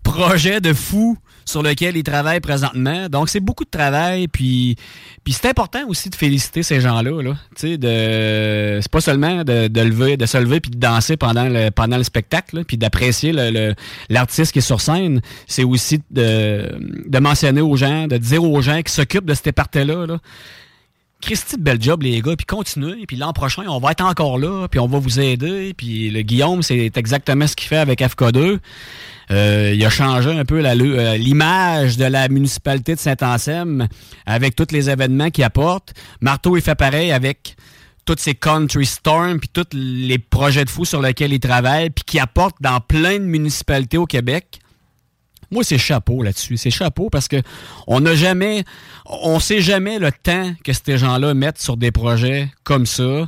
projets de fous sur lesquels il travaille présentement. Donc, c'est beaucoup de travail. Puis, puis c'est important aussi de féliciter ces gens-là. Là. Sais, de, c'est pas seulement de, de lever, de se lever puis de danser pendant le, pendant le spectacle, là, puis d'apprécier le- l'artiste qui est sur scène. C'est aussi de, de mentionner aux gens, de dire aux gens qui s'occupent de cet éparté-là, là, Christy, bel job, les gars, puis continuez. Puis l'an prochain, on va être encore là, puis on va vous aider. Puis le Guillaume, c'est exactement ce qu'il fait avec FK2. Euh, il a changé un peu euh, l'image de la municipalité de Saint-Anselme avec tous les événements qu'il apporte. Marteau, il fait pareil avec toutes ces country storms puis tous les projets de fou sur lesquels il travaille puis qui apporte dans plein de municipalités au Québec. Moi, c'est chapeau là-dessus. C'est chapeau parce que on n'a jamais, on sait jamais le temps que ces gens-là mettent sur des projets comme ça.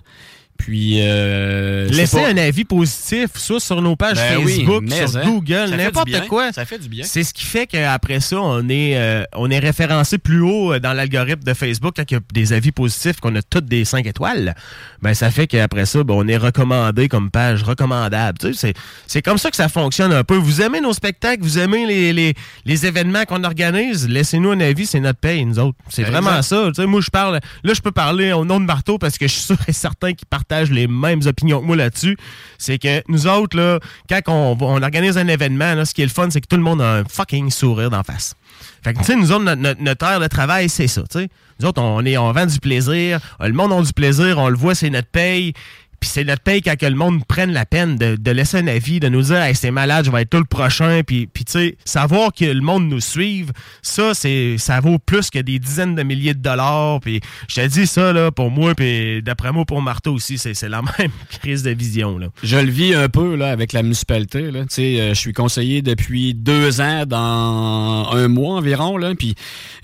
Puis, euh, Laissez pas- un avis positif, soit sur nos pages Ben Facebook, sur hein, Google, n'importe quoi. ça fait du bien. C'est ce qui fait qu'après ça, on est, euh, on est référencé plus haut euh, dans l'algorithme de Facebook quand il y a des avis positifs, qu'on a toutes des 5 étoiles. Ben, ça fait qu'après ça, ben, on est recommandé comme page recommandable. Tu sais, c'est, c'est comme ça que ça fonctionne un peu. Vous aimez nos spectacles, vous aimez les, les, les événements qu'on organise, laissez-nous un avis, c'est notre paye, nous autres. C'est Ben, vraiment exact. ça. Tu sais, moi, je parle. Là, je peux parler au nom de Marteau parce que je suis sûr et certain qu'ils les mêmes opinions que moi là-dessus. C'est que nous autres, là, quand on, organise un événement, là, ce qui est le fun, c'est que tout le monde a un fucking sourire d'en face. Fait que, tu sais, nous autres, notre, notre, notre heure de travail, c'est ça, tu sais. Nous autres, on, est, on vend du plaisir. Le monde a du plaisir. On le voit, c'est notre paye. Puis c'est notre paye quand que le monde prenne la peine de, de laisser un avis, de nous dire hey, c'est malade, je vais être tout le prochain. Puis, puis tu sais, savoir que le monde nous suive, ça, c'est ça vaut plus que des dizaines de milliers de dollars. Puis je te dis ça, là, pour moi, puis d'après moi, pour Marteau aussi, c'est la <laughs> même crise de vision. Là. Je le vis un peu là, avec la municipalité. Là. Tu sais, euh, je suis conseiller depuis deux ans dans un mois environ. Là, puis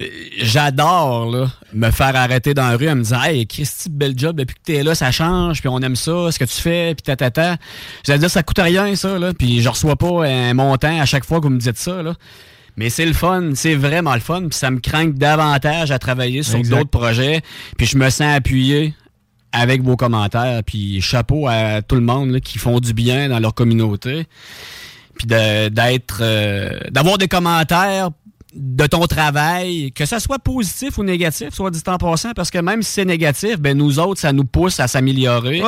euh, j'adore là, me faire arrêter dans la rue à me dire Hey, Christy, bel job, depuis que tu es là, ça change, puis on aime ça, ce que tu fais, puis tatata. J'allais dire, ça coûte rien, ça, là, puis je reçois pas un montant à chaque fois que vous me dites ça. Là. Mais c'est le fun, c'est vraiment le fun, puis ça me craint davantage à travailler sur d'autres projets, puis je me sens appuyé avec vos commentaires, puis chapeau à tout le monde là, qui font du bien dans leur communauté, puis d'être, euh, d'avoir des commentaires de ton travail, que ça soit positif ou négatif, soit dit en passant, parce que même si c'est négatif, ben nous autres, ça nous pousse à s'améliorer.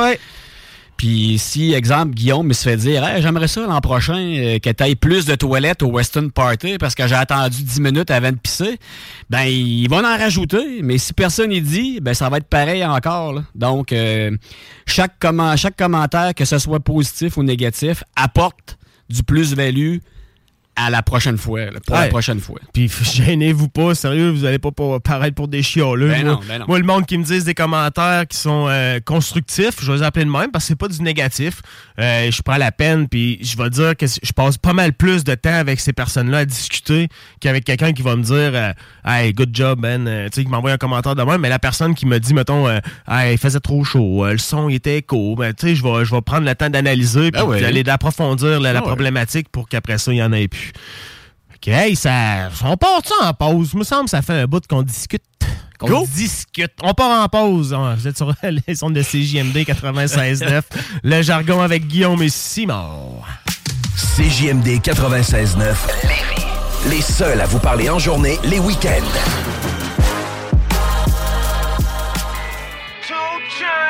Puis si, exemple, Guillaume me se fait dire Hey, j'aimerais ça l'an prochain euh, que tu ailles plus de toilettes au Western Party parce que j'ai attendu 10 minutes avant de pisser, ben il va en rajouter. Mais si personne y dit, ben ça va être pareil encore. là. Donc, euh, chaque, comment, chaque commentaire, que ce soit positif ou négatif, apporte du plus-value à la prochaine fois. là, pour la prochaine fois. Puis <laughs> gênez-vous pas, sérieux, vous allez pas pa- paraître pour des chioleux. Ben moi, non, ben non. moi, le monde qui me dise des commentaires qui sont euh, constructifs, je vais les appeler de même parce que c'est pas du négatif. Euh, je prends la peine, puis je vais dire que je passe pas mal plus de temps avec ces personnes-là à discuter qu'avec quelqu'un qui va me dire euh, Hey, good job, Ben, tu sais, qui m'envoie un commentaire de même, mais la personne qui me dit, mettons, Hey, il faisait trop chaud, le son il était écho, ben, tu sais, je vais, je vais prendre le temps d'analyser, puis Ben oui. d'aller d'approfondir la, la ouais. problématique pour qu'après ça, il y en ait plus. OK, hey, ça, on part ça en pause? me semble que ça fait un bout qu'on discute. Qu'on Go. discute. On part en pause. Ah, Vous êtes sur <laughs> les ondes de CJMD 96.9. Le jargon avec Guillaume et Simon. CJMD 96.9. Les seuls à vous parler en journée, les week-ends.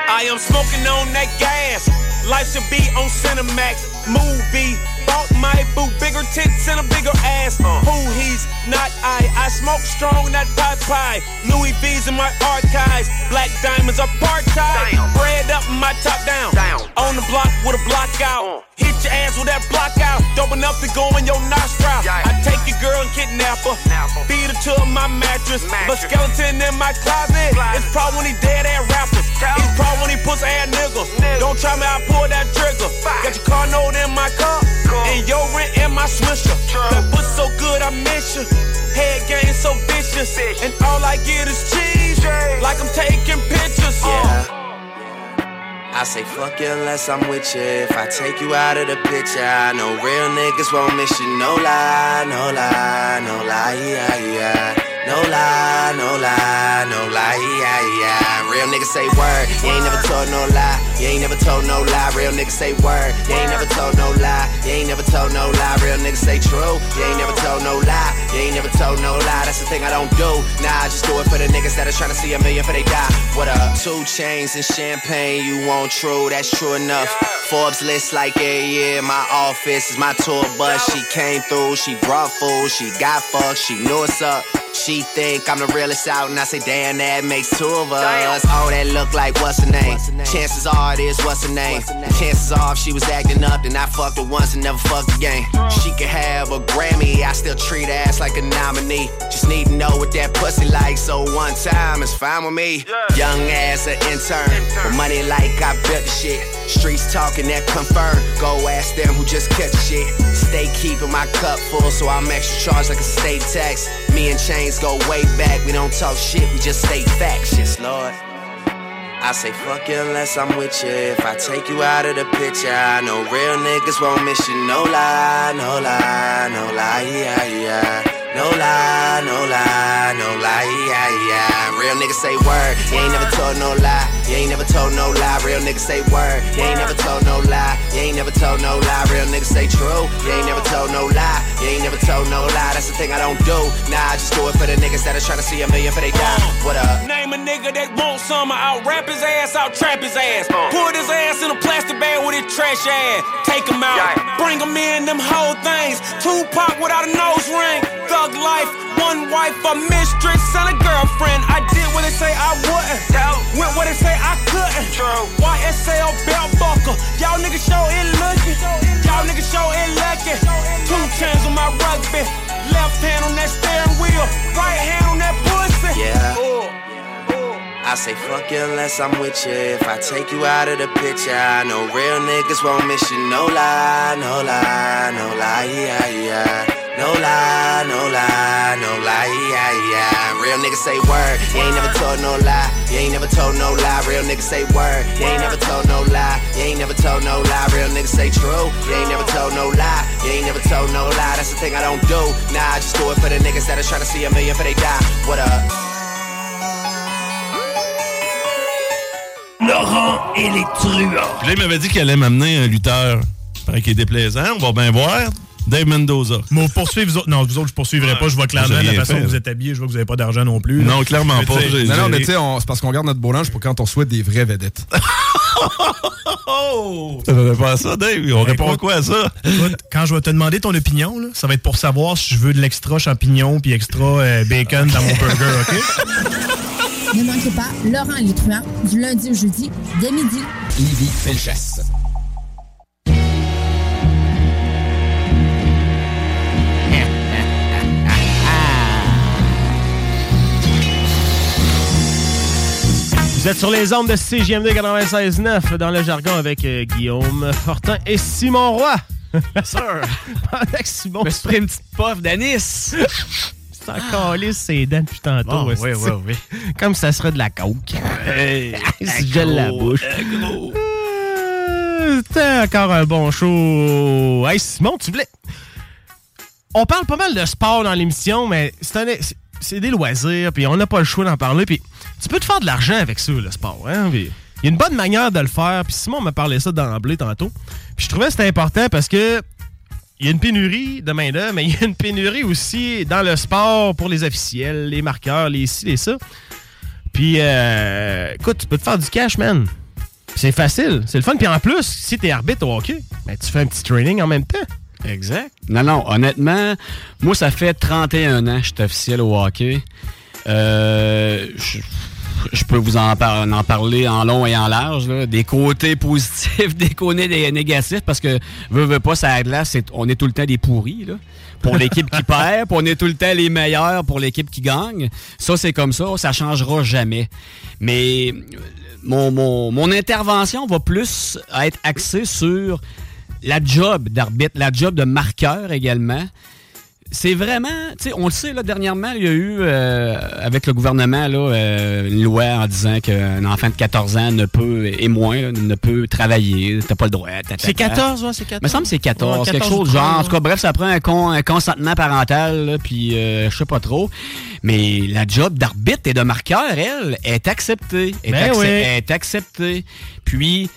I am smoking on that gas. Life should be on Cinemax. Movie. Bought my boo bigger tits and a bigger ass. Who he's not I. I smoke strong, not pot pie. Louis V's in my archives. Black diamonds are part tie. Bread up, my top down. On the block with a block out. Hit your ass with that block out. Dope enough to go in your nostril. I take your girl and kidnap her. Feed her to my mattress. But skeleton in my closet. It's probably dead ass rappers. It's probably when he pussy ass niggas. Don't try me, I pull that trigger. Got your car note in my car. And your rent in my swisher. That pussy so good, I miss you. Head game so vicious. And all I get is cheese. Like I'm taking pictures. Uh. I say fuck you unless I'm with you. If I take you out of the picture, I know real niggas won't miss you. No lie, no lie, no lie, yeah, yeah. No lie, no lie, no lie, yeah, yeah. Real niggas say word, you ain't never told no lie. You ain't never told no lie. Real niggas say word, you ain't never told no lie. You ain't never told no lie. Real niggas say true, you ain't never told no lie. You ain't never told no lie. That's the thing I don't do. Nah, I just do it for the niggas that are trying to see a million for they die. What up? Two chains and champagne, you want true, that's true enough. Forbes list like a year. My office is my tour bus. She came through, she brought food, she got fucked, she knew what's up. She think I'm the realest out, and I say, damn, that makes two of us. Oh, that look like what's her name? Chances are it is what's her name. Chances are if she was acting up, then I fucked her once and never fucked again. Oh. She could have a Grammy, I still treat her ass like a nominee. Just need to know what that pussy like, so one time is fine with me. Young ass an intern, with money like I built the shit. Streets talking that confirm. Go ask them who just catch shit. Stay keeping my cup full, so I'm extra charged like a state tax. Me and Chains go way back. We don't talk shit, we just stay facts. Yes, Lord. I say fuck you unless I'm with you. If I take you out of the picture, I know real niggas won't miss you. No lie, no lie, no lie, yeah, yeah. No lie, no lie, no lie, yeah, yeah. Real niggas say word, you ain't never told no lie. You ain't never told no lie. Real niggas say word, you ain't never told no lie. You ain't never told no lie. Real niggas say true, you ain't never told no lie. You ain't never told no lie. That's the thing I don't do. Nah, I just do it for the niggas that are trying to see a million for they die. What up? Name a nigga that want some. I'll rap his ass, I'll trap his ass. Put his ass in a plastic bag with his trash ass. Take him out, bring him in, them whole things. Tupac without a nose ring. Thug life, one wife, a mistress, and a girlfriend. I did what they say I wouldn't. Went what they say I couldn't. YSL belt buckle. Y'all niggas show it looking. Y'all niggas show it lucky. Two chains on my rugby. Left hand on that steering wheel. Right hand on that pussy. Yeah. Ooh. I say fuck you unless I'm with you. If I take you out of the picture, I know real niggas won't miss you. No lie, no lie, no lie, yeah, yeah. No lie, no lie, no lie, yeah, yeah. Real niggas say word, you ain't never told no lie. You ain't never told no lie. Real niggas say word, you ain't never told no lie. You ain't never told no lie. Real niggas say true, you ain't never told no lie. You ain't never told no lie. That's the thing I don't do. Nah, I just do it for the niggas that are trying to see a million for they die. What up? Laurent et les truands. Puis là, il m'avait dit qu'il allait m'amener un lutteur. Paraît qu'il est déplaisant. On va bien voir. Dave Mendoza. Mais poursuivre vous autres. Non, vous autres, je poursuivrai pas. Je vois clairement la façon que vous êtes habillés. Je vois que vous avez pas d'argent non plus. Non, clairement Mais pas. Non, mais tu sais, c'est parce qu'on garde notre beau linge pour quand on souhaite des vraies vedettes. <laughs> Oh! Ça fait pas à ça, Dave. On répond écoute, quoi à ça? Écoute, quand je vais te demander ton opinion, là, ça va être pour savoir si je veux de l'extra champignon puis extra euh, bacon dans mon burger, OK? <laughs> Ne manquez pas Laurent truands du lundi au jeudi dès midi. Livy Felchasse. Vous êtes sur les ondes de CGMD 96.9 dans le jargon avec euh, Guillaume Fortin et Simon Roy. Sûr. <laughs> Avec Simon. Je pris une petite puff d'anis. C'est encore lisse ses dents depuis tantôt. Bon, oui, oui, oui. Comme ça serait de la coke. Hey, <laughs> gèle la bouche. Euh, C'était encore un bon show. Hey Simon, tu voulais. On parle pas mal de sport dans l'émission, mais c'est un- c'est- des loisirs, puis on n'a pas le choix d'en parler. Puis tu peux te faire de l'argent avec ça, le sport. Hein? Il y a une bonne manière de le faire. Puis Simon m'a parlé ça d'emblée tantôt. Puis je trouvais que c'était important parce que il y a une pénurie de main-d'œuvre, mais il y a une pénurie aussi dans le sport pour les officiels, les marqueurs, les ci, les ça. Puis, euh, écoute, tu peux te faire du cash, man. C'est facile, c'est le fun. Puis en plus, si t'es arbitre au hockey, ben, tu fais un petit training en même temps. Exact. Non, non, honnêtement, moi, ça fait 31 ans que je suis officiel au hockey. Euh, je, je peux vous en, par- en parler en long et en large, là. des côtés positifs, <laughs> des côtés négatifs, parce que, veux, veux pas, ça glace, on est tout le temps des pourris, là. Pour l'équipe qui <laughs> perd, puis on est tout le temps les meilleurs pour l'équipe qui gagne. Ça, c'est comme ça, ça changera jamais. Mais mon, mon, mon intervention va plus être axée sur la job d'arbitre, la job de marqueur également. C'est vraiment, tu sais, on le sait, là, dernièrement, il y a eu, euh, avec le gouvernement, là, euh, une loi en disant qu'un enfant de 14 ans ne peut, et moins, là, ne peut travailler, t'as pas le droit. C'est ta. 14, ouais, c'est 14. Me semble que c'est 14, Ouais, quelque 14 chose genre. 13, En tout cas, bref, ça prend un, con- un consentement parental, là, puis euh, je sais pas trop. Mais la job d'arbitre et de marqueur, elle, est acceptée. Est, Ben accep- oui. est acceptée. Puis,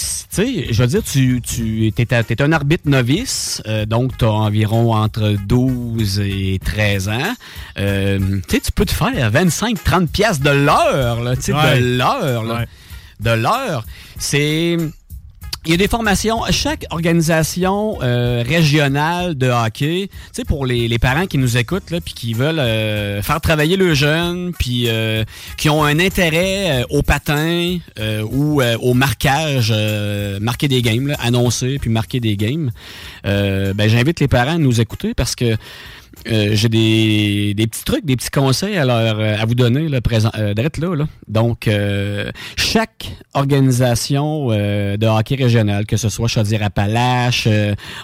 sais, je veux dire, tu, tu es, un arbitre novice, euh, donc tu as environ entre 12 et 13 ans. Euh, tu sais, tu peux te faire 25-30 piastres de l'heure, là, tu sais, Ouais. de l'heure, là. Ouais. De l'heure. C'est... il y a des formations. Chaque organisation euh, régionale de hockey, tu sais, pour les, les parents qui nous écoutent, puis qui veulent euh, faire travailler le jeune, puis euh, qui ont un intérêt euh, au patin euh, ou euh, au marquage, marquer des games, là, annoncer puis marquer des games, ben, j'invite les parents à nous écouter parce que euh, j'ai des, des petits trucs, des petits conseils à, leur, euh, à vous donner là, présent, euh, d'être là, là. Donc, euh, chaque organisation euh, de hockey régional, que ce soit Chaudière-Appalaches,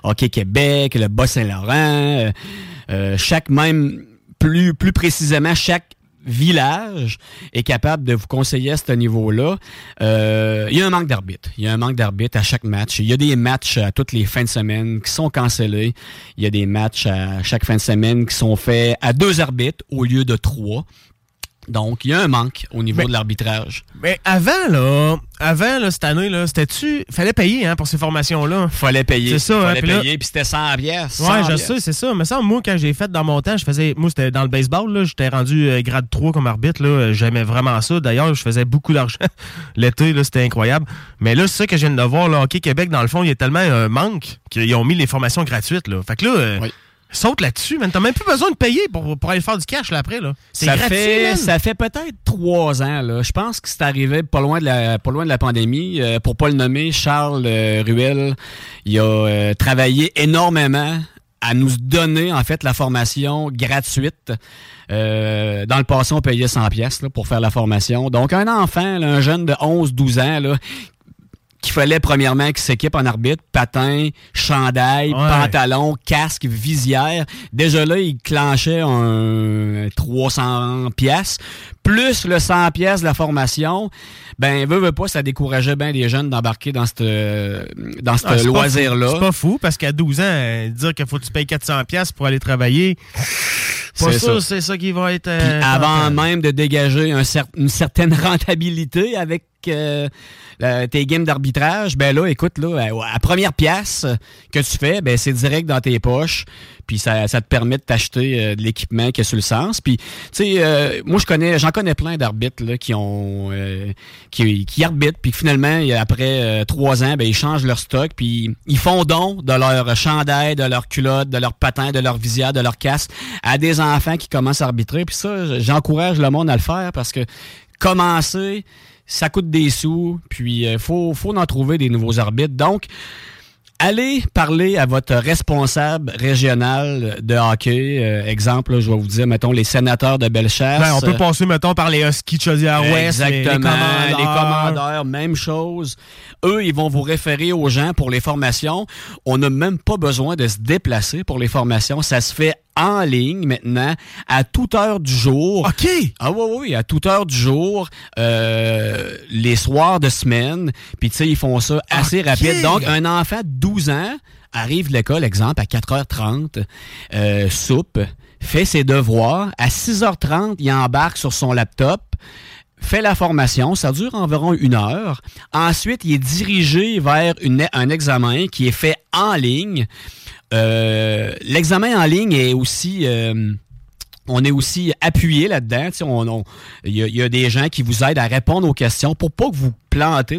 Hockey Québec, le Bas-Saint-Laurent, chaque même, plus, plus précisément, chaque village est capable de vous conseiller à ce niveau-là. Euh, il y a un manque d'arbitre. Il y a un manque d'arbitre à chaque match. Il y a des matchs à toutes les fins de semaine qui sont cancellés. Il y a des matchs à chaque fin de semaine qui sont faits à deux arbitres au lieu de trois. Donc, il y a un manque au niveau de l'arbitrage. Mais avant, là, avant, là, cette année, là, c'était-tu. Fallait payer, hein, pour ces formations-là? Fallait payer. C'est ça, Fallait hein, puis là- payer, puis c'était 100 pièces. Ouais, je sais, c'est ça. Mais ça, moi, quand j'ai fait dans mon temps, je faisais. Moi, c'était dans le baseball, là. J'étais rendu euh, grade 3 comme arbitre, là. J'aimais vraiment ça. D'ailleurs, je faisais beaucoup d'argent. <laughs> L'été, là, c'était incroyable. Mais là, c'est ça que je viens de voir, là. Hockey Québec, dans le fond, il y a tellement un manque qu'ils ont mis les formations gratuites, là. Fait que là, euh, saute là-dessus, man. T'as même plus besoin de payer pour, pour aller faire du cash, là, après, là. C'est Ça gratuit, fait, man. ça fait peut-être trois ans. Là. Je pense que c'est arrivé pas loin de la, pas loin de la pandémie. Euh, pour pas le nommer, Charles euh, Ruel, il a euh, travaillé énormément à nous donner en fait la formation gratuite. Euh, dans le passé, on payait 100 pièces pour faire la formation. Donc un enfant, là, un jeune de 11-12 ans, là, qu'il fallait premièrement qu'il s'équipe en arbitre, patin, chandail, pantalon, casque, visière. Déjà là, il clenchait un 300 pièces plus le 100 pièces de la formation. Ben veut veut pas, ça décourageait bien les jeunes d'embarquer dans cette dans ce Ah, c'est pas loisir fou. là. C'est pas fou parce qu'à 12 ans, dire qu'il faut que tu payes 400$ piastres pour aller travailler, pas C'est sûr, ça. c'est ça qui va être. euh, avant même de dégager un cer- une certaine <laughs> rentabilité avec euh, euh, tes games d'arbitrage, ben là, écoute, là, à, à première pièce que tu fais, ben c'est direct dans tes poches. Puis ça, te permet de t'acheter euh, de l'équipement qui a sur le sens. Puis, tu sais, euh, moi, je connais, j'en connais plein d'arbitres qui ont, euh, qui, arbitrent, puis finalement, après euh, trois ans, ben ils changent leur stock, puis ils font don de leur chandail, de leur culotte, de leur patin, de leur visière, de leur casque à des enfants qui commencent à arbitrer. Puis ça, j'encourage le monde à le faire parce que commencer, ça coûte des sous, puis il faut, faut en trouver des nouveaux arbitres. Donc, Allez parler à votre responsable régional de hockey. Euh, exemple, là, je vais vous dire, mettons, les sénateurs de Bellechasse. Ben, on peut passer, mettons, par les Huskies de Chaudière-Ouest, les- les Exactement. commandeurs. Les commandeurs, même chose. Eux, ils vont vous référer aux gens pour les formations. On n'a même pas besoin de se déplacer pour les formations. Ça se fait en ligne maintenant, à toute heure du jour. OK! Ah oui, oui, à toute heure du jour, euh, les soirs de semaine. Puis, tu sais, ils font ça assez rapide. Donc, un enfant de 12 ans arrive de l'école, exemple, à 4h30, euh, soupe, fait ses devoirs. À 6h30, il embarque sur son laptop fait la formation, ça dure environ une heure. Ensuite, il est dirigé vers une- un examen qui est fait en ligne. Euh, L'examen en ligne est aussi... euh, on est aussi appuyé là-dedans. Il y, a- des gens qui vous aident à répondre aux questions pour pas que vous plantez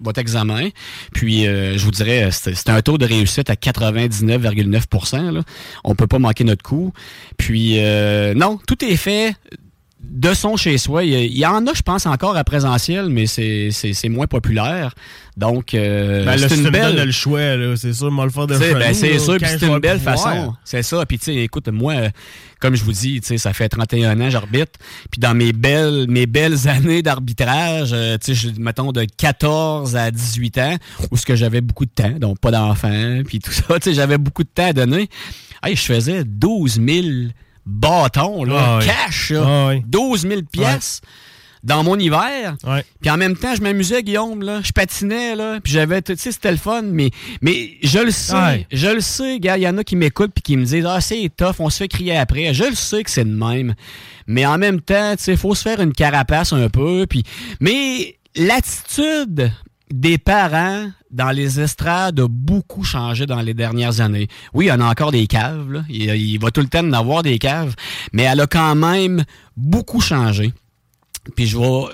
votre, examen. Puis, euh, je vous dirais, c'est un taux de réussite à 99,9 là. On peut pas manquer notre coup. Puis, euh, non, tout est fait de son chez soi. Il y, en a, je pense, encore à présentiel, mais c'est c'est- c'est moins populaire. Donc, euh, Ben, c'est une belle... le choix, là, c'est sûr, moi le faire de ben, c'est sûr, puis c'est une belle pouvoir. façon. C'est ça. Puis, tu sais, écoute, moi, euh, comme je vous dis, tu sais, ça fait 31 ans j'arbitre. Puis, dans mes belles, mes belles <laughs> années d'arbitrage, euh, tu sais, mettons de 14 à 18 ans, où ce que j'avais beaucoup de temps, donc pas d'enfants, puis tout ça, <laughs> tu sais, j'avais beaucoup de temps à donner. Hey, je faisais 12 000 bâtons, là, Ah oui. cash, là. Ah oui. 12 000 pièces dans mon hiver. Puis en même temps, je m'amusais, Guillaume, là. Je patinais, là. Puis j'avais, tu sais, c'était le fun, mais, mais je le sais. Je le sais, gars. Il y en a qui m'écoutent puis qui me disent, ah, c'est tough, on se fait crier après. Je le sais que c'est de même. Mais en même temps, tu sais, faut se faire une carapace un peu. Puis, mais l'attitude des parents dans les estrades a beaucoup changé dans les dernières années. Oui, il y en a encore des caves. Il, va tout le temps en avoir des caves, mais elle a quand même beaucoup changé. Puis je vais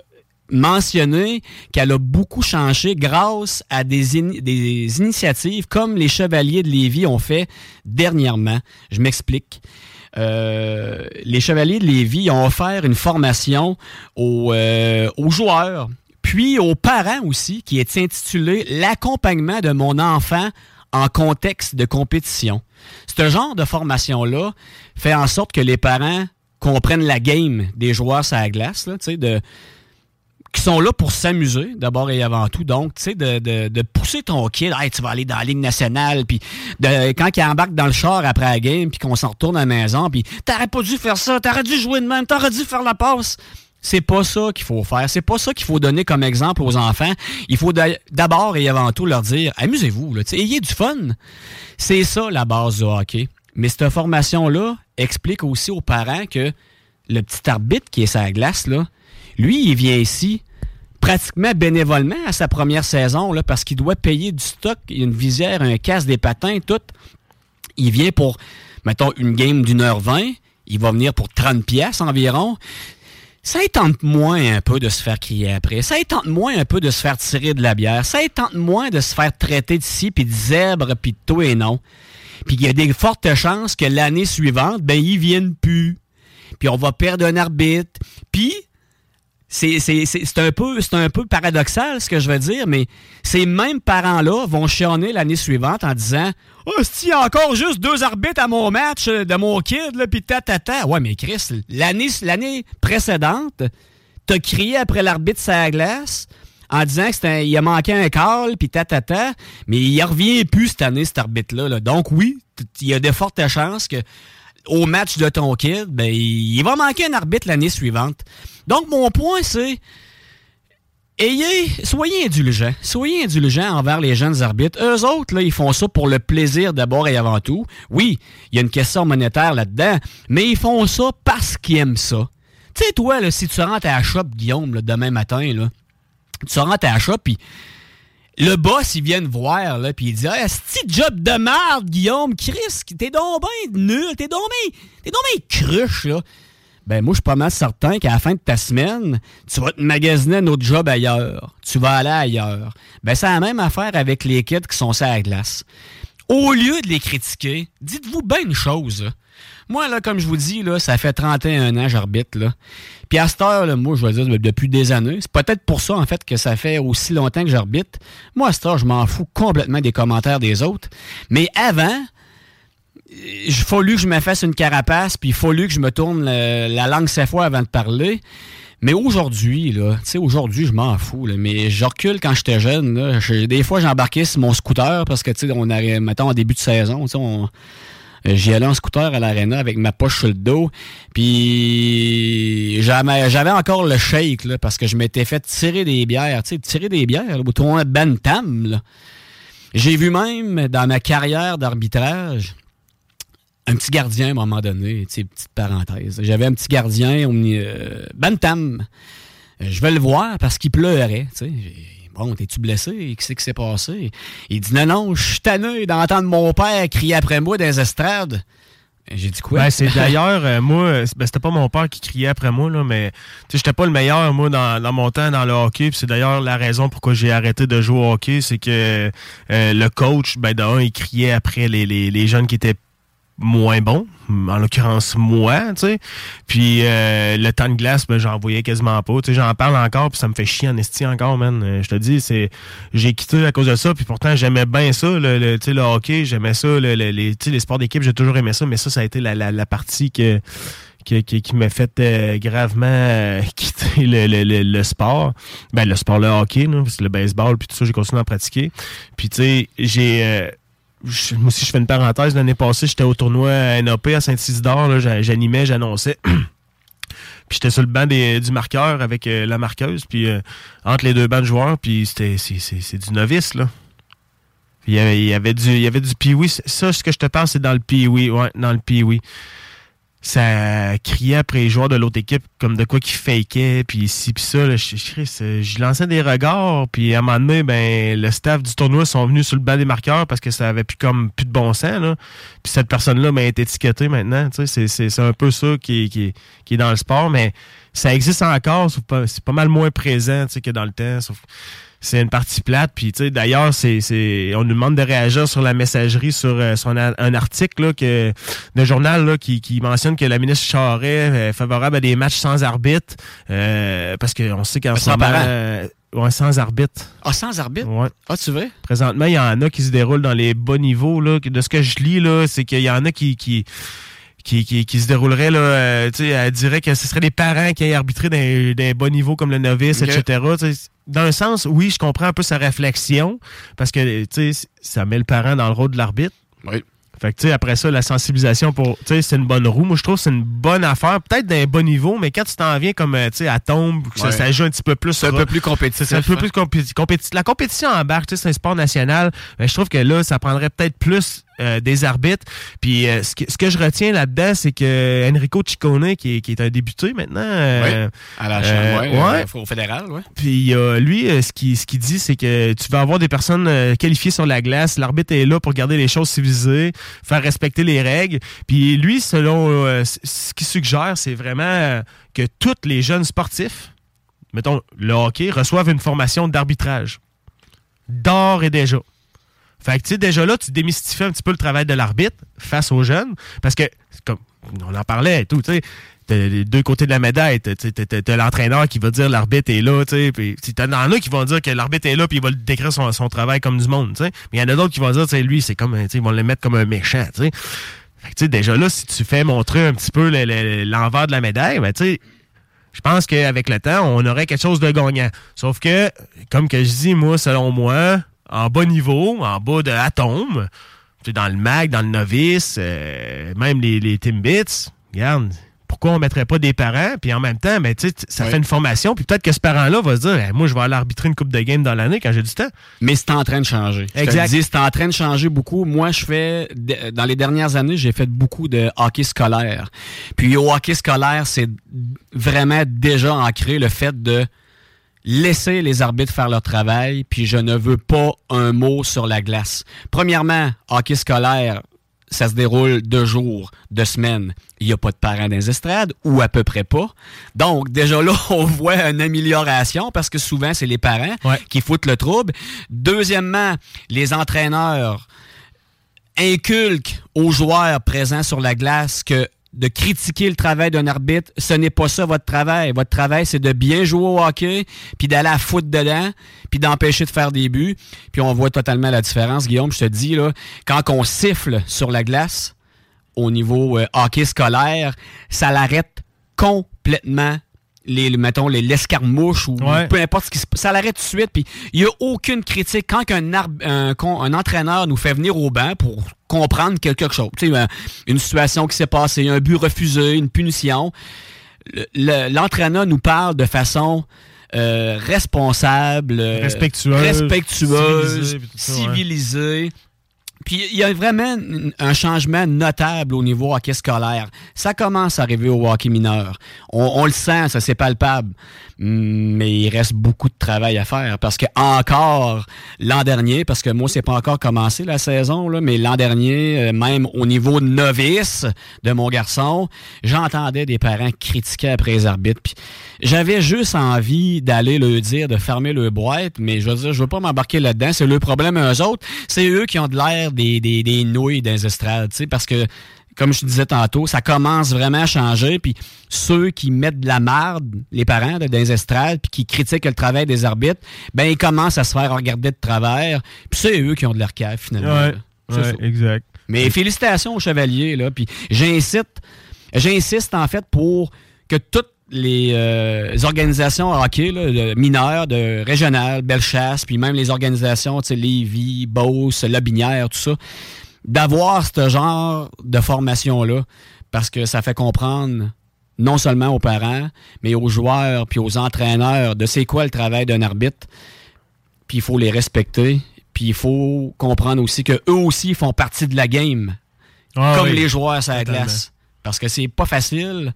mentionné qu'elle a beaucoup changé grâce à des, ini- des initiatives comme les Chevaliers de Lévis ont fait dernièrement. Je m'explique. Euh, les Chevaliers de Lévis ont offert une formation aux, euh, aux joueurs, puis aux parents aussi, qui est intitulée L'accompagnement de mon enfant en contexte de compétition. Ce genre de formation-là fait en sorte que les parents comprennent la game des joueurs sur la glace, là, de, qui sont là pour s'amuser, d'abord et avant tout. Donc, tu sais, de, de, de pousser ton kid, hey, tu vas aller dans la Ligue nationale, puis quand il embarque dans le char après la game, puis qu'on s'en retourne à la maison, puis t'aurais pas dû faire ça, t'aurais dû jouer de même, t'aurais dû faire la passe. C'est pas ça qu'il faut faire. C'est pas ça qu'il faut donner comme exemple aux enfants. Il faut d'a- d'abord et avant tout leur dire amusez-vous, ayez du fun. C'est ça la base du hockey. Mais cette formation-là explique aussi aux parents que le petit arbitre qui est la glace, là, lui, il vient ici pratiquement bénévolement à sa première saison là, parce qu'il doit payer du stock, une visière, un casque, des patins, tout. Il vient pour, mettons, une game d'une heure vingt. Il va venir pour 30 pièces environ. Ça tente moins un peu de se faire crier après. Ça tente moins un peu de se faire tirer de la bière. Ça tente moins de se faire traiter d'ici, puis de zèbre, puis de tout et non. Puis il y a des fortes chances que l'année suivante, ben, ils viennent plus. Puis on va perdre un arbitre. Puis c'est un, peu- paradoxal ce que je veux dire, mais ces mêmes parents-là vont chianer l'année suivante en disant Oh, il y a encore juste deux arbitres à mon match de mon kid, là, pis tatata. Ouais, mais Chris, l'année précédente, t'as crié après l'arbitre la glace en disant que c'était un- il a manqué un call, puis tatata, mais il revient plus cette année, cet arbitre-là. là. Donc oui, il y a de fortes chances que au match de ton kid, ben, il va manquer un arbitre l'année suivante. Donc, mon point, c'est ayez, soyez indulgents. Soyez indulgents envers les jeunes arbitres. Eux autres, là, ils font ça pour le plaisir d'abord et avant tout. Oui, il y a une question monétaire là-dedans, mais ils font ça parce qu'ils aiment ça. Tu sais, toi, là, si tu rentres à la shop, Guillaume, là, demain matin, là, tu rentres à la shop, puis le boss, il vient voir, là, puis il dit Ah, c'est job de merde, Guillaume, Chris, t'es donc ben nul, t'es donc ben, t'es donc ben cruche, là. Ben, moi, je suis pas mal certain qu'à la fin de ta semaine, tu vas te magasiner un autre job ailleurs. Tu vas aller ailleurs. Ben, c'est la même affaire avec les kids qui sont sur la glace. Au lieu de les critiquer, dites-vous bien une chose. là. Moi, là, comme je vous dis, là, ça fait 31 ans que j'arbitre, là. Puis à cette heure, moi, je vais dire, depuis des années, c'est peut-être pour ça, en fait, que ça fait aussi longtemps que j'arbitre. Moi, à cette heure, je m'en fous complètement des commentaires des autres. Mais avant, il fallu que je me fasse une carapace, puis il fallu que je me tourne la langue cette fois avant de parler. Mais aujourd'hui, là, tu sais, aujourd'hui, je m'en fous, mais je recule quand j'étais jeune, des fois, j'embarquais sur mon scooter parce que, tu sais, on arrive, mettons, en début de saison, on- J'y allais en scooter à l'aréna avec ma poche sur le dos. Puis j'avais encore le shake là, parce que je m'étais fait tirer des bières. Tu sais, tirer des bières au tournoi Bantam. là. J'ai vu même dans ma carrière d'arbitrage un petit gardien à un moment donné, tu sais, petite parenthèse. J'avais un petit gardien au euh, Bantam. Euh, Je vais le voir parce qu'il pleurait. tu sais. Bon, t'es-tu blessé? Qu'est-ce qui s'est passé? Il dit non, non, je suis tanné d'entendre mon père crier après moi dans les estrades. J'ai dit quoi? Ben, c'est d'ailleurs, euh, moi, ben, c'était pas mon père qui criait après moi, là, mais j'étais pas le meilleur, moi, dans, dans mon temps dans le hockey. c'est d'ailleurs la raison pourquoi j'ai arrêté de jouer au hockey, c'est que euh, le coach, ben, d'un, il criait après les jeunes qui étaient moins bons, en l'occurrence moi, tu sais. Puis euh, le temps de glace, ben j'en voyais quasiment pas. Tu sais, j'en parle encore, puis ça me fait chier en esti encore, man. Euh, je te dis, c'est j'ai quitté à cause de ça, puis pourtant j'aimais bien ça, le, le, tu sais, le hockey, j'aimais ça, le, le- les, tu sais, les sports d'équipe, j'ai toujours aimé ça, mais ça, ça a été la, la, la partie que qui, qui, qui m'a fait euh, gravement euh, <laughs> quitter le, le, le, le sport. Ben, le sport, le hockey, là, parce que le baseball, puis tout ça, j'ai continué à pratiquer. Puis, tu sais, j'ai... euh, moi aussi, je fais une parenthèse. L'année passée, j'étais au tournoi NAP à Saint-Isidore. J'animais, j'annonçais. <clears throat> Puis j'étais sur le banc des- du marqueur avec euh, la marqueuse, puis euh, entre les deux bancs de joueurs, puis c'était c'est- du novice, là. Il y avait, du, il du Ça, ce que je te parle, c'est dans le pee ouais, dans le pee Ça criait après les joueurs de l'autre équipe comme de quoi qu'ils fakaient, puis ici, puis ça. Là, je, je, lançais des regards, puis à un moment donné, ben, le staff du tournoi sont venus sur le banc des marqueurs parce que ça avait plus comme plus de bon sens. Là. Puis cette personne-là m'a été étiquetée maintenant. C'est- c'est c'est un peu ça qui est, qui, est, qui est dans le sport, mais ça existe encore, c'est pas mal moins présent que dans le temps. C'est une partie plate. Puis, tu sais, d'ailleurs, c'est, c'est, on nous demande de réagir sur la messagerie sur, euh, sur un, un article là, que, d'un journal là, qui, qui mentionne que la ministre Charest est favorable à des matchs sans arbitre. euh, parce qu'on sait qu'en ce moment, euh, ouais, sans arbitre. Ah, sans arbitre? Ouais. Ah, tu veux? Présentement, il y en a qui se déroulent dans les bas niveaux. Là. De ce que je lis, là, c'est qu'il y en a qui, qui, qui, qui, qui se dérouleraient. Là, euh, tu sais, elle dirait que ce seraient des parents qui aient arbitré dans des bas niveaux comme le novice, etc. sais, Dans un sens, oui, je comprends un peu sa réflexion parce que tu sais, ça met le parent dans le rôle de l'arbitre. Oui. Fait que, tu sais, après ça, la sensibilisation pour, tu sais, c'est une bonne roue. Moi, je trouve que c'est une bonne affaire. Peut-être d'un bon niveau, mais quand tu t'en viens comme, euh, tu sais, à tombe, que ça, Ouais. ça joue un petit peu plus. C'est un peu plus compétitif, C'est un peu hein. plus compéti- compéti- La compétition embarque, tu sais, c'est un sport national. Mais je trouve que là, ça prendrait peut-être plus euh, des arbitres. Puis, euh, ce, que, ce que je retiens là-dedans, c'est que Enrico Ciccone, qui est, qui est un débuté maintenant. euh, Oui. À la chambre, ouais, ouais. au fédéral, ouais. Puis lui, ce qu'il ce qu'il dit, c'est que tu vas avoir des personnes qualifiées sur la glace. L'arbitre est là pour garder les choses civilisées, faire respecter les règles. Puis lui, selon ce qu'il suggère, c'est vraiment que tous les jeunes sportifs, mettons le hockey, reçoivent une formation d'arbitrage. D'or et déjà. Fait que, tu sais, déjà là, tu démystifies un petit peu le travail de l'arbitre face aux jeunes. Parce que, comme on en parlait et tout, tu sais, les deux côtés de la médaille. T'as- l'entraîneur qui va dire l'arbitre est là, tu sais. Puis t'en as qui vont dire que l'arbitre est là, puis il va décrire son, son travail comme du monde, tu sais. Mais il y en a d'autres qui vont dire, tu sais, lui, c'est comme, tu sais, ils vont le mettre comme un méchant, tu sais. Fait que, tu sais, déjà là, si tu fais montrer un petit peu le- le- l'envers de la médaille, ben, tu sais, je pense qu'avec le temps, on aurait quelque chose de gagnant. Sauf que, comme que je dis, moi, selon moi, en bas niveau, en bas de sais, dans le mag, dans le novice, euh, même les, les Timbits, regarde, pourquoi on mettrait pas des parents? Puis en même temps, ben, tu sais, ça fait une formation, puis peut-être que ce parent-là va se dire, Eh, moi, je vais aller arbitrer une coupe de game dans l'année quand j'ai du temps. Mais c'est en train de changer. Exact. c'est en train de changer beaucoup. Moi, je fais, dans les dernières années, j'ai fait beaucoup de hockey scolaire. Puis au hockey scolaire, c'est vraiment déjà ancré le fait de laisser les arbitres faire leur travail, puis je ne veux pas un mot sur la glace. Premièrement, hockey scolaire, ça se déroule deux jours, deux semaines. Il n'y a pas de parents dans les estrades, ou à peu près pas. Donc, déjà là, <laughs> on voit une amélioration parce que souvent, c'est les parents qui foutent le trouble. Deuxièmement, les entraîneurs inculquent aux joueurs présents sur la glace que de critiquer le travail d'un arbitre, ce n'est pas ça votre travail. Votre travail, c'est de bien jouer au hockey, puis d'aller à foutre dedans, puis d'empêcher de faire des buts. Puis on voit totalement la différence, Guillaume, je te dis, là, quand on siffle sur la glace, au niveau euh, hockey scolaire, ça l'arrête complètement les, le- mettons, les, l'escarmouche ou Ouais. peu importe ce qui se Ça l'arrête tout de suite. Puis il n'y a aucune critique. Quand un, entraîneur nous fait venir au banc pour comprendre quelque chose, tu sais, un- une situation qui s'est passée, un but refusé, une punition, le- le- l'entraîneur nous parle de façon euh, responsable, euh, Respectueuse, respectueuse, civilisée. Puis il y a vraiment un changement notable au niveau hockey scolaire. Ça commence à arriver au hockey mineur. On, on le sent, ça c'est palpable. Mais il reste beaucoup de travail à faire parce que encore l'an dernier, parce que moi c'est pas encore commencé la saison là, mais l'an dernier, euh, même au niveau novice de mon garçon, j'entendais des parents critiquer après les arbitres. Puis j'avais juste envie d'aller leur dire de fermer le boîte, mais je veux dire, je veux pas m'embarquer là-dedans. C'est le problème à eux autres. C'est eux qui ont de l'air des, des, des nouilles dans les estrades, tu sais, parce que comme je disais tantôt, ça commence vraiment à changer. Puis ceux qui mettent de la marde, les parents là, dans les estrades, puis qui critiquent le travail des arbitres, ben ils commencent à se faire regarder de travers. Puis c'est eux qui ont de leur cave, finalement. Ouais, ouais, exact. Mais félicitations aux chevaliers, là. Puis j'incite, j'insiste en fait pour que toutes les euh, organisations hockey là, de mineures, de régionales, Bellechasse, puis même les organisations, tu sais, Lévis, Beauce, Lobinière, tout ça, d'avoir ce genre de formation-là, parce que ça fait comprendre non seulement aux parents, mais aux joueurs puis aux entraîneurs de c'est quoi le travail d'un arbitre. Puis il faut les respecter. Puis il faut comprendre aussi que eux aussi font partie de la game. Ah comme oui, les joueurs sur la glace. Parce que c'est pas facile.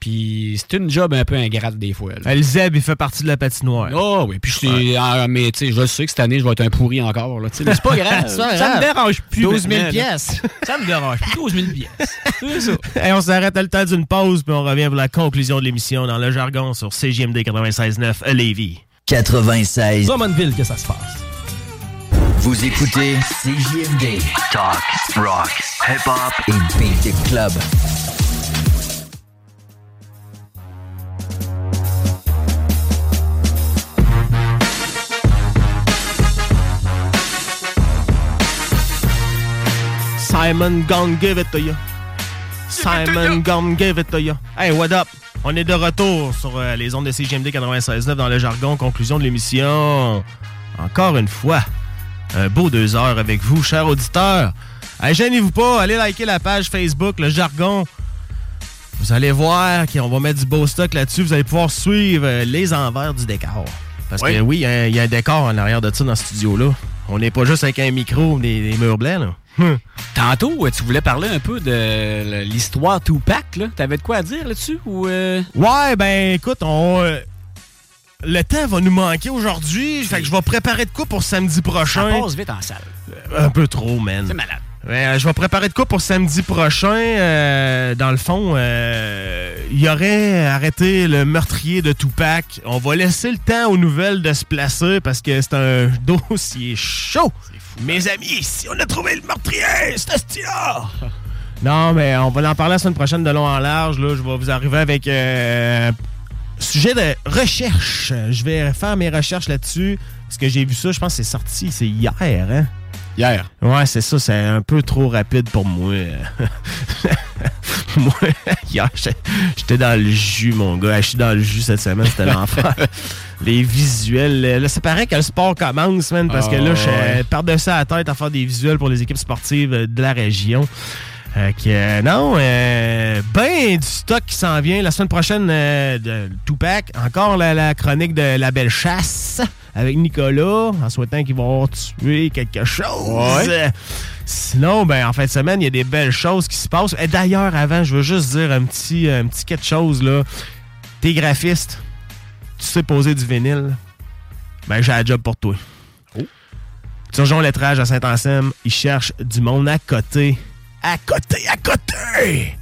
Puis c'est une job un peu ingrate des fois. là. Euh, Le Zeb, il fait partie de la patinoire. Oh oui, puis je sais, ah, mais tu sais, je sais que cette année, je vais être un pourri encore. Là, c'est pas grave. <laughs> Ça grave. me dérange plus. 12 000 maintenant, là. pièces. Ça me dérange plus. 12 000 pièces. C'est <laughs> ça. Hey, on s'arrête à le temps d'une pause, puis on revient pour la conclusion de l'émission dans le jargon sur CGMD 96.9 à Lévis. 96. Drummondville que ça se passe? Vous écoutez CJMD. Talk, rock, hip-hop et beat club. Simon Gone Give It To You. Simon Gone Give It To You. Hey, what up? On est de retour sur euh, les ondes de CGMD 96.9 dans le jargon. Conclusion de l'émission. Encore une fois, un beau deux heures avec vous, chers auditeurs. Hey, gênez-vous pas, allez liker la page Facebook, le jargon. Vous allez voir qu'on va mettre du beau stock là-dessus. Vous allez pouvoir suivre euh, les envers du décor. Parce que oui, il y a un- il y, a un décor en arrière de ça dans ce studio-là. On n'est pas juste avec un micro des, des murs blancs, là. Hum. Tantôt, euh, tu voulais parler un peu de l'histoire Tupac, là. T'avais de quoi à dire là-dessus? Ou euh, Ouais, ben écoute, on. euh, le temps va nous manquer aujourd'hui. Fait que je vais préparer de quoi pour samedi ça prochain. passe vite en salle? Un peu trop, man. C'est malade. Ouais, je vais préparer de quoi pour samedi prochain. dans le fond, euh, il y aurait arrêté le meurtrier de Tupac. On va laisser le temps aux nouvelles de se placer parce que c'est un <laughs> dossier chaud. Mes amis, si on a trouvé le meurtrier, c'est ce là <laughs> Non, mais on va en parler la semaine prochaine de long en large. Là, je vais vous arriver avec euh, sujet de recherche. Je vais faire mes recherches là-dessus. Parce que j'ai vu ça, je pense que c'est sorti, c'est hier, hein? Hier. Ouais, c'est ça, c'est un peu trop rapide pour moi. <laughs> moi, hier, j'étais- dans le jus, mon gars. Je suis dans le jus cette semaine, c'était l'enfer. <laughs> Les visuels, là, ça paraît que le sport commence, man, parce que là, je Ah, ouais. par-dessus la tête à faire des visuels pour les équipes sportives euh, de la région. Euh, que, euh, non, euh, ben du stock qui s'en vient. La semaine prochaine, euh, de Tupac, encore la, la chronique de La Belle Chasse avec Nicolas, en souhaitant qu'ils vont tuer quelque chose. Ouais. Sinon, ben, en fin de semaine, il y a des belles choses qui se passent. Et d'ailleurs, avant, je veux juste dire un petit, un petit quelque chose, là. T'es graphiste, tu sais poser du vinyle, ben, j'ai un job pour toi. Turgeon Lettrage à Saint-Anselme, ils cherchent du monde à côté. À côté, à côté!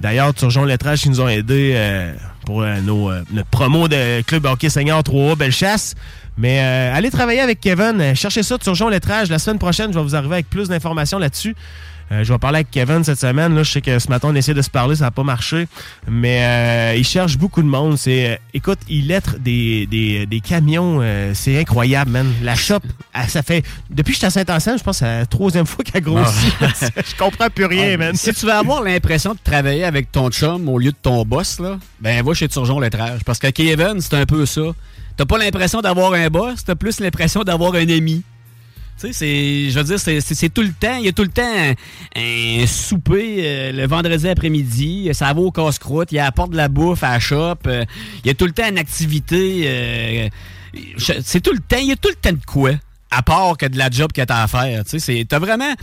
D'ailleurs, Turgeon Lettrage qui nous ont aidés euh, pour euh, nos, euh, notre promo de Club Hockey Senior 3A Bellechasse. Mais euh, allez travailler avec Kevin. Cherchez ça, Turgeon Lettrage. La semaine prochaine, je vais vous arriver avec plus d'informations là-dessus. Euh, je vais parler avec Kevin cette semaine. Là, je sais que ce matin, on essaie de se parler, ça n'a pas marché. Mais euh, il cherche beaucoup de monde. C'est, euh, écoute, il lettre des, des, des camions. c'est incroyable, man. La shop, ah, ça fait... Depuis que j'étais à Saint-Anselme, je pense que c'est la troisième fois qu'elle grossit. <laughs> je comprends plus rien, Ah, man. Si tu veux avoir l'impression de travailler avec ton chum au lieu de ton boss, là, ben va chez Turgeon Lettrage. Parce que Kevin, c'est un peu ça. T'as pas l'impression d'avoir un boss, t'as plus l'impression d'avoir un ami. Tu sais, c'est, je veux dire, c'est, tout le temps. Il y a tout le temps un, souper euh, le vendredi après-midi. Ça va au casse-croûte. Il apporte de la bouffe à la shop. euh, il y a tout le temps une activité. euh, c'est tout le temps. Il y a tout le temps de quoi. À part que de la job que t'as à faire. Tu sais, c'est, t'as vraiment.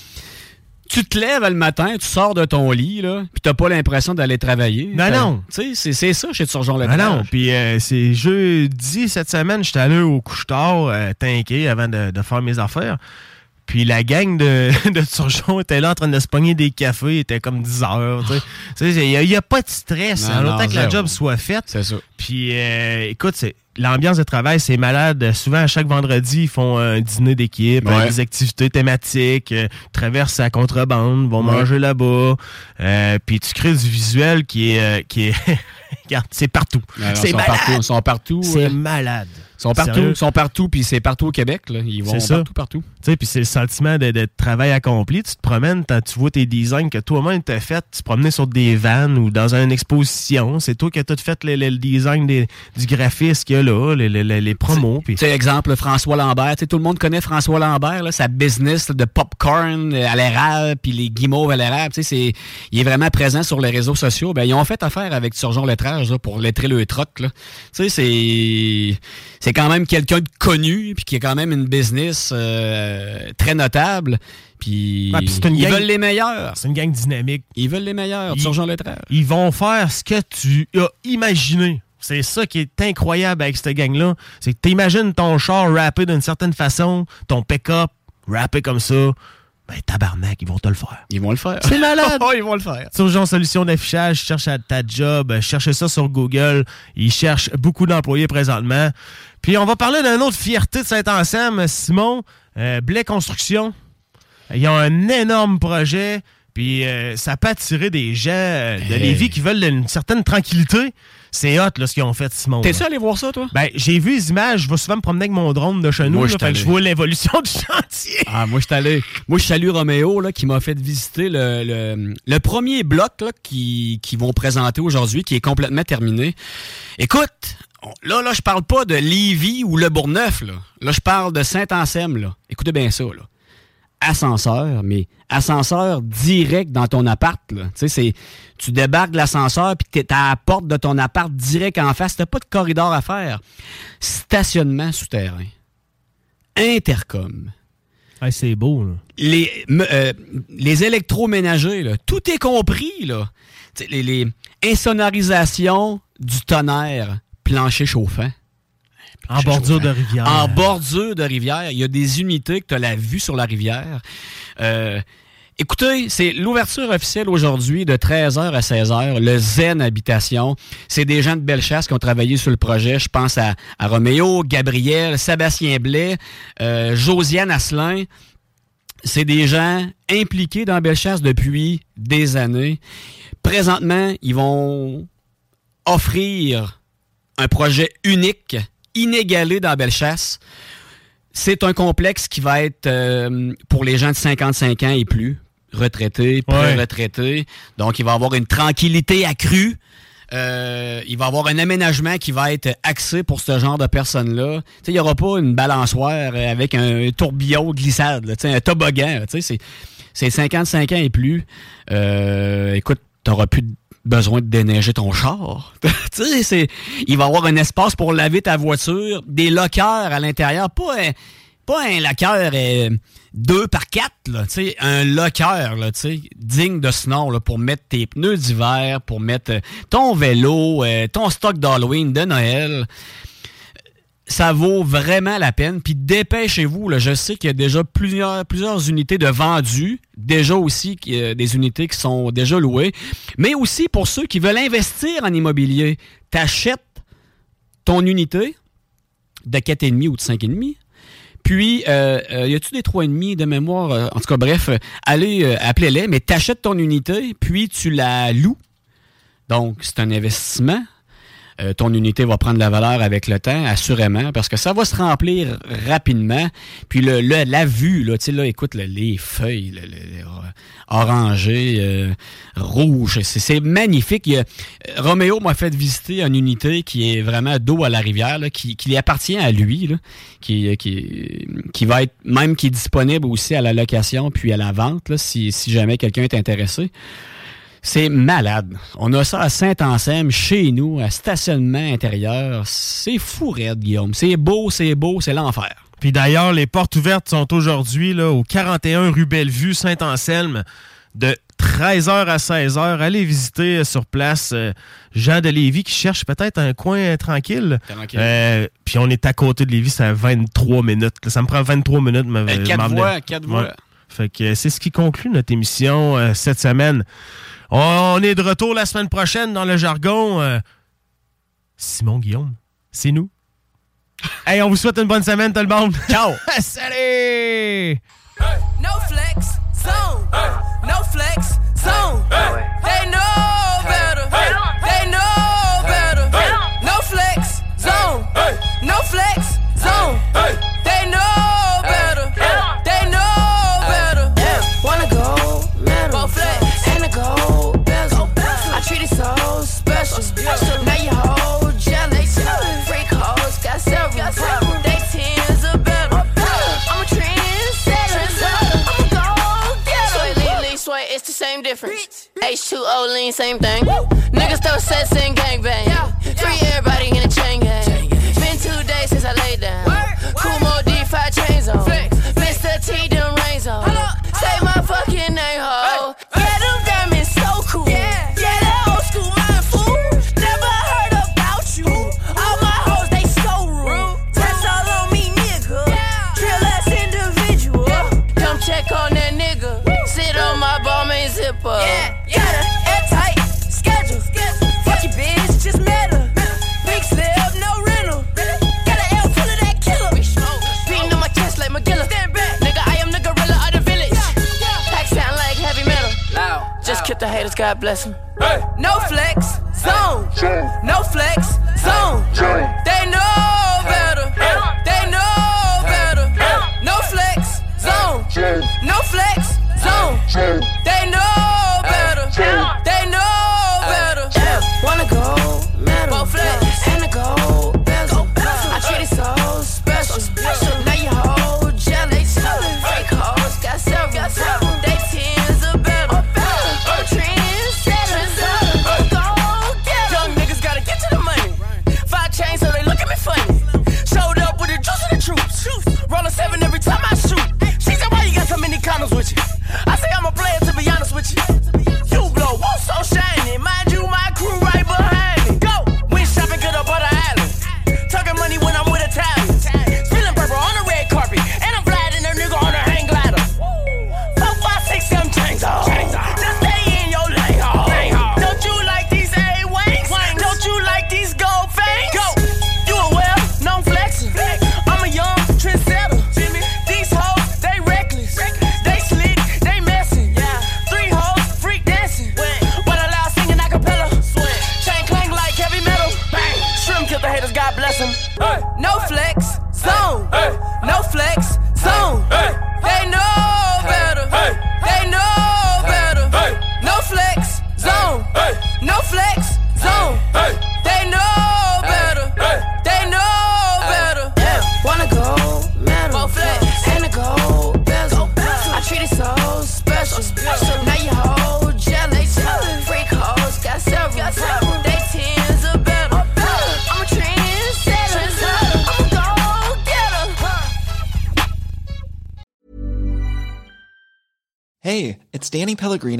Tu te lèves le matin, tu sors de ton lit, là, puis t'as pas l'impression d'aller travailler. Ben T'as- non. Tu sais, c'est, ça chez Turgeon Ah Lettrage. non, puis euh, c'est jeudi cette semaine, j'étais allé au couche-tard, euh, tinqué avant de, de faire mes affaires. Puis la gang de, <laughs> de Turgeon était là en train de se pogner des cafés, il était comme 10 heures. Il n'y a, pas de stress, Non, en non, que la job soit faite. C'est ça. Puis euh, écoute, c'est l'ambiance de travail, c'est malade. Souvent, à chaque vendredi, ils font un dîner d'équipe, Ouais. des activités thématiques, euh, traversent la contrebande, vont Ouais. manger là-bas. Euh, puis tu crées du visuel qui est... euh, qui est <laughs> Regarde, c'est partout. C'est ils sont malade. partout. Sont partout. C'est malade. Ils sont partout. Sérieux? Sont partout, puis c'est partout au Québec. Là. Ils vont ça. partout, partout. Tu sais, puis c'est le sentiment de, de travail accompli. Tu te promènes, tu vois tes designs que toi-même t'as fait, tu te promenais sur des vannes ou dans une exposition. C'est toi qui as tout fait le, le- le design des- du graphisme qu'il y a là, les, les- les- les promos. Tu sais, exemple, François Lambert. Tout le monde connaît François Lambert, là, sa business là, de popcorn euh, à l'érable, puis les guimauves à l'érable. Tu sais, c'est- il est vraiment présent sur les réseaux sociaux. Ben, ils ont fait affaire avec Turgeon Lettrage là, pour lettrer le troc. Tu sais, c'est, c'est quand même quelqu'un de connu, puis qui a quand même une business euh, très notable. Puis ils gang- veulent les meilleurs. C'est une gang dynamique. Ils veulent les meilleurs. Ils- Sur Jean Lettrage. Ils vont faire ce que tu as imaginé. C'est ça qui est incroyable avec cette gang-là. C'est que t'imagines ton char rappé d'une certaine façon, ton pick-up rappé comme ça. Ben, tabarnak, ils vont te le faire. Ils vont le faire. C'est malade! <laughs> Oh, ils vont le faire. Sur Jean Solution d'affichage, cherche à ta job, cherchez ça sur Google. Ils cherchent beaucoup d'employés présentement. Puis on va parler d'une autre fierté de Saint-Anselme, Simon. Euh, Blais Construction. Ils ont un énorme projet. Puis euh, ça peut attirer des gens euh, de Hey. Lévis qui veulent une certaine tranquillité. C'est hot là, ce qu'ils ont fait, Simon. T'es-tu là. allé voir ça, toi? Ben, j'ai vu les images. Je vais souvent me promener avec mon drone de chez nous. Moi, là, je fait que t'allais. je vois l'évolution <laughs> du chantier. Ah, moi, je suis allé. Moi, je salue Roméo, là, qui m'a fait visiter le, le, le premier bloc, là, qui, qui vont présenter aujourd'hui, qui est complètement terminé. Écoute, là, là, je parle pas de Lévis ou Le Bourgneuf, là. Là, je parle de Saint-Anselme, là. Écoutez bien ça, là. Ascenseur, mais ascenseur direct dans ton appart, là. Tu sais, c'est, tu débarques de l'ascenseur puis t'es à la porte de ton appart direct en face. T'as pas de corridor à faire. Stationnement souterrain. Intercom c'est beau, là. les, euh, les électroménagers, là, tout est compris. Là. Tu Les, les insonorisations du tonnerre, plancher chauffant. En bordure de rivière. En bordure de rivière. Il y a des unités que tu as la vue sur la rivière. Euh, écoutez, c'est l'ouverture officielle aujourd'hui de 13h à 16h, le Zen Habitation. C'est des gens de Bellechasse qui ont travaillé sur le projet. Je pense à, à Roméo, Gabriel, Sébastien Blais, euh, Josiane Asselin. C'est des gens impliqués dans Bellechasse depuis des années. Présentement, ils vont offrir un projet unique, inégalé dans Bellechasse. C'est un complexe qui va être euh, pour les gens de 55 ans et plus, retraités, pré-retraités. Donc, il va avoir une tranquillité accrue. Euh, il va avoir un aménagement qui va être axé pour ce genre de personnes-là. Il n'y aura pas une balançoire avec un tourbillon glissade, là, un toboggan. là, tu sais, C'est c'est 55 ans et plus. Euh, écoute, tu n'auras plus besoin de déneiger ton char. <laughs> c'est- il va y avoir un espace pour laver ta voiture, des lockers à l'intérieur, pas un, pas un locker euh, deux par quatre, là, tu sais, un locker, là, digne de ce nom, là, pour mettre tes pneus d'hiver, pour mettre euh, ton vélo, euh, ton stock d'Halloween, de Noël ça vaut vraiment la peine. Puis dépêchez-vous. Je sais qu'il y a déjà plusieurs, plusieurs unités de vendues. Déjà aussi a des unités qui sont déjà louées. Mais aussi pour ceux qui veulent investir en immobilier. T'achètes ton unité de 4,5 ou de 5,5. Puis, euh, euh, y a-tu des 3,5 de mémoire? Euh, En tout cas, bref, euh, allez, euh, appelez-les, mais t'achètes ton unité, puis tu la loues. Donc, c'est un investissement. Euh, ton unité va prendre la valeur avec le temps, assurément, parce que ça va se remplir rapidement. Puis le, le- la vue, là, tu sais, là, écoute, le- les feuilles, le- le- le- orangées, euh, rouges, c'est magnifique. Il euh, Roméo m'a fait visiter une unité qui est vraiment dos à la rivière, là, qui, qui appartient à lui, là, qui, qui, qui va être même qui est disponible aussi à la location puis à la vente, là, si, si jamais quelqu'un est intéressé. C'est malade. On a ça à Saint-Anselme, chez nous, à stationnement intérieur. C'est fou, raide, Guillaume. C'est beau, c'est beau, c'est l'enfer. Puis d'ailleurs, les portes ouvertes sont aujourd'hui au 41 rue Bellevue, Saint-Anselme, de 13h à 16h. Allez visiter euh, sur place euh, Jean de Lévis qui cherche peut-être un coin euh, tranquille. Tranquille. Euh, puis on est à côté de Lévis, c'est à 23 minutes. Ça me prend 23 minutes. Euh, quatre voies, quatre voies. Fait que c'est ce qui conclut notre émission euh, cette semaine. On est de retour la semaine prochaine dans le jargon. euh, Simon Guillaume, c'est nous. <laughs> hey, on vous souhaite une bonne semaine, tout le monde. <laughs> Ciao. <laughs> Salut! No flex zone. No flex zone. They know better. They know better. No flex zone. No flex zone. difference. H2O lean, same thing. Woo. Niggas throw sets and gangbang. Yeah. Free everybody in the chain gang. Chain gang. Been two days since I laid down. Word. Kumo D5 chains on. Mr. T, them rings on. Say my fucking name, hard. God bless him. Hey. No flex zone. No flex zone.